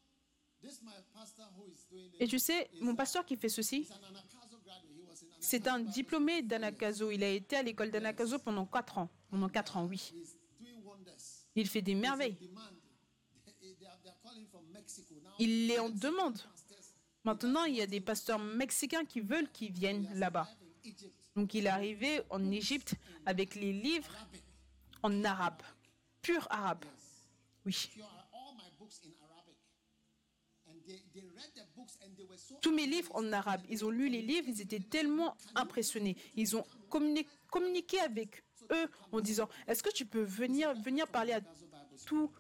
Et tu sais, mon pasteur qui fait ceci, c'est un diplômé d'Anakazo. Il a été à l'école d'Anakazo pendant 4 ans. Pendant 4 ans, oui. Il fait des merveilles. Il est en demande. Maintenant, il y a des pasteurs mexicains qui veulent qu'ils viennent là-bas. Donc, il est arrivé en Égypte avec les livres en arabe, pur arabe. Oui. Tous mes livres en arabe. Ils ont lu les livres, ils étaient tellement impressionnés. Ils ont communi- communiqué avec eux en disant Est-ce que tu peux venir, venir parler à tous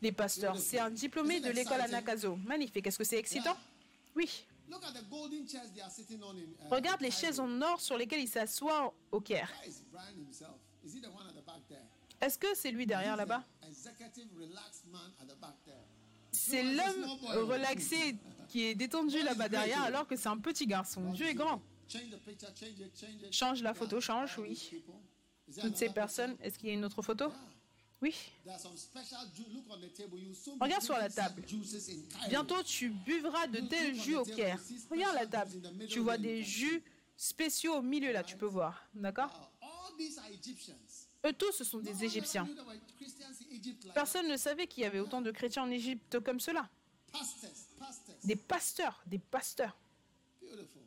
les pasteurs? C'est un diplômé de l'école Anakazo. Magnifique. Est-ce que c'est excitant? Oui. Uh, Regarde les chaises en or sur lesquelles il s'assoit au Caire. Est-ce que c'est lui derrière là-bas? C'est l'homme relaxé qui est détendu là-bas derrière alors que c'est un petit garçon. Dieu est grand. Change la photo, change, oui. Toutes ces personnes. Est-ce qu'il y a une autre photo? Oui. Regarde sur la table. Bientôt, tu buvras de tels jus au Caire. Regarde la table. Tu vois des jus spéciaux au milieu là, tu peux voir. D'accord? Eux tous, ce sont des Égyptiens. Personne ne savait qu'il y avait autant de chrétiens en Égypte comme cela. Des pasteurs, des pasteurs. Beautiful.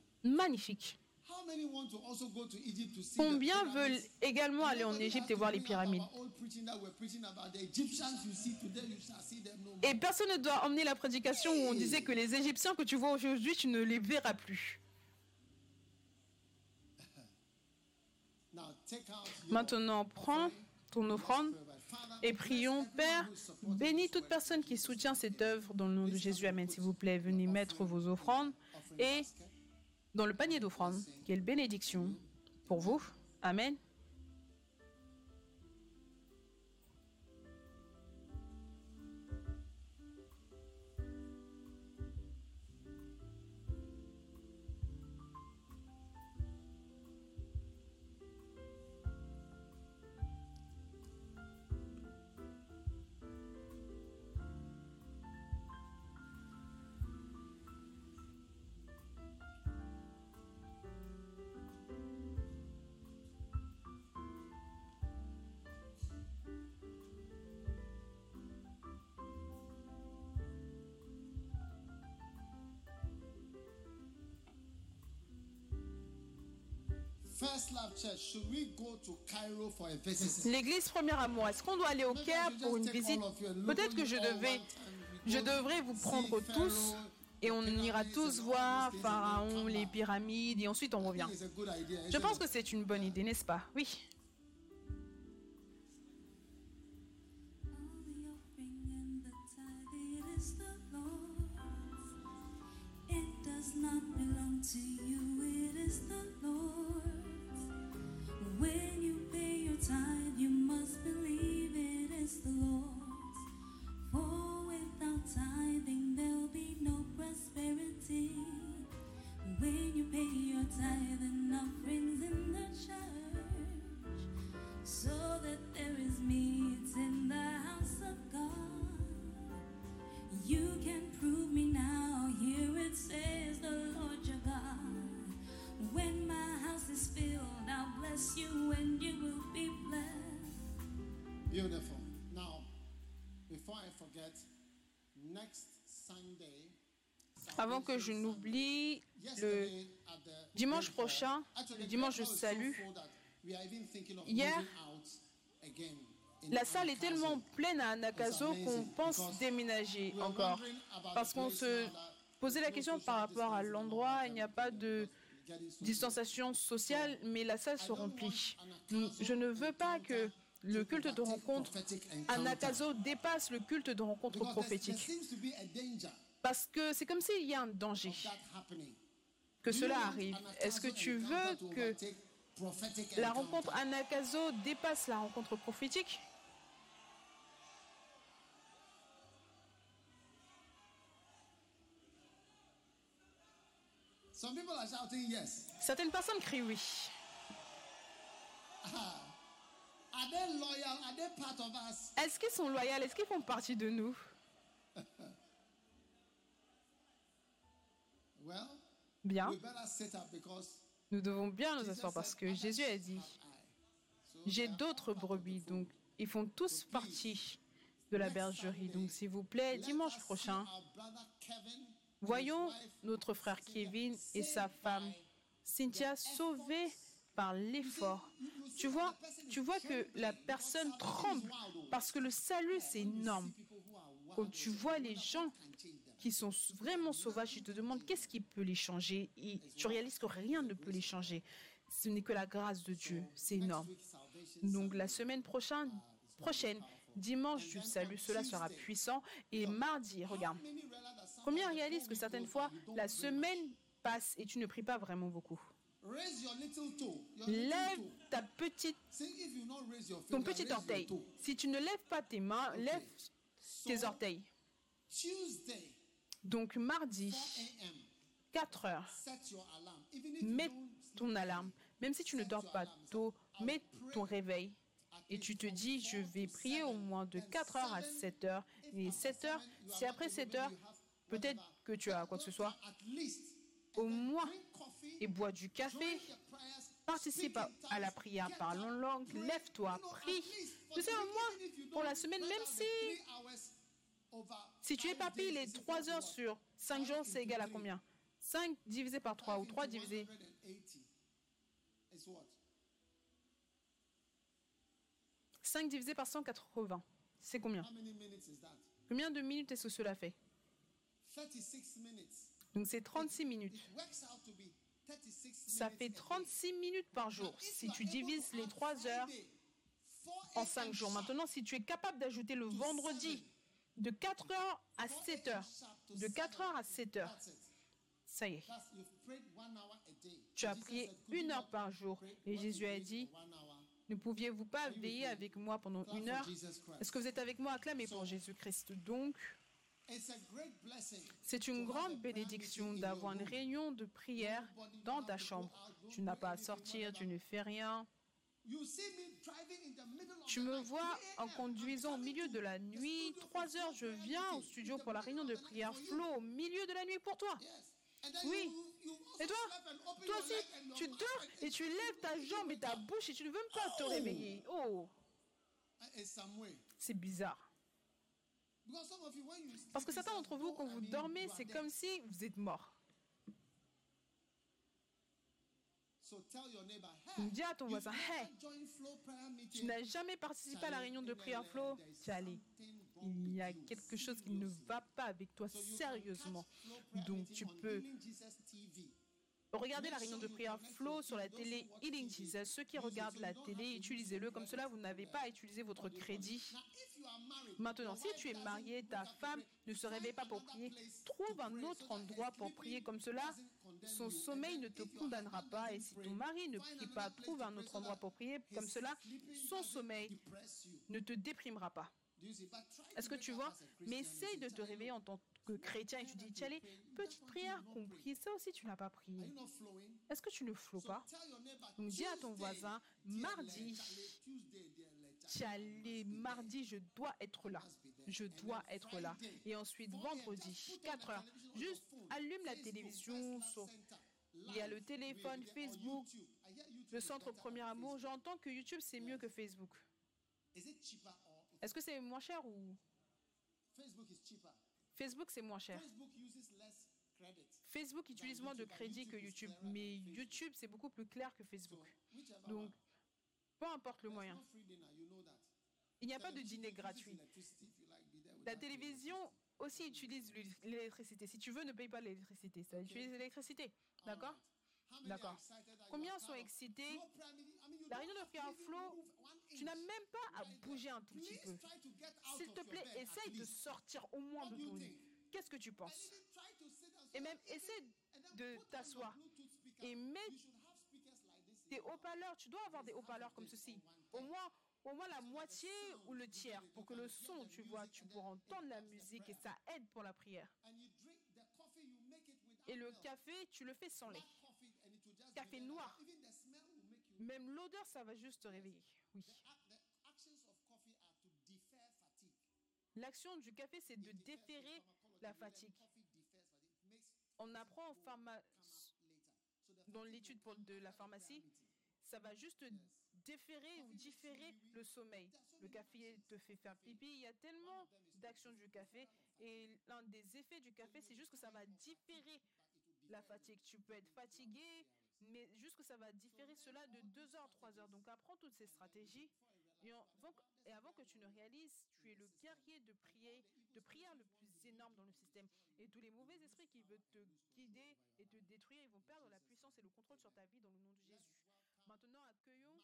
Combien veulent également aller en Égypte et voir les pyramides? Et personne ne doit emmener la prédication où on disait que les Égyptiens que tu vois aujourd'hui, tu ne les verras plus. *laughs* Maintenant, prends ton offrande et prions, Père, bénis toute personne qui soutient cette œuvre dans le nom de Jésus. Amen. S'il vous plaît, venez mettre vos offrandes et dans le panier d'offrandes. Quelle bénédiction pour vous. Amen. L'église Premier Amour, est-ce qu'on doit aller au Caire pour une visite? Peut-être que je devais, je devrais vous prendre tous et on ira tous voir Pharaon, les pyramides et ensuite on revient. Je pense que c'est une bonne idée, n'est-ce pas? Oui. Avant que je n'oublie, le dimanche prochain, le dimanche thinking of hier, la salle est Anakazo. tellement pleine à Anakazo qu'on pense déménager encore. Parce qu'on se posait la question par rapport à l'endroit, il n'y a pas de distanciation sociale, mais la salle se remplit. Je ne veux pas que le culte de rencontre à Nakazo dépasse le culte de rencontre prophétique. Parce que c'est comme s'il y a un danger que cela arrive. Anakazo Est-ce que tu veux que la rencontre à Nakazo dépasse la rencontre prophétique? Some people are shouting yes. Certaines personnes crient oui. Are they loyal? Are they part of us? Est-ce qu'ils sont loyaux? Est-ce qu'ils font partie de nous? Bien. Nous devons bien nous asseoir parce que Jésus a dit, j'ai d'autres brebis, donc ils font tous partie de la bergerie. Donc s'il vous plaît, dimanche prochain, voyons notre frère Kevin et sa femme Cynthia sauvés par l'effort. Tu vois, tu vois que la personne tremble parce que le salut, c'est énorme. Quand tu vois les gens. Qui sont vraiment sauvages, tu te demandes qu'est-ce qui peut les changer et tu réalises que rien ne peut les changer. Ce n'est que la grâce de Dieu, c'est énorme. Donc la semaine prochaine, prochaine, dimanche du salut, cela sera puissant. Et mardi, regarde, combien four que certaines fois, la semaine passe et tu ne pries pas vraiment beaucoup. Lève ta petite, ton petit orteil. Si tu ne lèves pas tes mains, lève tes orteils. Donc mardi, 4 a.m. 4 heures, mets ton alarme. Même si tu ne dors pas tôt, mets ton réveil. Et tu te dis, je vais prier au moins de 4 heures à 7 heures. Et 7 heures, si après 7 heures, peut-être que tu as quoi que ce soit, au moins et bois du café. Participe à, à la prière, parle en langue, lève-toi, prie. Tu sais, au moins, pour la semaine, même si, si tu éparpilles les 3 heures sur 5 jours, c'est égal à combien? 5 divisé par 3 ou 3 divisé. It's what? 5 divisé par 180. C'est combien? Combien de minutes est-ce que cela fait? 36 minutes. Donc c'est 36 minutes. It works out to be 36 Ça fait a day. 36 minutes par jour. Si tu divises les add 3 heures Friday, 4 en 5 jours. Maintenant, si tu es capable d'ajouter le vendredi de 4 heures à 7 heures, de 4 heures à 7 heures, That's it. ça y est. Tu as prié said, "Could you une heure par jour. Et Jésus a dit, for one hour?" ne pouviez-vous pas veiller avec moi pendant une heure? Est-ce que vous êtes avec moi Acclamez pour Jésus-Christ? Donc, c'est une grande bénédiction d'avoir une réunion de prière dans ta chambre. Tu n'as pas à sortir, tu ne fais rien. Tu me vois 3 en conduisant au milieu de la nuit, studio 3 for heures, je viens au studio pour la réunion de prière for you. Flo au milieu de la nuit pour toi. Oui. Et toi? Toi aussi, tu dors et tu lèves ta jambe et ta bouche et tu ne veux même pas te réveiller. Oh, c'est bizarre. Parce que certains d'entre vous, quand vous dormez, c'est comme si vous êtes mort. So tell your neighbor, Donc, hey, dis à ton voisin, hey, Flow. Tu n'as jamais participé à la réunion de prière Flo Tu es allé. Il y a quelque chose qui ne va pas avec toi sérieusement. Flow Donc tu peux regarder la réunion de prière Flo sur la télé Healing Jesus. Ceux qui regardent la télé, utilisez-le. Comme cela, vous n'avez pas à utiliser votre crédit. Maintenant, si tu es marié, ta femme ne se réveille pas pour prier, trouve un autre endroit pour prier. Comme cela, son sommeil ne te condamnera pas. Et si ton mari ne prie pas, trouve un autre endroit pour prier. Comme cela, son sommeil ne te déprimera pas. Est-ce que tu vois? Mais essaye de te réveiller en tant que chrétien et tu dis, Tchali, petite prière compris, ça aussi tu n'as pas prié. Est-ce que tu ne flots pas? Dis à ton voisin, mardi, Tchali, mardi, je dois être là. Je dois être là. Et ensuite, vendredi, 4 heures, juste allume la télévision. Il y a le téléphone, Facebook, le centre Premier Amour. J'entends que YouTube, c'est mieux que Facebook. Est-ce que c'est moins cher ou Facebook c'est moins cher Facebook utilise moins de crédit que YouTube, mais YouTube, c'est beaucoup plus clair que Facebook. Donc, peu importe le moyen. Il n'y a pas de dîner gratuit. La télévision aussi utilise l'électricité. Si tu veux, ne paye pas l'électricité. Ça utilise l'électricité. D'accord many D'accord. Combien sont excités La réunion de move one tu n'as même pas à bouger un tout petit peu. S'il te plaît, essaye de sortir au moins de ton lit. Qu'est-ce que tu penses Et même essaie de t'asseoir. Et mets house. haut-parleurs, tu dois avoir des haut-parleurs comme ceci. Au moins, au moins la moitié ou le tiers pour que le son, tu vois, tu pourras entendre la musique et ça aide pour la prière. Et le café, tu le fais sans lait. Café noir. Même l'odeur, ça va juste te réveiller. Oui. L'action du café, c'est de déférer la fatigue. On apprend en pharma... dans l'étude de la pharmacie, ça va juste déférer ou différer le sommeil. Le café te fait faire pipi. Il y a tellement d'actions du café. Et l'un des effets du café, c'est juste que ça va différer la fatigue. Tu peux être fatigué, mais juste que ça va différer cela de 2 heures, 3 heures. Donc apprends toutes ces stratégies. Et avant, que- tu ne réalises, tu es le guerrier de prière, de prière le plus énorme dans le système. Et tous les mauvais esprits qui veulent te guider et te détruire, ils vont perdre la puissance et le contrôle sur ta vie dans le nom de Jésus. Maintenant, accueillons